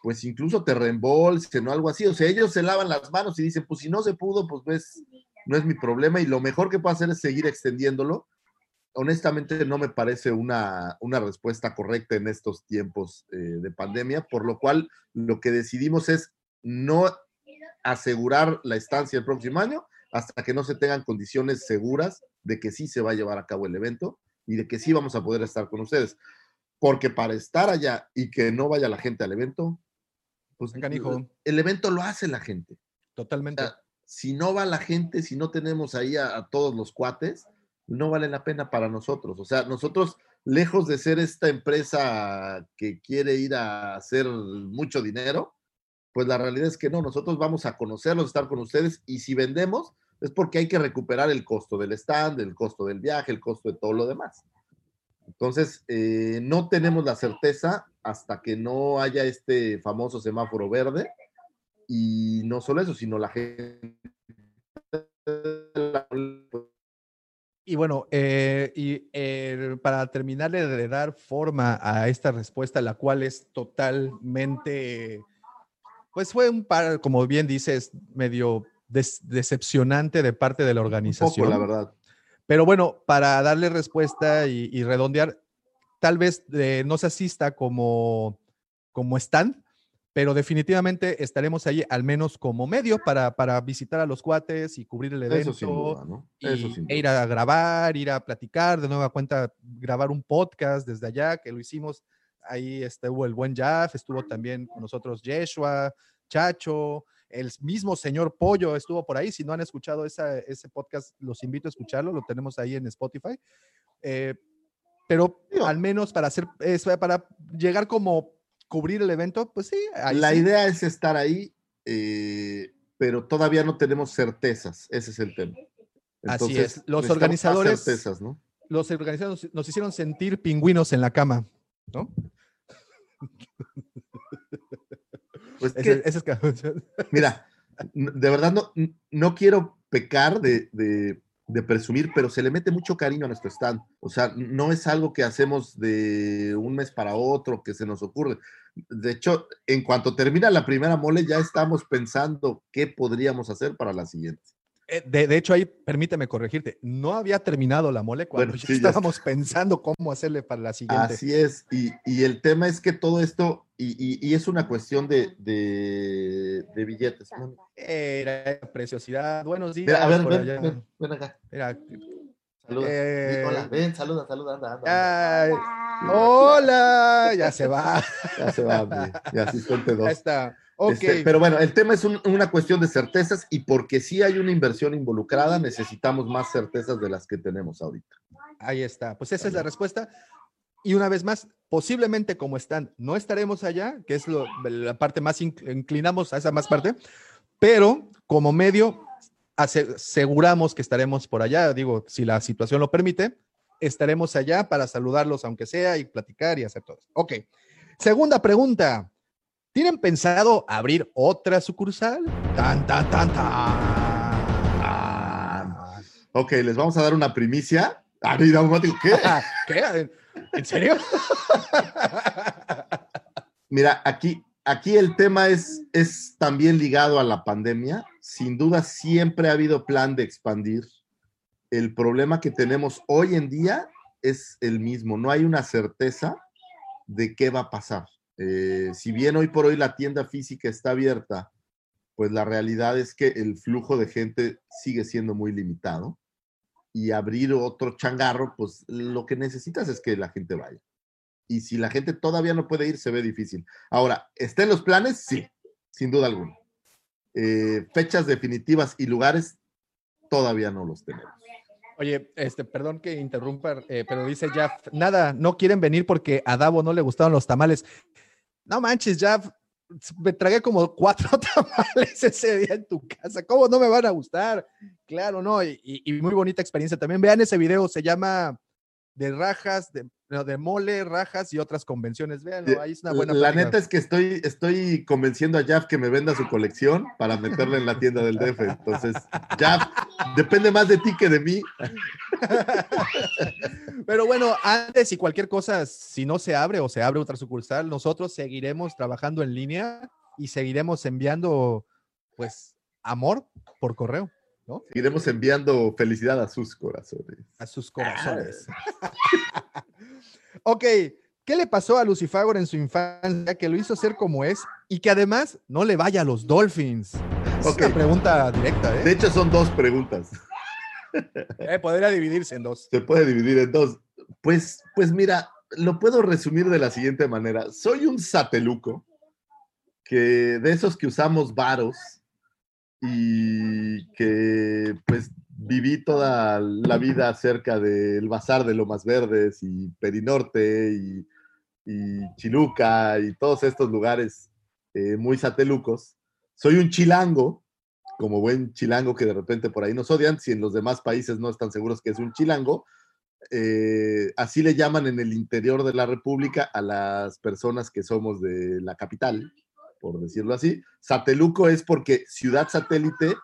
Speaker 2: pues incluso te reembolsen o algo así. O sea, ellos se lavan las manos y dicen, pues si no se pudo, pues ves, no es mi problema y lo mejor que puedo hacer es seguir extendiéndolo. Honestamente, no me parece una, una respuesta correcta en estos tiempos eh, de pandemia, por lo cual lo que decidimos es no asegurar la estancia el próximo año hasta que no se tengan condiciones seguras de que sí se va a llevar a cabo el evento y de que sí vamos a poder estar con ustedes. Porque para estar allá y que no vaya la gente al evento, pues
Speaker 3: hijo.
Speaker 2: el evento lo hace la gente.
Speaker 3: Totalmente.
Speaker 2: O sea, si no va la gente, si no tenemos ahí a, a todos los cuates, no vale la pena para nosotros. O sea, nosotros, lejos de ser esta empresa que quiere ir a hacer mucho dinero, pues la realidad es que no, nosotros vamos a conocerlos, estar con ustedes y si vendemos es porque hay que recuperar el costo del stand, el costo del viaje, el costo de todo lo demás. Entonces, eh, no tenemos la certeza hasta que no haya este famoso semáforo verde y no solo eso, sino la gente...
Speaker 3: Y bueno, eh, y eh, para terminar de, de dar forma a esta respuesta, la cual es totalmente, pues fue un par, como bien dices, medio des- decepcionante de parte de la
Speaker 2: Un
Speaker 3: organización.
Speaker 2: poco, la verdad.
Speaker 3: Pero bueno, para darle respuesta y, y redondear, tal vez eh, no se asista como, como stand, pero definitivamente estaremos ahí al menos como medio para, para visitar a los cuates y cubrir el evento.
Speaker 2: Eso sin duda, ¿no?
Speaker 3: y- e ir a grabar, ir a platicar, de nueva cuenta, grabar un podcast desde allá, que lo hicimos. Ahí estuvo el buen Jaff, estuvo también con nosotros Yeshua, Chacho, el mismo señor Pollo estuvo por ahí. Si no han escuchado esa- ese podcast, los invito a escucharlo, lo tenemos ahí en Spotify. Eh, pero
Speaker 2: Digo-
Speaker 3: al menos para hacer, es para llegar como cubrir el evento, pues sí. ahí
Speaker 2: La
Speaker 3: sí.
Speaker 2: idea es estar ahí, eh, pero todavía no tenemos certezas. Ese es el tema.
Speaker 3: Así es. Los organizadores-
Speaker 2: certezas, ¿no?
Speaker 3: Los organizadores nos hicieron sentir pingüinos en la cama, ¿no?
Speaker 2: Pues que-
Speaker 3: Ese- ese es ca-
Speaker 2: Mira, de verdad no, no quiero pecar de, de- de presumir, pero se le mete mucho cariño a nuestro stand. O sea, no es algo que hacemos de un mes para otro, que se nos ocurre. De hecho, en cuanto termina la primera mole, ya estamos pensando qué podríamos hacer para la siguiente.
Speaker 3: Eh, De, de hecho, ahí permíteme corregirte, no había terminado la mole cuando
Speaker 2: Bueno,
Speaker 3: ya estábamos pensando cómo hacerle para la siguiente.
Speaker 2: Así es, y, y el tema es que todo esto, y, y- y es una cuestión de, de- de billetes.
Speaker 3: Era preciosidad. Buenos días.
Speaker 2: Mira, a ver,
Speaker 3: por
Speaker 2: ven,
Speaker 3: allá.
Speaker 2: ven, ven acá.
Speaker 3: Mira,
Speaker 2: Saluda.
Speaker 3: Eh,
Speaker 2: Hola, ven, saluda, saluda, anda, anda.
Speaker 3: ay, hola, ya se va.
Speaker 2: Ya se va, hombre, ya asistente
Speaker 3: Ya
Speaker 2: dos.
Speaker 3: está. Ok.
Speaker 2: Este, pero bueno, el tema es un- una cuestión de certezas y porque sí hay una inversión involucrada, necesitamos más certezas de las que tenemos ahorita.
Speaker 3: Ahí está. Pues esa es la respuesta. Y una vez más, posiblemente como están, no estaremos allá, que es lo- la parte más inc- inclinamos a esa más parte, pero como medio ase- aseguramos que estaremos por allá. Digo, si la situación lo permite, estaremos allá para saludarlos, aunque sea, y platicar y hacer todo. eso. Ok. Segunda pregunta. ¿Tienen pensado abrir otra sucursal? Tan, tan, tan, tan.
Speaker 2: Ok, les vamos a dar una primicia. Ah, ¿qué?
Speaker 3: ¿Qué? ¿En serio?
Speaker 2: Mira, aquí, aquí el tema es, es también ligado a la pandemia. Sin duda, siempre ha habido plan de expandir. El problema que tenemos hoy en día es el mismo. No hay una certeza de qué va a pasar. Eh, si bien hoy por hoy la tienda física está abierta, pues la realidad es que el flujo de gente sigue siendo muy limitado. Y abrir otro changarro, pues lo que necesitas es que la gente vaya. Y si la gente todavía no puede ir, se ve difícil. Ahora, ¿está en los planes? Sí, sin duda alguna. Eh, fechas definitivas y lugares todavía no los tenemos.
Speaker 3: Oye, este, perdón que interrumpa, eh, pero dice Jeff, nada, no quieren venir porque a Davo no le gustaron los tamales. No manches, Jeff, me tragué como cuatro tamales ese día en tu casa. ¿Cómo no me van a gustar? Claro, no, y muy bonita experiencia también. Vean ese video, se llama de rajas, de, no, de mole, rajas y otras convenciones. Véanlo, ahí es una buena
Speaker 2: La neta es que estoy, estoy convenciendo a Jaf que me venda su colección para meterla en la tienda del DF. Entonces, Jaf, depende más de ti que de mí.
Speaker 3: Pero bueno, antes y cualquier cosa, si no se abre o se abre otra sucursal, nosotros seguiremos trabajando en línea y seguiremos enviando, pues, amor por correo, ¿no?
Speaker 2: Seguiremos enviando felicidad a sus corazones.
Speaker 3: A sus corazones. ok, ¿qué le pasó a Lucifagor en su infancia que lo hizo ser como es y que además no le vaya a los Dolphins? Es
Speaker 2: Ok.
Speaker 3: una pregunta directa,
Speaker 2: De
Speaker 3: ¿eh?
Speaker 2: hecho, son dos preguntas.
Speaker 3: Eh, Podría dividirse en dos.
Speaker 2: Se puede dividir en dos. Pues, pues mira, lo puedo resumir de la siguiente manera. Soy un sateluco que de esos que usamos varos y que pues viví toda la vida cerca del Bazar de Lomas Verdes y Perinorte y, y Chiluca y todos estos lugares eh, muy satelucos. Soy un chilango, como buen chilango que de repente por ahí nos odian, si en los demás países no están seguros que es un chilango, eh, así le llaman en el interior de la República a las personas que somos de la capital, por decirlo así. Sateluco es porque ciudad satélite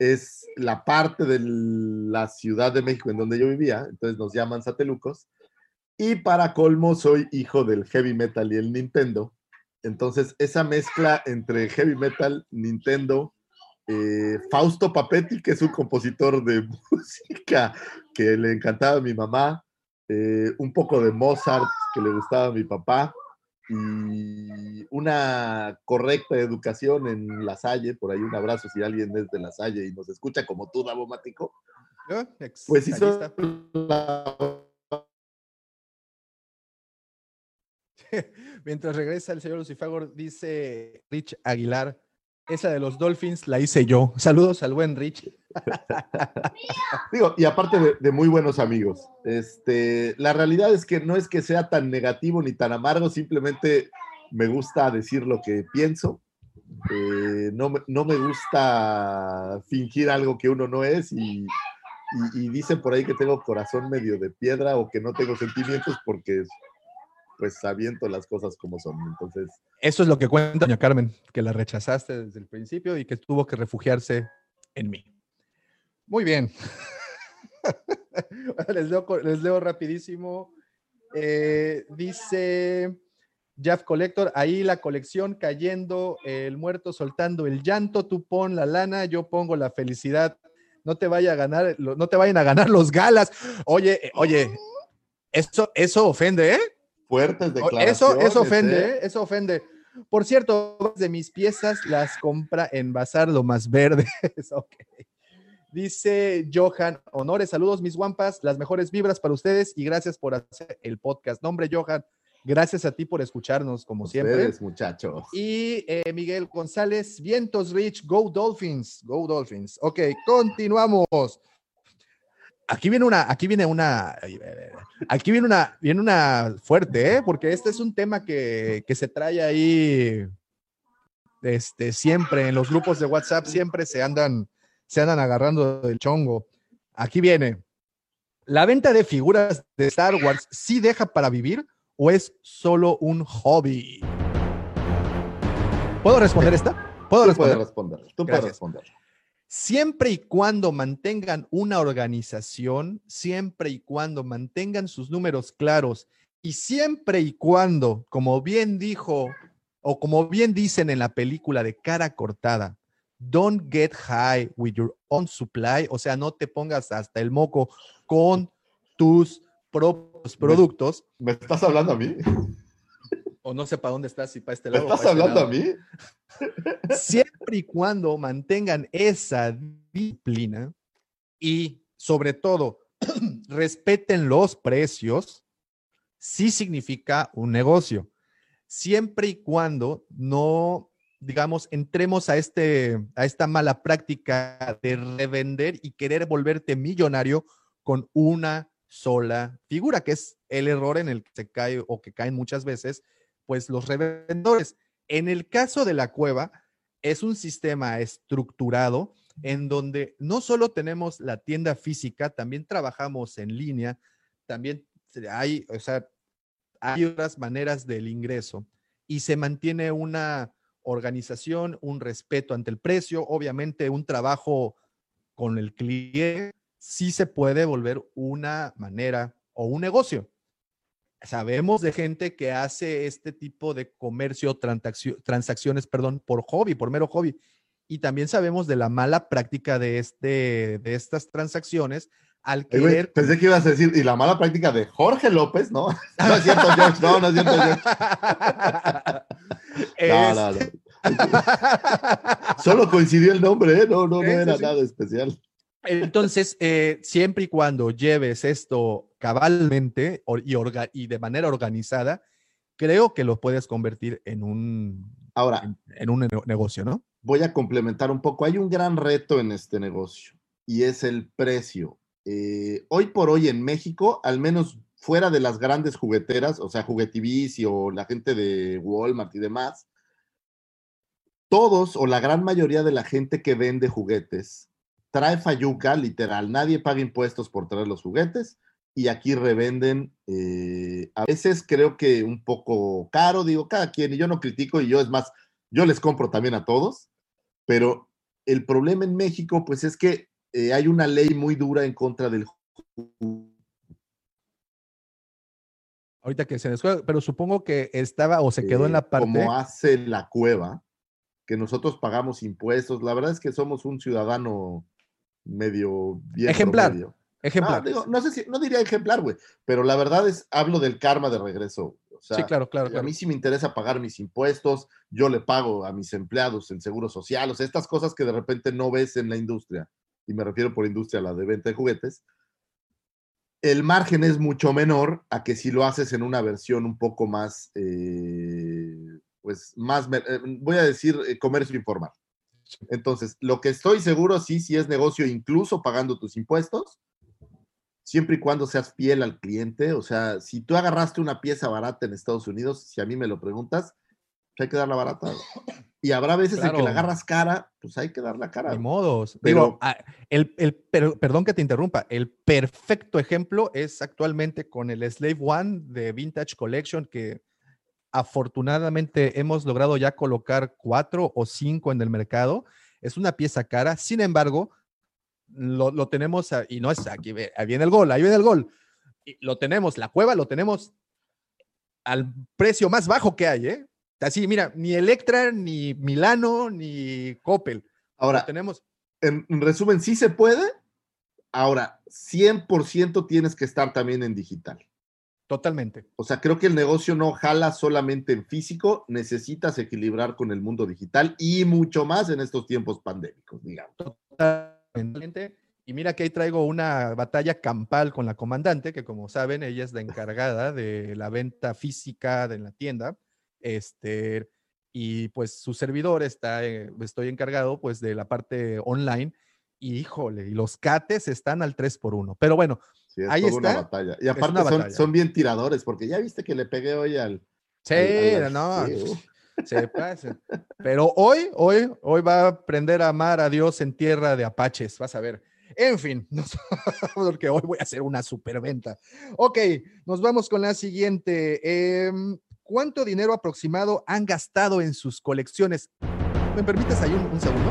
Speaker 2: es la parte de la Ciudad de México en donde yo vivía, entonces nos llaman satelucos. Y para colmo, soy hijo del heavy metal y el Nintendo. Entonces, esa mezcla entre heavy metal, Nintendo, eh, Fausto Papetti, que es un compositor de música que le encantaba a mi mamá, eh, un poco de Mozart que le gustaba a mi papá y una correcta educación en La Salle, por ahí un abrazo si alguien es de La Salle y nos escucha como tú, Davo Mático.
Speaker 3: Ex-
Speaker 2: pues
Speaker 3: ahí
Speaker 2: hizo
Speaker 3: está.
Speaker 2: la
Speaker 3: Mientras regresa el señor Lucifagor, dice Rich Aguilar, esa de los Dolphins la hice yo. Saludos al buen Rich.
Speaker 2: Digo, y aparte de, muy buenos amigos. Este, la realidad es que no es que sea tan negativo ni tan amargo, simplemente me gusta decir lo que pienso. Eh, no, no me gusta fingir algo que uno no es y, y- y por ahí que tengo corazón medio de piedra o que no tengo sentimientos porque pues aviento las cosas como son. Entonces,
Speaker 3: Eso es lo que cuenta doña Carmen, que la rechazaste desde el principio y que tuvo que refugiarse en mí. Muy bien. les, leo, les leo rapidísimo. Eh, dice Jeff Collector, ahí la colección cayendo, el muerto soltando el llanto, tú pon la lana, yo pongo la felicidad. No te vaya a ganar, no te vayan a ganar los galas. Oye, eh, oye, eso, eso ofende, ¿eh?
Speaker 2: fuertes declaraciones.
Speaker 3: Eso, eso ofende.
Speaker 2: ¿eh?
Speaker 3: Eso ofende. Por cierto, de mis piezas las compra en Bazar lo más verdes. ok. Dice Johan, honores, saludos mis guampas, las mejores vibras para ustedes y gracias por hacer el podcast. Nombre Johan, gracias a ti por escucharnos como siempre.
Speaker 2: Ustedes, muchachos.
Speaker 3: Y eh, Miguel González, Vientos Rich, Go Dolphins, Go Dolphins. Ok, continuamos. Aquí viene una, aquí viene una, aquí viene una, viene una fuerte, ¿eh? porque este es un tema que, que se trae ahí, este, siempre en los grupos de WhatsApp, siempre se andan, se andan agarrando del chongo. Aquí viene. ¿La venta de figuras de Star Wars sí deja para vivir o es solo un hobby? ¿Puedo responder esta? ¿Puedo
Speaker 2: Tú puedes
Speaker 3: responder?
Speaker 2: Tú puedes responder.
Speaker 3: Siempre y cuando mantengan una organización, siempre y cuando mantengan sus números claros y siempre y cuando, como bien dijo o como bien dicen en la película de cara cortada, don't get high with your own supply, o sea, no te pongas hasta el moco con tus propios productos,
Speaker 2: ¿Me estás hablando a mí?
Speaker 3: o no sé para dónde estás, si para este
Speaker 2: ¿Me
Speaker 3: lado. o
Speaker 2: estás
Speaker 3: este
Speaker 2: hablando a mí?
Speaker 3: siempre y cuando mantengan esa disciplina y sobre todo respeten los precios, sí significa un negocio. Siempre y cuando no, digamos, entremos a, este, a esta mala práctica de revender y querer volverte millonario con una sola figura, que es el error en el que se cae o que caen muchas veces, pues los revendedores. En el caso de la cueva, es un sistema estructurado en donde no solo tenemos la tienda física, también trabajamos en línea, también hay, o sea, hay otras maneras del ingreso y se mantiene una organización, un respeto ante el precio, obviamente un trabajo con el cliente, sí se puede volver una manera o un negocio. Sabemos de gente que hace este tipo de comercio, transaccio- transacciones, perdón, por hobby, por mero hobby. Y también sabemos de la mala práctica de, este, de estas transacciones al querer
Speaker 2: pensé que ibas a decir, y la mala práctica de Jorge López, ¿no? No es cierto, George, no, no es cierto, George. No, no, no. Solo coincidió el nombre, ¿eh? No, no, no era
Speaker 3: sí.
Speaker 2: nada especial.
Speaker 3: Entonces, eh, siempre y cuando lleves esto cabalmente y, orga- y de manera organizada, creo que lo puedes convertir en un,
Speaker 2: Ahora,
Speaker 3: en, en un ne- negocio, ¿no?
Speaker 2: voy a complementar un poco. Hay un gran reto en este negocio y es el precio. Eh, hoy por hoy en México, al menos fuera de las grandes jugueteras, o sea, Juguetivici o la gente de Walmart y demás, todos o la gran mayoría de la gente que vende juguetes trae fayuca, literal, nadie paga impuestos por traer los juguetes y aquí revenden, eh, a veces creo que un poco caro, digo, cada quien, y yo no critico y yo es más, yo les compro también a todos, pero el problema en México, pues es que eh, hay una ley muy dura en contra del
Speaker 3: Ahorita que se descuelga, pero supongo que estaba o se quedó en
Speaker 2: eh,
Speaker 3: la parte.
Speaker 2: como hace la cueva, que nosotros pagamos impuestos. La verdad es que somos un ciudadano medio bien
Speaker 3: Ejemplar,
Speaker 2: promedio.
Speaker 3: Ejemplar.
Speaker 2: No, digo, no sé si, no diría ejemplar, güey, pero la verdad es, hablo del karma de regreso. O sea,
Speaker 3: sí, claro, claro.
Speaker 2: A
Speaker 3: claro.
Speaker 2: mí sí me interesa pagar mis impuestos, yo le pago a mis empleados el seguro social, o sea, estas cosas que de repente no ves en la industria, y me refiero por industria a la de venta de juguetes, el margen es mucho menor a que si lo haces en una versión un poco más, eh, pues más, eh, voy a decir, eh, comercio informal. Entonces, lo que estoy seguro, sí, sí es negocio, incluso pagando tus impuestos, siempre y cuando seas fiel al cliente. O sea, si tú agarraste una pieza barata en Estados Unidos, si a mí me lo preguntas, pues hay que darla barata. Y habrá veces en que
Speaker 3: Claro.
Speaker 2: la agarras cara, pues hay que darla cara.
Speaker 3: Ni modos.
Speaker 2: Pero-
Speaker 3: Digo, ah, el, el- pero- perdón que te interrumpa. El perfecto ejemplo es actualmente con el Slave One de Vintage Collection, que afortunadamente hemos logrado ya colocar cuatro o cinco en el mercado. Es una pieza cara, sin embargo, lo, lo tenemos, a- y no es aquí, ahí viene el gol, ahí viene el gol. Y lo tenemos, la cueva lo tenemos al precio más bajo que hay, ¿eh? Así, mira, ni Electra, ni Milano, ni Coppel.
Speaker 2: Ahora,
Speaker 3: Lo tenemos.
Speaker 2: en, en resumen, sí se puede. Ahora, 100% tienes que estar también en digital.
Speaker 3: Totalmente.
Speaker 2: O sea, creo que el negocio no jala solamente en físico, necesitas equilibrar con el mundo digital y mucho más en estos tiempos pandémicos, digamos.
Speaker 3: Totalmente. Y mira que ahí traigo una batalla campal con la comandante, que como saben, ella es la encargada de la venta física de la tienda. Este, y pues su servidor está, eh, estoy encargado pues de la parte online. Y híjole, y los cates están al 3 por 1 Pero bueno,
Speaker 2: Sí, es
Speaker 3: Ahí
Speaker 2: toda una
Speaker 3: está.
Speaker 2: batalla. Y aparte son,
Speaker 3: batalla.
Speaker 2: son bien tiradores, porque ya viste que le pegué hoy al.
Speaker 3: sí,
Speaker 2: al- al-
Speaker 3: no,
Speaker 2: sí, uh.
Speaker 3: se pasa. Pero hoy, hoy, hoy va a aprender a amar a Dios en tierra de apaches, vas a ver. En fin, nos- porque hoy voy a hacer una superventa. Ok, nos vamos con la siguiente. Em, ¿Cuánto dinero aproximado han gastado en sus colecciones? ¿Me permites ahí un, un segundo?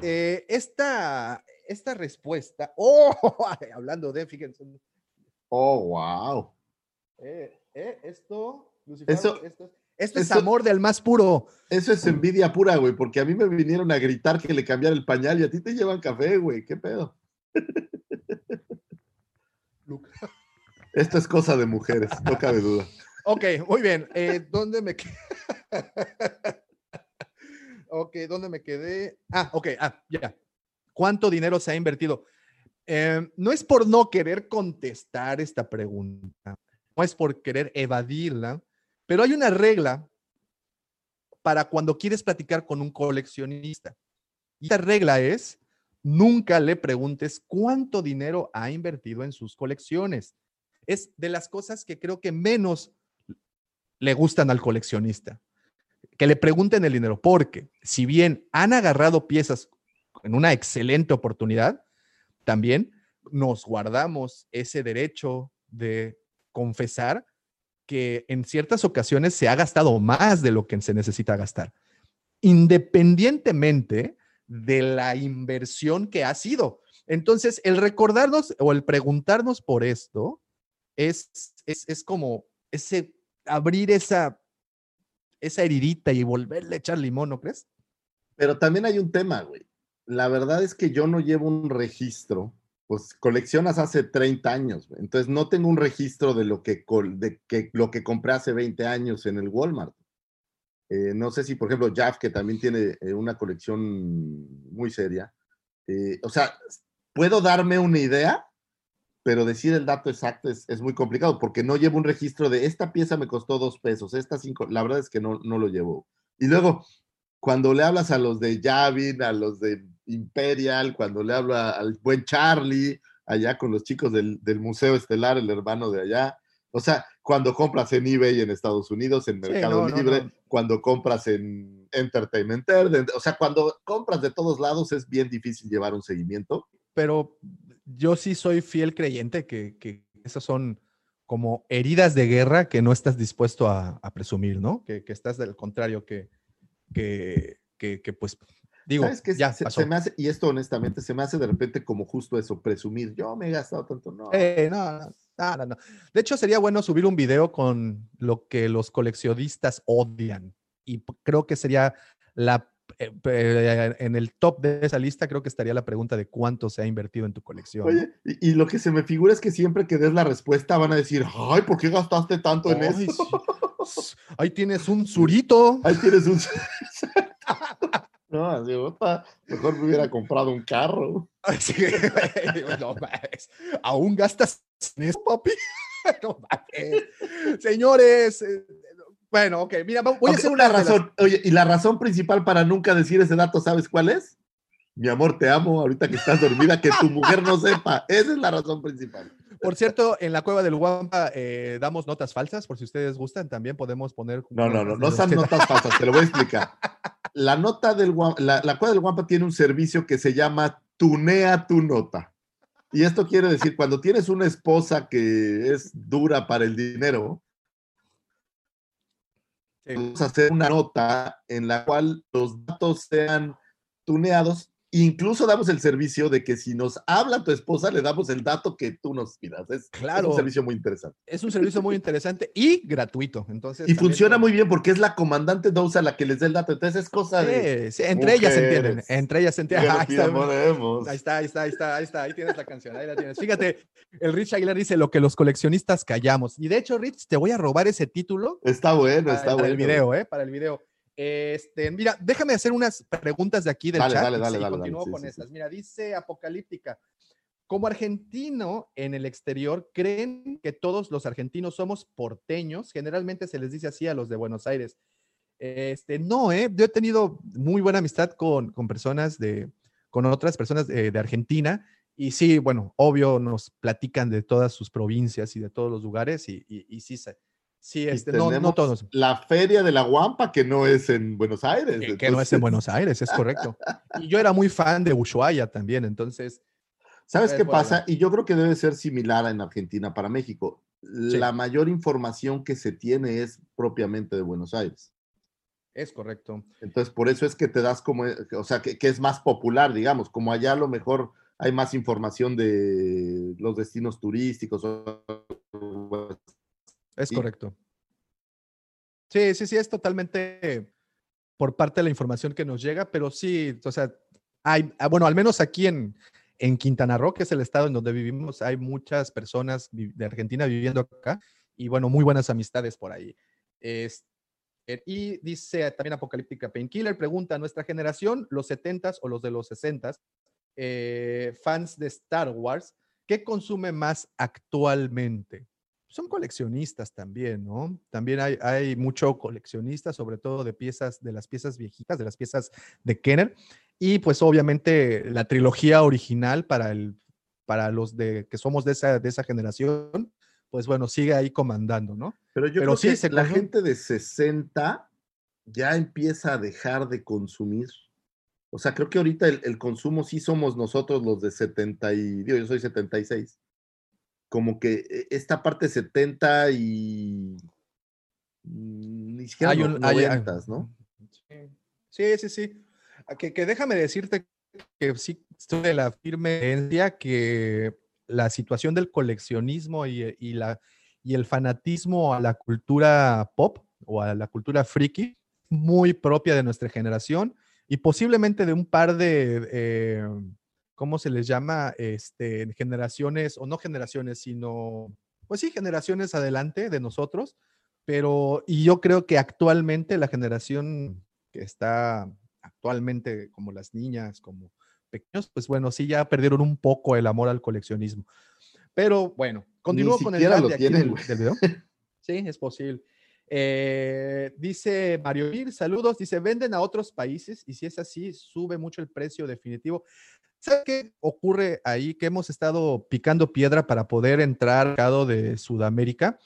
Speaker 3: Eh, esta, esta respuesta, oh, hablando de, fíjense,
Speaker 2: Oh, wow.
Speaker 3: eh, eh, esto, Lucifer,
Speaker 2: Eso-
Speaker 3: esto, esto es
Speaker 2: eso-
Speaker 3: amor del más puro.
Speaker 2: Eso es envidia pura, güey, porque a mí me vinieron a gritar que le cambiara el pañal y a ti te llevan café, güey. ¿Qué pedo? Esto es cosa de mujeres, no cabe duda.
Speaker 3: Ok, muy bien. Eh, ¿Dónde me quedé? ok, ¿dónde me quedé? Ah, ok, ah, ya. ¿Cuánto dinero se ha invertido? Eh, no es por no querer contestar esta pregunta, no es por querer evadirla, pero hay una regla para cuando quieres platicar con un coleccionista. Y esta regla es, nunca le preguntes cuánto dinero ha invertido en sus colecciones. Es de las cosas que creo que menos le gustan al coleccionista. Que le pregunten el dinero, porque si bien han agarrado piezas en una excelente oportunidad, también nos guardamos ese derecho de confesar que en ciertas ocasiones se ha gastado más de lo que se necesita gastar, independientemente de la inversión que ha sido. Entonces, el recordarnos o el preguntarnos por esto es, es, es como ese abrir esa, esa heridita y volverle a echar limón, ¿no crees?
Speaker 2: Pero también hay un tema, güey. La verdad es que yo no llevo un registro, pues coleccionas hace 30 años, entonces no tengo un registro de lo que, de que, lo que compré hace 20 años en el Walmart. Eh, no sé si, por ejemplo, Jaff, que también tiene eh, una colección muy seria, eh, o sea, puedo darme una idea, pero decir el dato exacto es, muy complicado porque no llevo un registro de esta pieza me costó dos pesos, esta cinco, la verdad es que no, no lo llevo. Y luego, cuando le hablas a los de Yavin, a los de Imperial, cuando le hablo a- al buen Charlie, allá con los chicos del, del Museo Estelar, el hermano de allá, o sea, cuando compras en eBay en Estados Unidos, en Mercado
Speaker 3: no,
Speaker 2: Libre,
Speaker 3: no.
Speaker 2: cuando compras en Entertainment Earth, o sea, cuando compras de todos lados es bien difícil llevar un seguimiento.
Speaker 3: Pero yo sí soy fiel creyente que, que esas son como heridas de guerra que no estás dispuesto a, a presumir, ¿no? Que, que estás del contrario, que, que, que, pues, digo,
Speaker 2: ¿Sabes qué?
Speaker 3: ya
Speaker 2: se, se me hace, y esto honestamente, se me hace de repente como justo eso, presumir. Yo me he gastado tanto, no.
Speaker 3: Eh, no, no, no, no. De hecho, sería bueno subir un video con lo que los coleccionistas odian. Y creo que sería la. eh, eh, en el top de esa lista, creo que estaría la pregunta de cuánto se ha invertido en tu colección.
Speaker 2: Oye, y, y lo que se me figura es que siempre que des la respuesta van a decir, ay, ¿por qué gastaste tanto en eso?
Speaker 3: sí. Ahí tienes un surito.
Speaker 2: Ahí tienes un... no, así, opa, mejor me hubiera comprado un carro.
Speaker 3: No mames. ¿Aún gastas en eso, papi? No mames. Señores, eh, bueno, ok, mira, voy a hacer
Speaker 2: una
Speaker 3: las-
Speaker 2: razón, oye, y la razón principal para nunca decir ese dato, ¿sabes cuál es? Mi amor, te amo, ahorita que estás dormida, que tu mujer no sepa. Esa es la razón principal.
Speaker 3: Por cierto, en la cueva del Guampa eh, damos notas falsas, por si ustedes gustan, también podemos poner.
Speaker 2: No, no, no, no son notas falsas, te lo voy a explicar. La nota del la, la cueva del Guampa tiene un servicio que se llama Tunea tu nota. Y esto quiere decir, cuando tienes una esposa que es dura para el dinero, vamos a hacer una nota en la cual los datos sean tuneados. Incluso damos el servicio de que si nos habla tu esposa, le damos el dato que tú nos pidas. Es, es
Speaker 3: Claro.
Speaker 2: un servicio muy interesante.
Speaker 3: Es un servicio muy interesante y gratuito. Entonces,
Speaker 2: Y funciona muy bien porque es la comandante Dose a la que les da el dato. Entonces es cosa de...
Speaker 3: Sí, entre ellas se entienden. Entre ellas se
Speaker 2: "Ya
Speaker 3: entienden. Ahí está,
Speaker 2: moremos".
Speaker 3: ahí está, ahí está, ahí está, ahí está, ahí tienes la canción, ahí la tienes. Fíjate, el Rich Aguilar dice lo que los coleccionistas callamos. Y de hecho, Rich, te voy a robar ese título
Speaker 2: Está bueno,
Speaker 3: para,
Speaker 2: está
Speaker 3: para
Speaker 2: bueno.
Speaker 3: el video, ¿eh? Para el video. Este, mira, déjame hacer unas preguntas de aquí del
Speaker 2: Dale,
Speaker 3: chat.
Speaker 2: dale,
Speaker 3: y
Speaker 2: dale,
Speaker 3: sí,
Speaker 2: dale,
Speaker 3: continúo
Speaker 2: dale,
Speaker 3: con
Speaker 2: sí, sí.
Speaker 3: estas. Mira, dice Apocalíptica. Como argentino en el exterior, ¿creen que todos los argentinos somos porteños? Generalmente se les dice así a los de Buenos Aires. Este, no, ¿eh? Yo he tenido muy buena amistad con, con personas de, con otras personas de, de Argentina. Y sí, bueno, obvio, nos platican de todas sus provincias y de todos los lugares. Y, y, y sí, se- sí, este, no, todos.
Speaker 2: La feria de la Guampa, que no es en Buenos Aires.
Speaker 3: Que, que no es en Buenos Aires, es correcto. Y yo era muy fan de Ushuaia también, entonces,
Speaker 2: ¿Sabes
Speaker 3: Es
Speaker 2: qué pasa? Y yo creo que debe ser similar en Argentina para México. La mayor información que se tiene es propiamente de Buenos Aires.
Speaker 3: es correcto.
Speaker 2: Entonces, por eso es que te das como, o sea, que, que es más popular, digamos, como allá a lo mejor hay más información de los destinos turísticos. o-
Speaker 3: Es correcto. Sí, sí, sí, es totalmente por parte de la información que nos llega, pero sí, o sea, hay, ah, bueno, al menos aquí en, en Quintana Roo, que es el estado en donde vivimos, hay muchas personas de Argentina viviendo acá y bueno, muy buenas amistades por ahí. Eh, y dice también Apocalíptica Painkiller, pregunta, ¿nuestra generación, los 70s o los de los 60s, eh, fans de Star Wars, qué consume más actualmente? Son coleccionistas también, ¿no? También hay, hay mucho coleccionista, sobre todo de piezas, de las piezas viejitas, de las piezas de Kenner. Y pues obviamente la trilogía original para, el, para los de, que somos de esa, de esa generación, pues bueno, sigue ahí comandando, ¿no?
Speaker 2: Pero yo
Speaker 3: Pero
Speaker 2: creo
Speaker 3: sí,
Speaker 2: que
Speaker 3: se
Speaker 2: la gente de 60 ya empieza a dejar de consumir. O sea, creo que ahorita el, el consumo sí somos nosotros los de 70 y, digo, yo soy 76. Como que eh, esta parte 70 y mm, ni siquiera
Speaker 3: Hay un- hay- hay-
Speaker 2: 90s, ¿no?
Speaker 3: Sí, sí, sí. A Que, que déjame decirte que sí estoy de la firme creencia que la situación del coleccionismo y, y la, y el fanatismo a la cultura pop o a la cultura friki, muy propia de nuestra generación y posiblemente de un par de, eh, ¿cómo se les llama? Este, generaciones, o no generaciones, sino, pues sí, generaciones adelante de nosotros, pero, y yo creo que actualmente la generación que está actualmente como las niñas, como pequeños, pues bueno, sí ya perdieron un poco el amor al coleccionismo. Pero bueno, continúo con el
Speaker 2: lo
Speaker 3: de aquí
Speaker 2: tienen,
Speaker 3: del, del video. Sí, es posible. Eh, dice Mario Mir, saludos, dice, venden a otros países y si es así, sube mucho el precio definitivo. ¿Sabes qué ocurre ahí? Que hemos estado picando piedra para poder entrar al mercado de Sudamérica.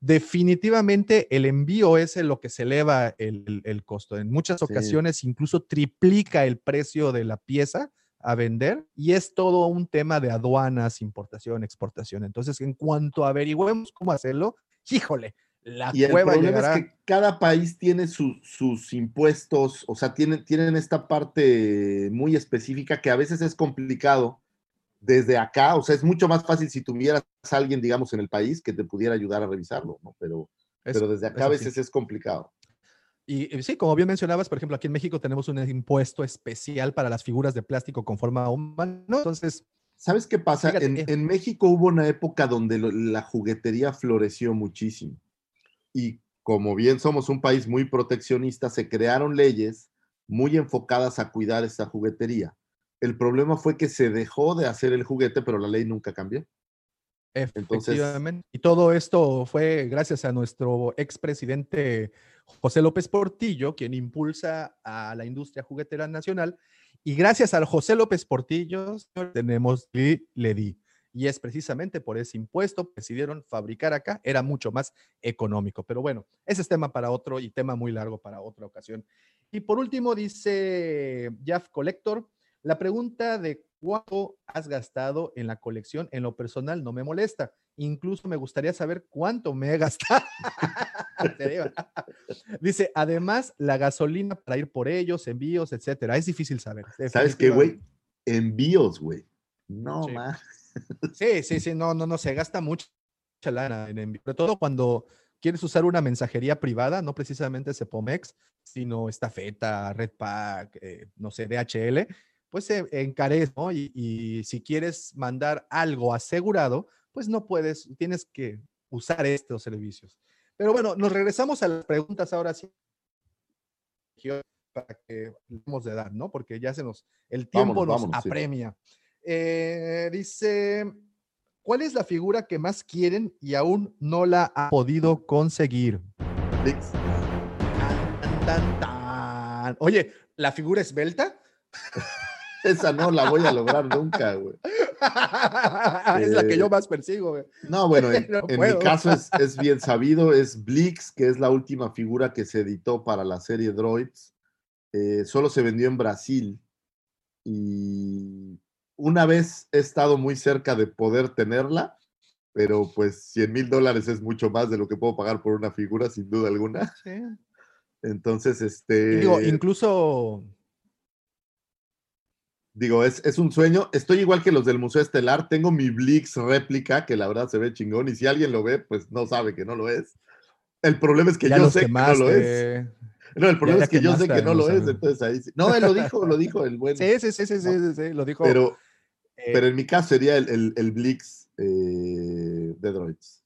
Speaker 3: Definitivamente el envío es lo que se eleva el, el- el costo. En muchas
Speaker 2: Sí.
Speaker 3: ocasiones incluso triplica el precio de la pieza a vender y es todo un tema de aduanas, importación, exportación. Entonces, en cuanto averigüemos cómo hacerlo, híjole, la
Speaker 2: Y el problema
Speaker 3: llegará.
Speaker 2: es que cada país tiene su- sus impuestos, o sea, tienen, tienen esta parte muy específica que a veces es complicado desde acá, o sea, es mucho más fácil si tuvieras a alguien, digamos, en el país que te pudiera ayudar a revisarlo, ¿no? Pero,
Speaker 3: Es-
Speaker 2: pero desde acá a veces es complicado.
Speaker 3: Y y sí, como bien mencionabas, por ejemplo, aquí en México tenemos un impuesto especial para las figuras de plástico con forma humana. Entonces,
Speaker 2: ¿Sabes qué pasa?
Speaker 3: Fíjate,
Speaker 2: En, en México hubo una época donde lo- la juguetería floreció muchísimo. Y como bien somos un país muy proteccionista, se crearon leyes muy enfocadas a cuidar esta juguetería. El problema fue que se dejó de hacer el juguete, pero la ley nunca cambió. Entonces-
Speaker 3: efectivamente. Y todo esto fue gracias a nuestro expresidente José López Portillo, quien impulsa a la industria juguetera nacional. Y gracias al José López Portillo tenemos Ledi. Y es precisamente por ese impuesto que decidieron fabricar acá, era mucho más económico. Pero bueno, ese es tema para otro y tema muy largo para otra ocasión. Y por último, dice Jeff Collector, la pregunta de cuánto has gastado en la colección, en lo personal, no me molesta. Incluso me gustaría saber cuánto me he gastado. Dice, además, la gasolina para ir por ellos, envíos, etcétera. Es difícil saber.
Speaker 2: ¿Sabes qué, güey? Envíos, güey. No,
Speaker 3: Sí.
Speaker 2: más.
Speaker 3: Sí, sí, sí, no, no, no, se gasta mucha lana en envío. Sobre todo cuando quieres usar una mensajería privada, no precisamente Cepomex, sino Estafeta, Redpack, eh, no sé, DHL, pues se encarece, ¿no? Y, y si quieres mandar algo asegurado, pues no puedes, tienes que usar estos servicios. Pero bueno, nos regresamos a las preguntas ahora sí. Para que demos de dar, ¿no? Porque ya se nos, el tiempo
Speaker 2: Vámonos,
Speaker 3: nos
Speaker 2: vámonos, sí.
Speaker 3: Eh, dice, ¿cuál es la figura que más quieren y aún no la ha podido conseguir? Tan, tan, tan. Oye, ¿la figura esbelta?
Speaker 2: Esa no la voy a lograr nunca, güey.
Speaker 3: es la que
Speaker 2: Eh,
Speaker 3: yo más persigo, güey.
Speaker 2: No, bueno, en,
Speaker 3: No
Speaker 2: en mi caso es, es bien sabido, es Blix, que es la última figura que se editó para la serie Droids. Eh, solo se vendió en Brasil y una vez he estado muy cerca de poder tenerla, pero pues 100 mil dólares es mucho más de lo que puedo pagar por una figura, sin duda alguna.
Speaker 3: Sí.
Speaker 2: Entonces, este...
Speaker 3: digo, incluso
Speaker 2: Digo, es, es un sueño. Estoy igual que los del Museo Estelar. Tengo mi Blix réplica, que la verdad se ve chingón. Y si alguien lo ve, pues no sabe que no lo es. El problema es que
Speaker 3: ya
Speaker 2: yo sé que no lo es. No, el problema es que yo sé que no lo es. Entonces ahí sí. No, él lo dijo, lo dijo el buen.
Speaker 3: Sí, sí, sí, sí, sí, sí, sí, lo dijo.
Speaker 2: Pero,
Speaker 3: eh,
Speaker 2: pero en mi caso sería el, el, el Blix eh, de Droids.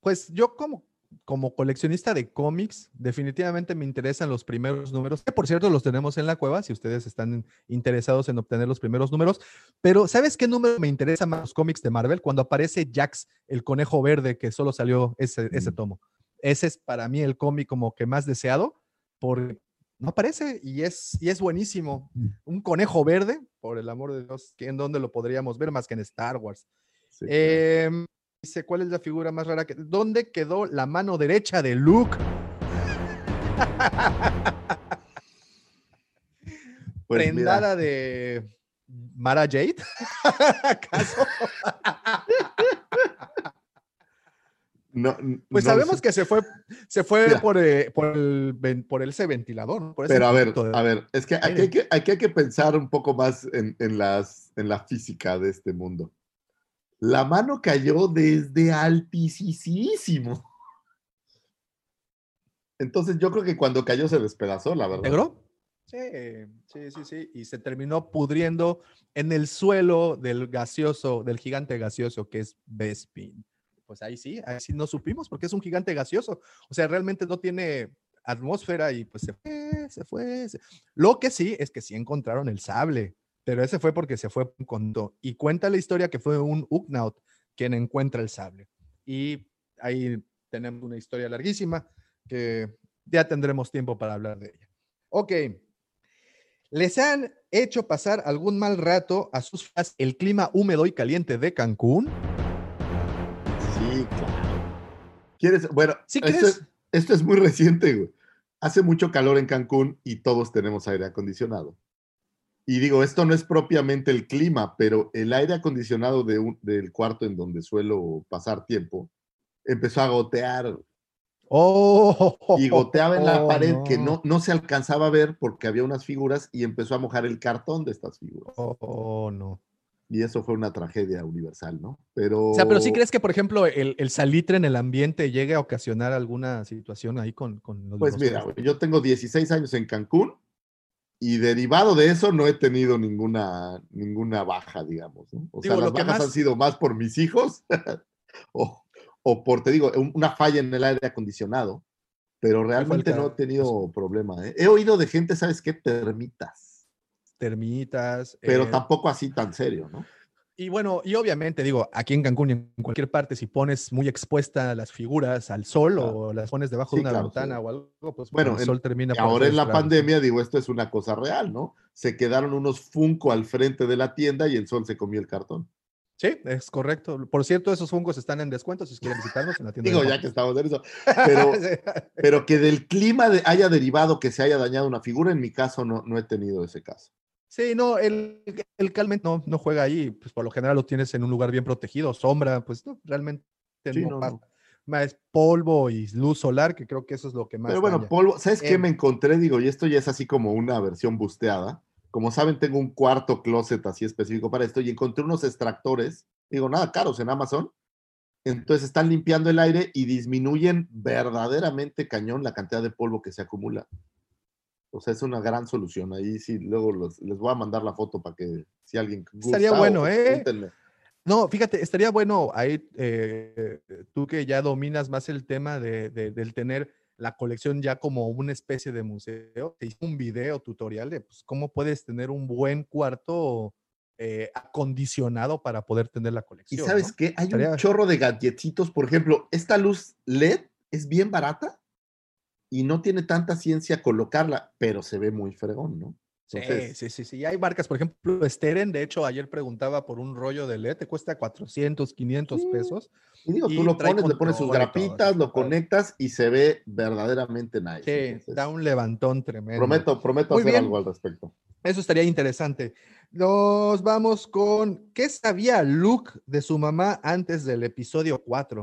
Speaker 3: Pues yo como, como coleccionista de cómics, definitivamente me interesan los primeros números, que por cierto los tenemos en la cueva, si ustedes están interesados en obtener los primeros números. Pero ¿sabes qué número me interesa más los cómics de Marvel? Cuando aparece Jax, el conejo verde, que solo salió ese, ese
Speaker 2: Mm.
Speaker 3: tomo. Ese es para mí el cómic como que más deseado, porque no aparece y es, y es buenísimo.
Speaker 2: Mm.
Speaker 3: Un conejo verde, por el amor de Dios, ¿que ¿en dónde lo podríamos ver más que en Star Wars?
Speaker 2: Sí, claro.
Speaker 3: Em, dice, ¿cuál es la figura más rara? que ¿Dónde quedó la mano derecha de Luke?
Speaker 2: Pues mira,
Speaker 3: prendada de Mara Jade. ¿Acaso?
Speaker 2: No,
Speaker 3: Pues
Speaker 2: no
Speaker 3: sabemos
Speaker 2: sé.
Speaker 3: que se fue, se fue
Speaker 2: Mira.
Speaker 3: por, eh, por, el, por ese ventilador. Por ese
Speaker 2: Pero a ver,
Speaker 3: de-
Speaker 2: a ver, es que aquí hay que, aquí hay que pensar un poco más en, en las, en la física de este mundo. La mano cayó desde altísimo. Entonces yo creo que cuando cayó se despedazó, la verdad.
Speaker 3: ¿Negro? Sí, sí, sí, sí. Y se terminó pudriendo en el suelo del gaseoso, del gigante gaseoso que es Bespin. Pues ahí sí, ahí sí no supimos porque es un gigante gaseoso. O sea, realmente no tiene atmósfera y pues se fue, se fue. se- Lo que sí es que sí encontraron el sable, pero ese fue porque se fue con todo. Y cuenta la historia que fue un Ugnaut quien encuentra el sable. Y ahí tenemos una historia larguísima que ya tendremos tiempo para hablar de ella. Ok. ¿Les han hecho pasar algún mal rato a sus fans el clima húmedo y caliente de Cancún?
Speaker 2: Sí, claro. ¿Quieres? Bueno,
Speaker 3: ¿Sí
Speaker 2: esto, es, esto es muy reciente, güey. Hace mucho calor en Cancún y todos tenemos aire acondicionado. Y digo, esto no es propiamente el clima, pero el aire acondicionado de un- del cuarto en donde suelo pasar tiempo empezó a gotear
Speaker 3: Oh,
Speaker 2: y goteaba en la
Speaker 3: oh,
Speaker 2: pared que no, no se alcanzaba a ver porque había unas figuras y empezó a mojar el cartón de estas figuras.
Speaker 3: Oh, no.
Speaker 2: Y eso fue una tragedia universal, ¿no? Pero...
Speaker 3: O sea, pero sí crees que, por ejemplo, el, el salitre en el ambiente llegue a ocasionar alguna situación ahí con, con los
Speaker 2: Pues mira, yo tengo 16 años en Cancún y derivado de eso no he tenido ninguna, ninguna baja, digamos. ¿no? O sea, las bajas
Speaker 3: más-
Speaker 2: han sido más por mis hijos o, o por, te digo, un- una falla en el aire acondicionado, pero realmente no he tenido problema. ¿eh? He oído de gente, ¿sabes qué? Termitas,
Speaker 3: termitas.
Speaker 2: pero
Speaker 3: eh,
Speaker 2: tampoco así tan serio, ¿no?
Speaker 3: Y bueno, y obviamente digo, aquí en Cancún y en cualquier parte, si pones muy expuesta las figuras al sol
Speaker 2: Claro.
Speaker 3: o las pones debajo
Speaker 2: Sí,
Speaker 3: de una
Speaker 2: claro,
Speaker 3: ventana
Speaker 2: sí.
Speaker 3: o algo, pues
Speaker 2: Bueno,
Speaker 3: el sol termina por
Speaker 2: ahora en la pandemia, digo, esto es una cosa real, ¿no? Se quedaron unos Funko al frente de la tienda y el sol se comió el cartón.
Speaker 3: Sí, es correcto. Por cierto, esos fungos están en descuento si quieren visitarnos en la tienda.
Speaker 2: Digo,
Speaker 3: de
Speaker 2: ya que estamos en eso. Pero, pero que del clima de- haya derivado que se haya dañado una figura, en mi caso no, no he tenido ese caso.
Speaker 3: Sí, no, el, el calment no, no juega ahí, pues por lo general lo tienes en un lugar bien protegido, sombra, pues no, realmente
Speaker 2: Sí,
Speaker 3: no
Speaker 2: no,
Speaker 3: pasa.
Speaker 2: no.
Speaker 3: Más polvo y luz solar, que creo que eso es lo que más.
Speaker 2: Pero bueno,
Speaker 3: daña.
Speaker 2: polvo, ¿sabes qué
Speaker 3: Em.
Speaker 2: me encontré? Digo, y esto ya es así como una versión busteada. Como saben, tengo un cuarto closet así específico para esto y encontré unos extractores, digo, nada caros en Amazon. Entonces están limpiando el aire y disminuyen verdaderamente cañón la cantidad de polvo que se acumula. O sea, es una gran solución. Ahí sí, luego los- les voy a mandar la foto para que si alguien gusta,
Speaker 3: Estaría bueno, ¿eh? No, fíjate, estaría bueno ahí, eh, tú que ya dominas más el tema de, de- del tener la colección ya como una especie de museo, te hice un video tutorial de pues, cómo puedes tener un buen cuarto eh, acondicionado para poder tener la
Speaker 2: Y
Speaker 3: colección.
Speaker 2: sabes
Speaker 3: ¿no?
Speaker 2: qué? Hay
Speaker 3: Estaría-
Speaker 2: un chorro de gadgetitos. Por ejemplo, esta luz LED es bien barata y no tiene tanta ciencia colocarla, pero se ve muy fregón, ¿no?
Speaker 3: Sí,
Speaker 2: Entonces,
Speaker 3: sí, sí, sí. Hay marcas, por ejemplo, Steren, de hecho, ayer preguntaba por un rollo de LED, te cuesta 400, 500
Speaker 2: Sí.
Speaker 3: pesos.
Speaker 2: y digo,
Speaker 3: y
Speaker 2: tú lo pones, le pones sus
Speaker 3: todo,
Speaker 2: grapitas, lo conectas y se ve verdaderamente nice.
Speaker 3: Sí,
Speaker 2: Entonces,
Speaker 3: da un levantón tremendo.
Speaker 2: prometo, prometo
Speaker 3: Muy
Speaker 2: hacer
Speaker 3: bien.
Speaker 2: algo al respecto.
Speaker 3: Eso estaría interesante. Nos vamos con ¿qué sabía Luke de su mamá antes del episodio 4?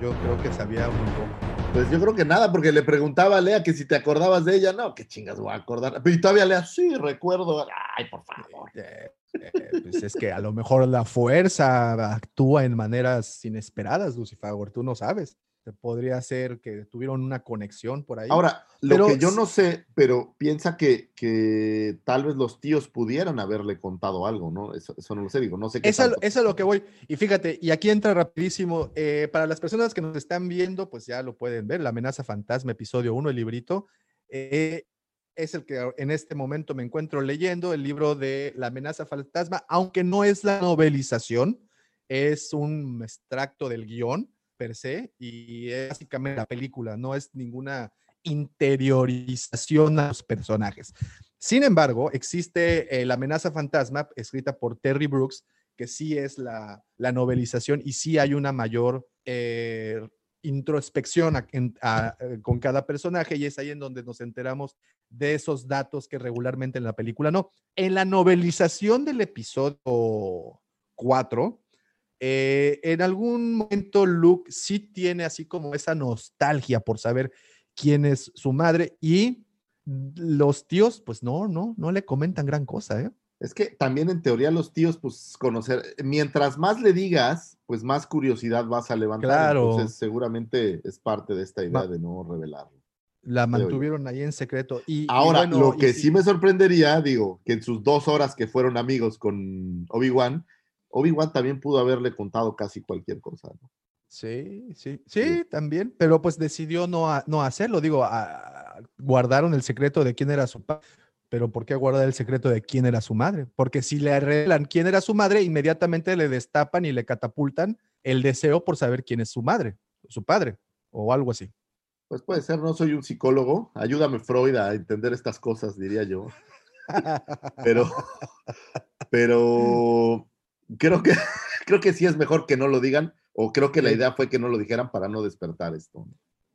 Speaker 3: Yo creo que sabía un poco.
Speaker 2: Pues yo creo que nada, porque le preguntaba a Lea que si te acordabas de ella. No, qué chingas voy a acordar. Y todavía Lea, sí, recuerdo. Ay, por favor.
Speaker 3: Eh, eh, pues es que a lo mejor la fuerza actúa en maneras inesperadas, Lucifer. Tú no sabes. Podría ser que tuvieron una conexión por ahí.
Speaker 2: Ahora, lo
Speaker 3: Pero
Speaker 2: que yo no sé, pero piensa que, que tal vez los tíos pudieran haberle contado algo, ¿no? Eso, eso no lo sé, digo, no sé qué.
Speaker 3: Eso es lo que voy. Y fíjate, y aquí entra rapidísimo. eh, para las personas que nos están viendo, pues ya lo pueden ver. La amenaza fantasma, episodio 1, el librito. eh, es el que en este momento me encuentro leyendo, el libro de La amenaza fantasma, aunque no es la novelización, es un extracto del guion per se y es básicamente la película, no es ninguna interiorización a los personajes. Sin embargo, existe eh, La amenaza fantasma, escrita por Terry Brooks, que sí es la, la novelización y sí hay una mayor eh, introspección eh, con cada personaje y es ahí en donde nos enteramos de esos datos que regularmente en la película no. En la novelización del episodio 4, eh, en algún momento Luke sí tiene así como esa nostalgia por saber quién es su madre y los tíos, pues no, no, no le comentan gran cosa, ¿eh?
Speaker 2: Es que también en teoría los tíos, pues conocer, mientras más le digas, pues más curiosidad vas a levantar.
Speaker 3: Claro.
Speaker 2: Entonces seguramente es parte de esta idea
Speaker 3: Ma-
Speaker 2: de no revelarlo.
Speaker 3: La mantuvieron ahí en secreto. Y, y
Speaker 2: Ahora,
Speaker 3: bueno,
Speaker 2: lo que sí me sorprendería, digo, que en sus dos horas que fueron amigos con Obi-Wan, Obi-Wan también pudo haberle contado casi cualquier cosa. ¿no?
Speaker 3: Sí, sí, sí, también, pero pues decidió no, no hacerlo. Digo, a- a- guardaron el secreto de quién era su padre, pero ¿por qué guardar el secreto de quién era su madre? Porque si le revelan quién era su madre, inmediatamente le destapan y le catapultan el deseo por saber quién es su madre, su padre, o algo así.
Speaker 2: Pues puede ser, no soy un psicólogo. Ayúdame, Freud, a entender estas cosas, diría yo. Pero, pero creo que, creo que sí es mejor que no lo digan, o creo que la idea fue que no lo dijeran para no despertar esto.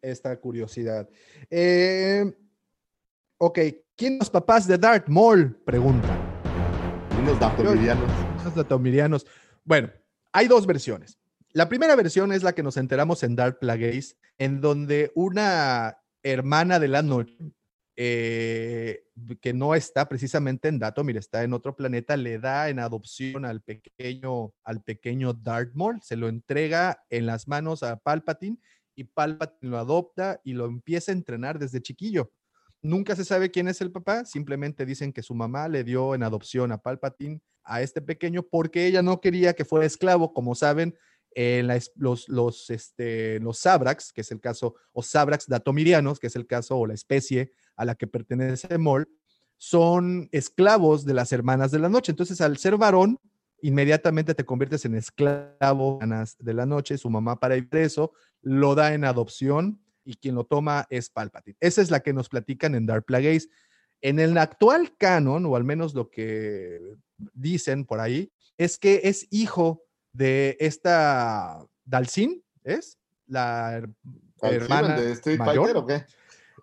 Speaker 3: Esta curiosidad. Eh, ok, ¿quién los papás de Darth Maul? Pregunta.
Speaker 2: Unos datomirianos.
Speaker 3: Los datomirianos. Bueno, hay dos versiones. La primera versión es la que nos enteramos en Dark Plagueis, en donde una hermana de la noche, eh, que no está precisamente en Datomir, está en otro planeta, le da en adopción al pequeño, al pequeño Darth Maul, se lo entrega en las manos a Palpatine y Palpatine lo adopta y lo empieza a entrenar desde chiquillo. Nunca se sabe quién es el papá, simplemente dicen que su mamá le dio en adopción a Palpatine a este pequeño porque ella no quería que fuera esclavo, como saben, en la los, los, este, los Sabrax, que es el caso, o Sabrax datomirianos, que es el caso o la especie a la que pertenece Mol, son esclavos de las hermanas de la noche. Entonces, al ser varón, inmediatamente te conviertes en esclavo de la noche. Su mamá, para evitar eso, lo da en adopción y quien lo toma es Palpatine. Esa es la que nos platican en Dark Plagueis. En el actual canon, o al menos lo que dicen por ahí, es que es hijo de esta Dalsin, ¿es? La her- hermana
Speaker 2: ¿De Street
Speaker 3: mayor.
Speaker 2: Fighter o qué?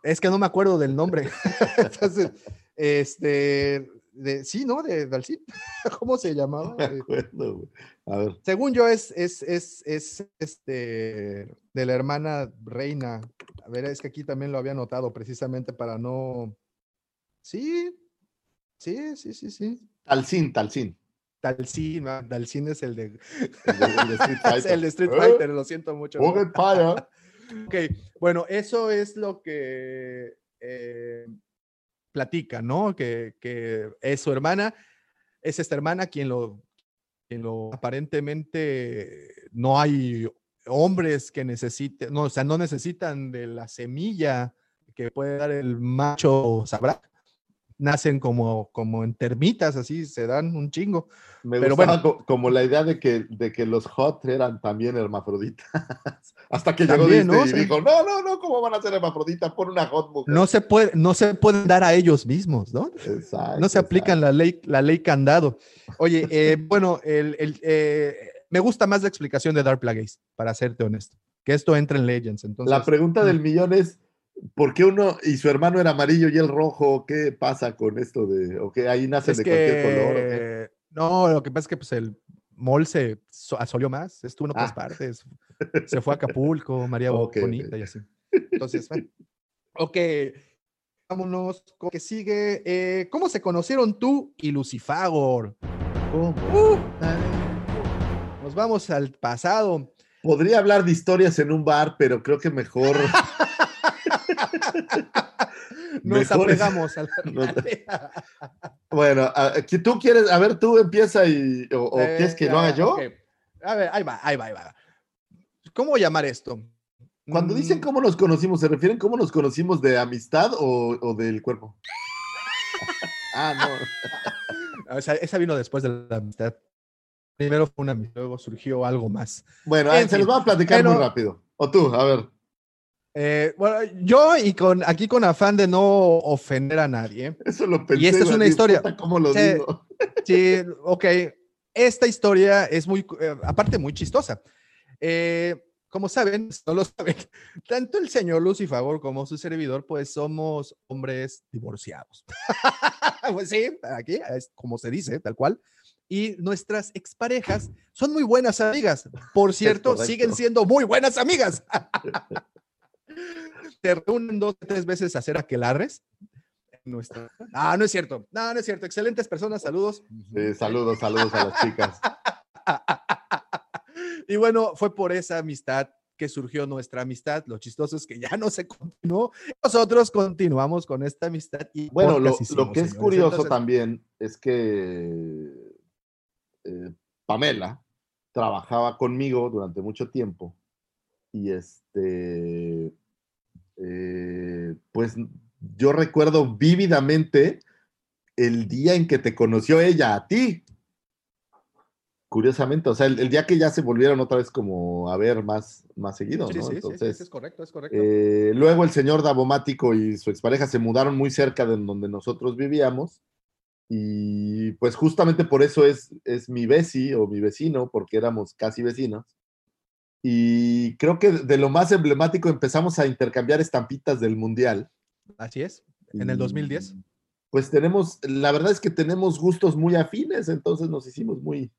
Speaker 3: Es que no me acuerdo del nombre. Entonces, este, de, sí, ¿no? De. ¿Cómo se llamaba?
Speaker 2: Me
Speaker 3: Eh,
Speaker 2: acuerdo, güey. A ver,
Speaker 3: según yo, es, es, es, es este, de la hermana reina. A ver, es que aquí también lo había notado precisamente para no. Sí, sí, sí, sí, sí.
Speaker 2: Talcin, Talcin.
Speaker 3: Dalsin, ah, Dalsin es el de,
Speaker 2: El de, el de Street Fighter.
Speaker 3: el de Street
Speaker 2: ¿Eh?
Speaker 3: Fighter, lo siento mucho. Ok, bueno, eso es lo que eh, platica, ¿no? Que, que es su hermana, es esta hermana quien lo, quien lo aparentemente no hay hombres que necesiten, no, o sea, no necesitan de la semilla que puede dar el macho sabrá. Nacen como, como en termitas, así se dan un chingo.
Speaker 2: Me
Speaker 3: Pero bueno.
Speaker 2: co- como la idea de que, de que los hot eran también hermafroditas. Hasta que llegó
Speaker 3: También,
Speaker 2: Disney
Speaker 3: ¿no?
Speaker 2: y
Speaker 3: Sí.
Speaker 2: dijo, no, no, no, ¿cómo van a ser hermafroditas? Pon una hot mujer.
Speaker 3: No se, puede, no se pueden dar a ellos mismos, ¿no?
Speaker 2: Exacto,
Speaker 3: no se aplican la ley, la ley candado. Oye, eh, bueno, el, el, eh, me gusta más la explicación de Dark Plagueis, para serte honesto, que esto entra en Legends. Entonces,
Speaker 2: La pregunta del millón es, ¿por qué uno y su hermano era amarillo y el rojo? ¿Qué pasa con esto de, o que ahí nacen
Speaker 3: es
Speaker 2: de cualquier color?
Speaker 3: que, no, lo que pasa es que pues, el mol se so- asolió más, estuvo en otras
Speaker 2: Ah.
Speaker 3: partes, se fue a Acapulco, María
Speaker 2: Ok,
Speaker 3: Bonita y así. Entonces, bueno. ok, vámonos con que sigue. Eh, ¿Cómo se conocieron tú y Lucifagor? Uh, nos vamos al pasado.
Speaker 2: Podría hablar de historias en un bar, pero creo que mejor.
Speaker 3: Nos apegamos a la
Speaker 2: bueno, que tú quieres, a ver, tú empieza y, o, o
Speaker 3: Eh,
Speaker 2: quieres que lo haga
Speaker 3: ya,
Speaker 2: yo.
Speaker 3: A ver, ahí va, ahí va, ahí va. ¿Cómo llamar esto?
Speaker 2: Cuando dicen
Speaker 3: Mm,
Speaker 2: cómo nos conocimos, ¿se refieren cómo nos conocimos de amistad o, o del cuerpo? ah, no.
Speaker 3: o sea, esa vino después de la amistad. Primero fue una amistad, luego surgió algo más.
Speaker 2: Bueno,
Speaker 3: En
Speaker 2: se
Speaker 3: fin,
Speaker 2: los va a platicar muy rápido. O tú, a ver.
Speaker 3: Eh, bueno, yo y con aquí con afán de no ofender a nadie.
Speaker 2: Eso lo pensé.
Speaker 3: Y esta es una historia.
Speaker 2: ¿Cómo lo
Speaker 3: Sí.
Speaker 2: digo?
Speaker 3: Sí, ok. Esta historia es muy, eh, aparte, muy chistosa. Eh, como saben, no lo saben, tanto el señor Lucifagor como su servidor, pues somos hombres divorciados. pues sí, aquí es como se dice, tal cual. y nuestras exparejas son muy buenas amigas. Por cierto, siguen siendo muy buenas amigas. Te reúnen dos tres veces a hacer aquelarres. Nuestra... Ah, no es cierto. No, no es cierto. Excelentes personas, saludos.
Speaker 2: Sí, saludos, saludos a las chicas.
Speaker 3: y bueno, fue por esa amistad que surgió nuestra amistad. Lo chistoso es que ya no se continuó. Nosotros continuamos con esta amistad. Y
Speaker 2: Bueno, lo, lo que es
Speaker 3: señores.
Speaker 2: curioso
Speaker 3: Entonces,
Speaker 2: también es que eh, Pamela trabajaba conmigo durante mucho tiempo y este, eh, pues yo recuerdo vívidamente el día en que te conoció ella a ti. Curiosamente, o sea, el, el día que ya se volvieron otra vez como a ver más, más seguido,
Speaker 3: Sí,
Speaker 2: ¿no?
Speaker 3: sí, es correcto, es correcto.
Speaker 2: eh, luego el señor Davomático y su expareja se mudaron muy cerca de donde nosotros vivíamos. Y pues justamente por eso es, es mi veci o mi vecino, porque éramos casi vecinos. Y creo que de lo más emblemático empezamos a intercambiar estampitas del Mundial.
Speaker 3: Así es. En el
Speaker 2: Y,
Speaker 3: 2010.
Speaker 2: Pues tenemos, la verdad es que tenemos gustos muy afines, entonces nos hicimos muy,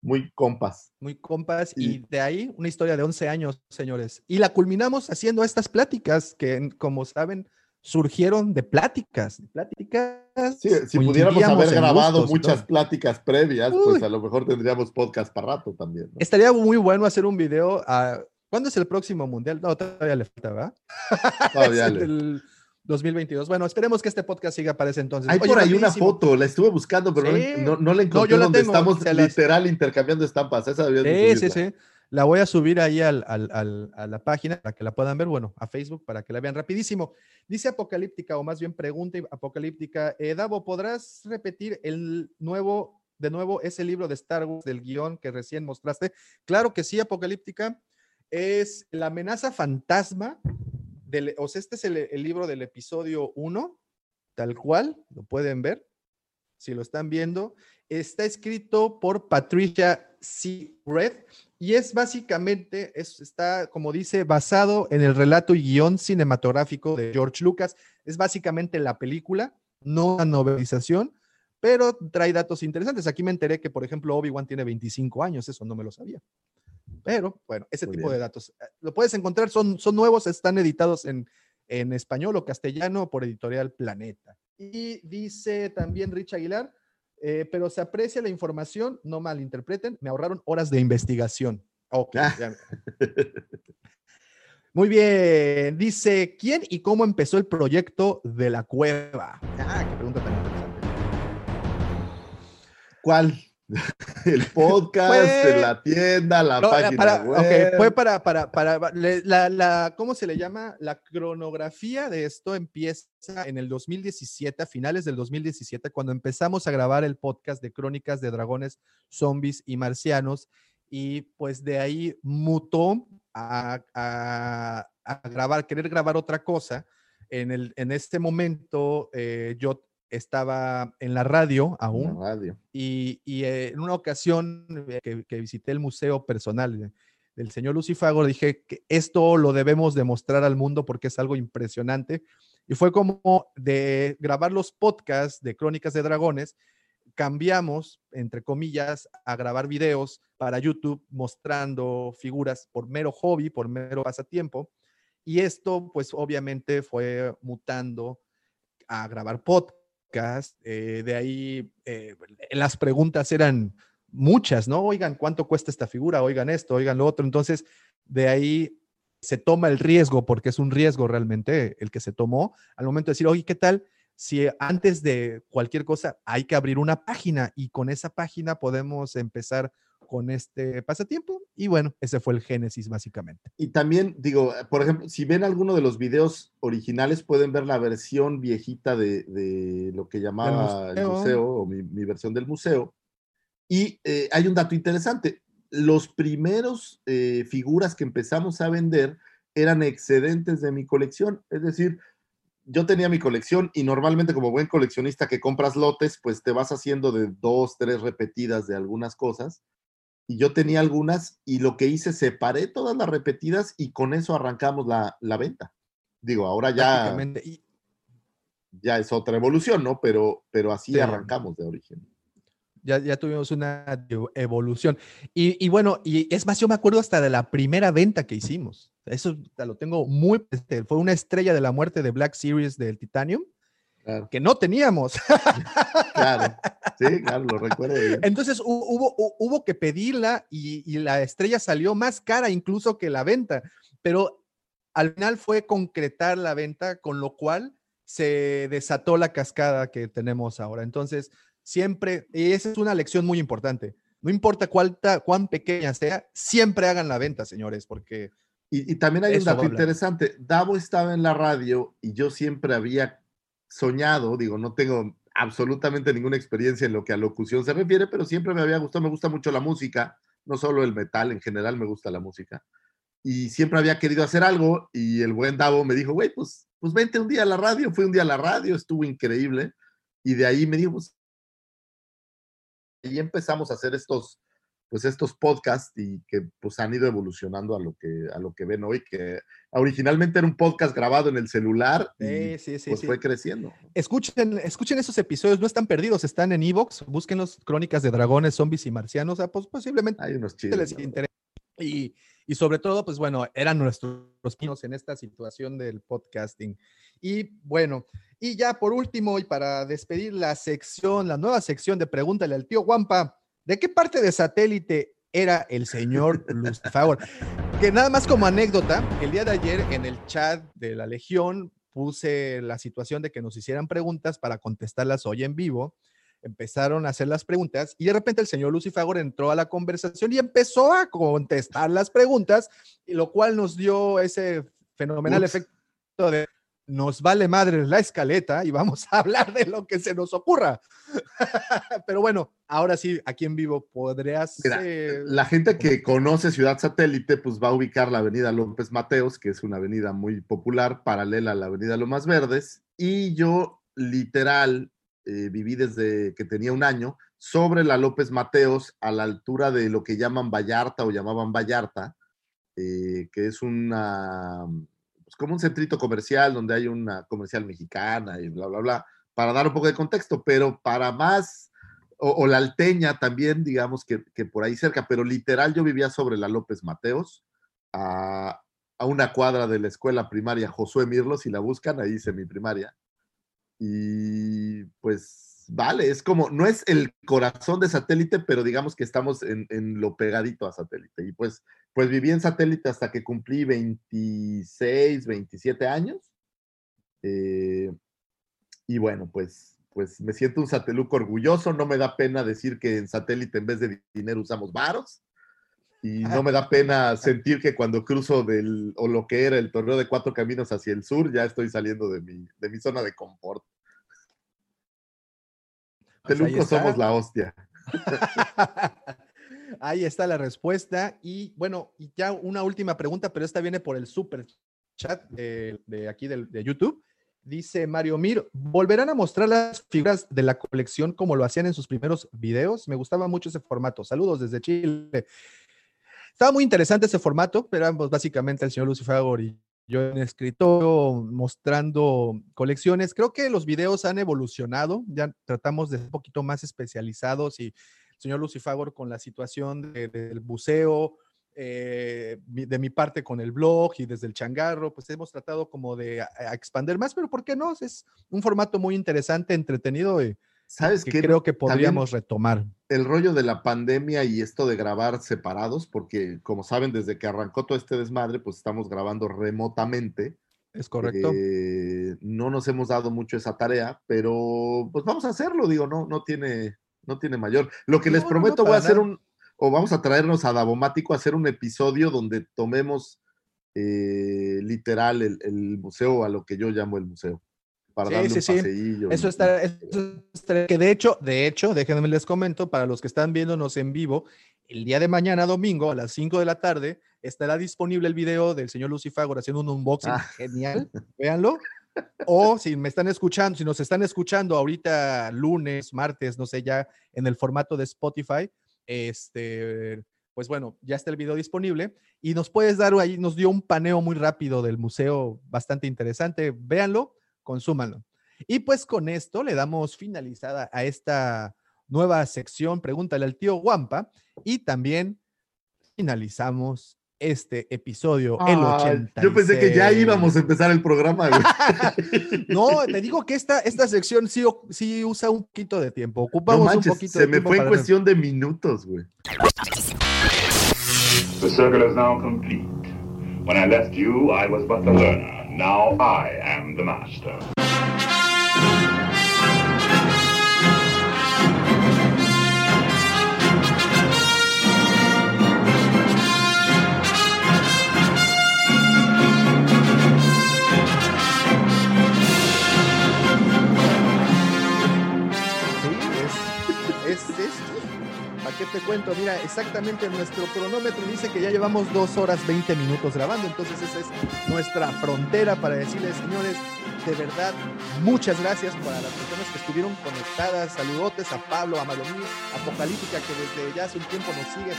Speaker 2: muy compas.
Speaker 3: Muy compas.
Speaker 2: Y-
Speaker 3: Y de ahí una historia de 11 años, señores. Y la culminamos haciendo estas pláticas que, como saben, surgieron de pláticas. de Pláticas.
Speaker 2: Sí, si pudiéramos haber grabado
Speaker 3: gustos
Speaker 2: muchas pláticas previas,
Speaker 3: Uy.
Speaker 2: pues a lo mejor tendríamos podcast para rato también. ¿no?
Speaker 3: Estaría muy bueno hacer un video. a- ¿Cuándo es el próximo mundial? No, todavía le falta, ¿verdad?
Speaker 2: Todavía
Speaker 3: Es
Speaker 2: le-
Speaker 3: del 2022. Bueno, esperemos que este podcast siga para ese entonces.
Speaker 2: Hay
Speaker 3: Oye,
Speaker 2: por ahí una foto, la estuve buscando, pero no
Speaker 3: Sí.
Speaker 2: no, no la encontré
Speaker 3: yo la
Speaker 2: donde
Speaker 3: tengo,
Speaker 2: estamos
Speaker 3: las-
Speaker 2: literal intercambiando estampas. Esa
Speaker 3: Sí, sí, sí. La voy a subir ahí a la página para que la puedan ver, bueno, a Facebook para que la vean rapidísimo. Dice Apocalíptica, o más bien pregunta Apocalíptica, eh, ¿podrás repetir el nuevo, de nuevo, ese libro de Star Wars del guion que recién mostraste? Claro que sí, Apocalíptica. Es La amenaza fantasma. O sea, este es el, el libro del episodio 1, tal cual, lo pueden ver, si lo están viendo. Está escrito por Patricia C. Red y es básicamente, es, está, como dice, basado en el relato y guion cinematográfico de George Lucas. Es básicamente la película, no una novelización, pero trae datos interesantes. Aquí me enteré que, por ejemplo, Obi-Wan tiene 25 años, eso no me lo sabía. Pero bueno, ese
Speaker 2: Muy
Speaker 3: tipo
Speaker 2: bien.
Speaker 3: de datos. eh, Lo puedes encontrar, son, son nuevos, están editados en, en español o castellano por Editorial Planeta. Y dice también Rich Aguilar, eh, pero se aprecia la información, no malinterpreten, me ahorraron horas de investigación. Ok,
Speaker 2: Ah.
Speaker 3: Muy bien, dice, ¿quién y cómo empezó el proyecto de la cueva? Ah, qué pregunta tan interesante.
Speaker 2: ¿Cuál? El podcast,
Speaker 3: Fue-
Speaker 2: la tienda, la
Speaker 3: No,
Speaker 2: página
Speaker 3: para,
Speaker 2: web.
Speaker 3: ok, fue para, para, para, la, la, ¿cómo se le llama? La cronografía de esto empieza en el 2017, a finales del 2017, cuando empezamos a grabar el podcast de Crónicas de Dragones, Zombies y Marcianos, y pues de ahí mutó a, a- a grabar, querer grabar otra cosa. En, el, en este momento eh, yo estaba en la radio
Speaker 2: La
Speaker 3: aún,
Speaker 2: radio.
Speaker 3: y, y, eh, en una ocasión eh, que, que visité el museo personal de- del señor Lucifago, dije que esto lo debemos demostrar al mundo porque es algo impresionante. Y fue como de grabar los podcasts de Crónicas de Dragones, cambiamos, entre comillas, a grabar videos para YouTube mostrando figuras por mero hobby, por mero pasatiempo. Y esto, pues obviamente fue mutando a grabar eh, de ahí eh, las preguntas eran muchas, ¿no? Oigan, ¿cuánto cuesta esta figura? Oigan esto, oigan lo otro. Entonces, de ahí se toma el riesgo, porque es un riesgo realmente el que se tomó al momento de decir, oye, ¿qué tal? Si antes de cualquier cosa hay que abrir una página y con esa página podemos empezar con este pasatiempo. Y bueno, ese fue el génesis básicamente.
Speaker 2: Y también, digo, por ejemplo, si ven alguno de los videos originales, pueden ver la versión viejita de, de lo que llamaba el
Speaker 3: museo.
Speaker 2: museo, o mi, mi versión del museo. Y eh, hay un dato interesante. Los primeros eh, figuras que empezamos a vender eran excedentes de mi colección. Es decir, yo tenía mi colección y normalmente como buen coleccionista que compras lotes, pues te vas haciendo de dos, tres repetidas de algunas cosas. Y yo tenía algunas y lo que hice, separé todas las repetidas y con eso arrancamos la, la venta. Digo, ahora ya, ya es otra evolución, ¿no? Pero, pero así
Speaker 3: Sí.
Speaker 2: arrancamos de origen.
Speaker 3: Ya, ya tuvimos una ev- evolución. Y, y bueno, y es más, yo me acuerdo hasta de la primera venta que hicimos. Eso lo tengo muy presente. Fue una estrella de la muerte de Black Series del Titanium
Speaker 2: Claro,
Speaker 3: que no teníamos.
Speaker 2: claro. Sí, claro, lo recuerdo bien.
Speaker 3: Entonces hu- hubo, hu- hubo que pedirla y, y la estrella salió más cara incluso que la venta, pero al final fue concretar la venta, con lo cual se desató la cascada que tenemos ahora. Entonces, siempre, y esa es una lección muy importante, no importa cuánta, cuán pequeña sea, siempre hagan la venta, señores, porque
Speaker 2: Y, y también hay un dato interesante. Davo estaba en la radio y yo siempre había soñado, digo, no tengo absolutamente ninguna experiencia en lo que a locución se refiere, pero siempre me había gustado, me gusta mucho la música, no solo el metal, en general me gusta la música. Y siempre había querido hacer algo y el buen Davo me dijo, güey, pues, pues vente un día a la radio, fui un día a la radio, estuvo increíble. Y de ahí me dijo, pues, y empezamos a hacer estos, pues estos podcasts y que pues han ido evolucionando a lo que, a lo que ven hoy, que originalmente era un podcast grabado en el celular y
Speaker 3: Sí, sí, sí,
Speaker 2: pues fue creciendo.
Speaker 3: Escuchen, escuchen esos episodios, no están perdidos, están en Evox, busquen los Crónicas de Dragones, Zombies y Marcianos, ah, pues posiblemente
Speaker 2: Hay unos.
Speaker 3: Y, y sobre todo, pues bueno, eran nuestros pinos en esta situación del podcasting. Y bueno, y ya por último, y para despedir la sección, la nueva sección de Pregúntale al tío Guampa, ¿de qué parte de satélite era el señor Lucifer? Que nada más como anécdota, el día de ayer en el chat de la Legión puse la situación de que nos hicieran preguntas para contestarlas hoy en vivo empezaron a hacer las preguntas y de repente el señor Lucifagor entró a la conversación y empezó a contestar las preguntas, y lo cual nos dio ese fenomenal
Speaker 2: Ups.
Speaker 3: efecto de nos vale madre la escaleta y vamos a hablar de lo que se nos ocurra. Pero bueno, ahora sí, aquí en vivo podrías...
Speaker 2: Mira,
Speaker 3: eh,
Speaker 2: La gente que conoce Ciudad Satélite, pues va a ubicar la avenida López Mateos, que es una avenida muy popular, paralela a la avenida Lomas Verdes, y yo literal eh, viví desde que tenía un año sobre la López Mateos a la altura de lo que llaman Vallarta o llamaban Vallarta, eh, que es una, como un centrito comercial donde hay una comercial mexicana y bla, bla, bla, para dar un poco de contexto, pero para más o, o la Alteña también, digamos que, que por ahí cerca, pero literal yo vivía sobre la López Mateos, a, a una cuadra de la escuela primaria Josué Mirlo, si la buscan, ahí hice mi primaria. Y pues vale, es como, no es el corazón de satélite, pero digamos que estamos en, en lo pegadito a satélite. Y pues, pues viví en satélite hasta que cumplí 26, 27 años. Eh, y bueno, pues, pues me siento un sateluco orgulloso, no me da pena decir que en satélite en vez de dinero usamos varos. Y no me da pena sentir que cuando cruzo del, o lo que era el torneo de cuatro caminos hacia el sur, ya estoy saliendo de mi, de mi zona de confort.
Speaker 3: Pues
Speaker 2: somos la hostia.
Speaker 3: Ahí está la respuesta. Y bueno, y ya una última pregunta, pero esta viene por el super chat de, aquí de, YouTube. Dice Mario Mir, ¿volverán a mostrar las figuras de la colección como lo hacían en sus primeros videos? Me gustaba mucho ese formato. Saludos desde Chile. Estaba muy interesante ese formato, pero ambos básicamente el señor Lucifagor y yo en escritorio mostrando colecciones. Creo que los videos han evolucionado, ya tratamos de ser un poquito más especializados y señor Lucifagor con la situación de- del buceo, eh, de mi parte con el blog y desde el changarro, pues hemos tratado como de a- a expander más, pero ¿por qué no? Es un formato muy interesante, entretenido y
Speaker 2: ¿Sabes
Speaker 3: que
Speaker 2: qué?
Speaker 3: creo que
Speaker 2: También
Speaker 3: podríamos retomar.
Speaker 2: el rollo de la pandemia y esto de grabar separados, porque como saben, desde que arrancó todo este desmadre, pues estamos grabando remotamente.
Speaker 3: Es correcto.
Speaker 2: Eh, no nos hemos dado mucho esa tarea, pero pues vamos a hacerlo, digo, no, no tiene, no tiene mayor. Lo que les
Speaker 3: No,
Speaker 2: prometo,
Speaker 3: no,
Speaker 2: voy a hacer
Speaker 3: nada.
Speaker 2: un, o vamos a traernos a Davomático a hacer un episodio donde tomemos eh, literal el, el museo a lo que yo llamo el museo. Para
Speaker 3: Sí,
Speaker 2: darle
Speaker 3: sí,
Speaker 2: un
Speaker 3: sí.
Speaker 2: paseillo.
Speaker 3: Eso está, eso está- que de hecho, de hecho, déjenme les comento, para los que están viéndonos en vivo, el día de mañana, domingo, a las 5 de la tarde, estará disponible el video del señor Lucifagor haciendo un unboxing
Speaker 2: Ah.
Speaker 3: genial, véanlo. O si me están escuchando, si nos están escuchando ahorita lunes, martes, no sé, ya en el formato de Spotify, este, pues bueno, ya está el video disponible. Y nos puedes dar ahí, nos dio un paneo muy rápido del museo bastante interesante, véanlo, consúmanlo. Y pues con esto le damos finalizada a esta nueva sección, pregúntale al tío Guampa, y también finalizamos este episodio, el
Speaker 2: Ah,
Speaker 3: 86.
Speaker 2: yo pensé que ya íbamos a empezar el programa, güey.
Speaker 3: No, te digo que esta, esta sección sí, sí usa un poquito de tiempo.
Speaker 2: No
Speaker 3: Ocupamos
Speaker 2: manches,
Speaker 3: un poquito
Speaker 2: se
Speaker 3: de
Speaker 2: me
Speaker 3: tiempo
Speaker 2: fue en cuestión de minutos, güey.
Speaker 1: The circle is now complete. When I left you, I was but the learner. Now I am the master.
Speaker 3: Qué te cuento? Mira, exactamente nuestro cronómetro dice que ya llevamos dos horas 20 minutos grabando, entonces esa es nuestra frontera para decirles, señores, de verdad, muchas gracias para las personas que estuvieron conectadas. Saludotes a Pablo, a Malomí, Apocalíptica, que desde ya hace un tiempo nos sigue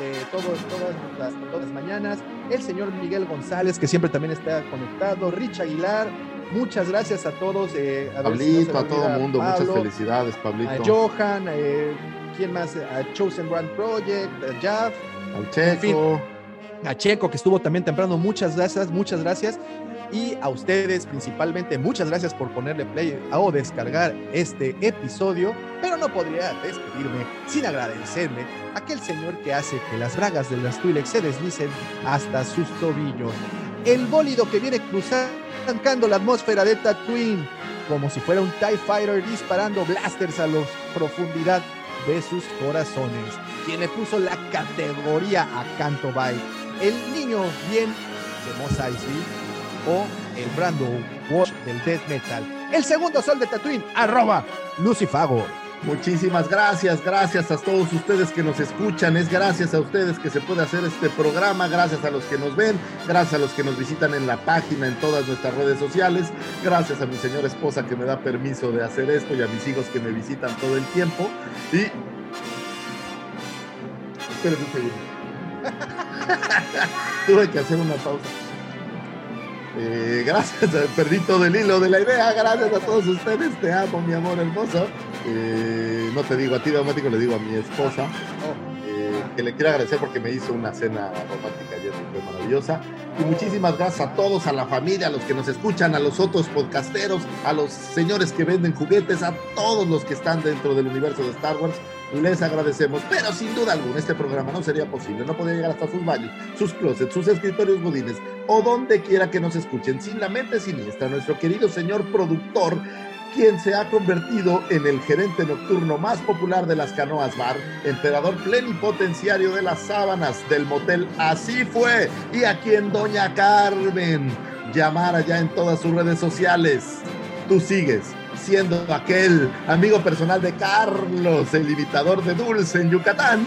Speaker 3: eh, todos, todas, las, todas las mañanas. El señor Miguel González, que siempre también está conectado. Rich Aguilar, muchas gracias a todos. eh, a si no
Speaker 2: Pablito, a todo
Speaker 3: olvida,
Speaker 2: mundo, muchas felicidades,
Speaker 3: A
Speaker 2: Pablito.
Speaker 3: Johan, eh, ¿quién más? A Chosen Brand Project, a Jav,
Speaker 2: Al Checo.
Speaker 3: a Checo, que estuvo también temprano. Muchas gracias, muchas gracias. Y a ustedes principalmente, muchas gracias por ponerle play o descargar este episodio. Pero no podría despedirme sin agradecerle a aquel señor que hace que las bragas de las Twi'lek se deslicen hasta sus tobillos. El bólido que viene cruzando la atmósfera de Tatooine como si fuera un TIE Fighter disparando blasters a la profundidad de sus corazones. Quien le puso la categoría a Canto Bay. El niño bien de Mos Eisley o el Brando Walsh del Death Metal. El segundo sol de Tatooine, arroba Lucifago.
Speaker 2: Muchísimas gracias, gracias a todos ustedes que nos escuchan, es gracias a ustedes que se puede hacer este programa, gracias a los que nos ven, gracias a los que nos visitan en la página, en todas nuestras redes sociales, gracias a mi señora esposa que me da permiso de hacer esto y a mis hijos que me visitan todo el tiempo. Y... Espérenme un segundo. Tuve que hacer una pausa. Eh, gracias, perdí todo el hilo de la idea. Gracias a todos ustedes. Te amo, mi amor hermoso. Eh, no te digo a ti, automático, le digo a mi esposa. eh, que le quiero agradecer porque me hizo una cena romántica ayer, que fue maravillosa. Y muchísimas gracias a todos, a la familia, a los que nos escuchan, a los otros podcasteros, a los señores que venden juguetes, a todos los que están dentro del universo de Star Wars. Les agradecemos, pero sin duda alguna este programa no sería posible, no podría llegar hasta sus baños, sus closets, sus escritorios godines o donde quiera que nos escuchen, sin la mente siniestra, nuestro querido señor productor, quien se ha convertido en el gerente nocturno más popular de las canoas bar, emperador plenipotenciario de las sábanas del motel Así fue, y a quien doña Carmen llamara ya en todas sus redes sociales. Tú sigues siendo aquel amigo personal de Carlos, el imitador de Dulce en Yucatán,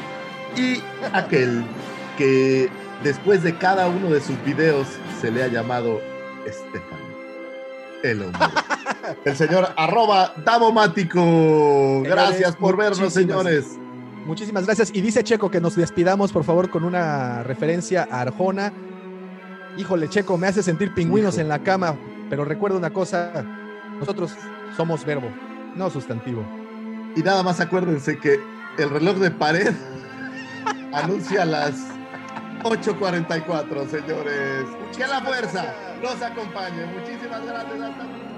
Speaker 2: y aquel que después de cada uno de sus videos se le ha llamado Estefan, el hombre. El señor arroba Davomático. Gracias por vernos,
Speaker 3: Muchísimas-
Speaker 2: señores.
Speaker 3: Muchísimas gracias. Y dice Checo que nos despidamos, por favor, con una referencia a Arjona. Híjole, Checo, me hace sentir pingüinos
Speaker 2: Hijo.
Speaker 3: en la cama, pero recuerda una cosa, nosotros somos verbo, no sustantivo.
Speaker 2: Y nada más acuérdense que el reloj de pared anuncia las 8.44, señores. Que la fuerza los acompañe. Muchísimas gracias. Hasta luego.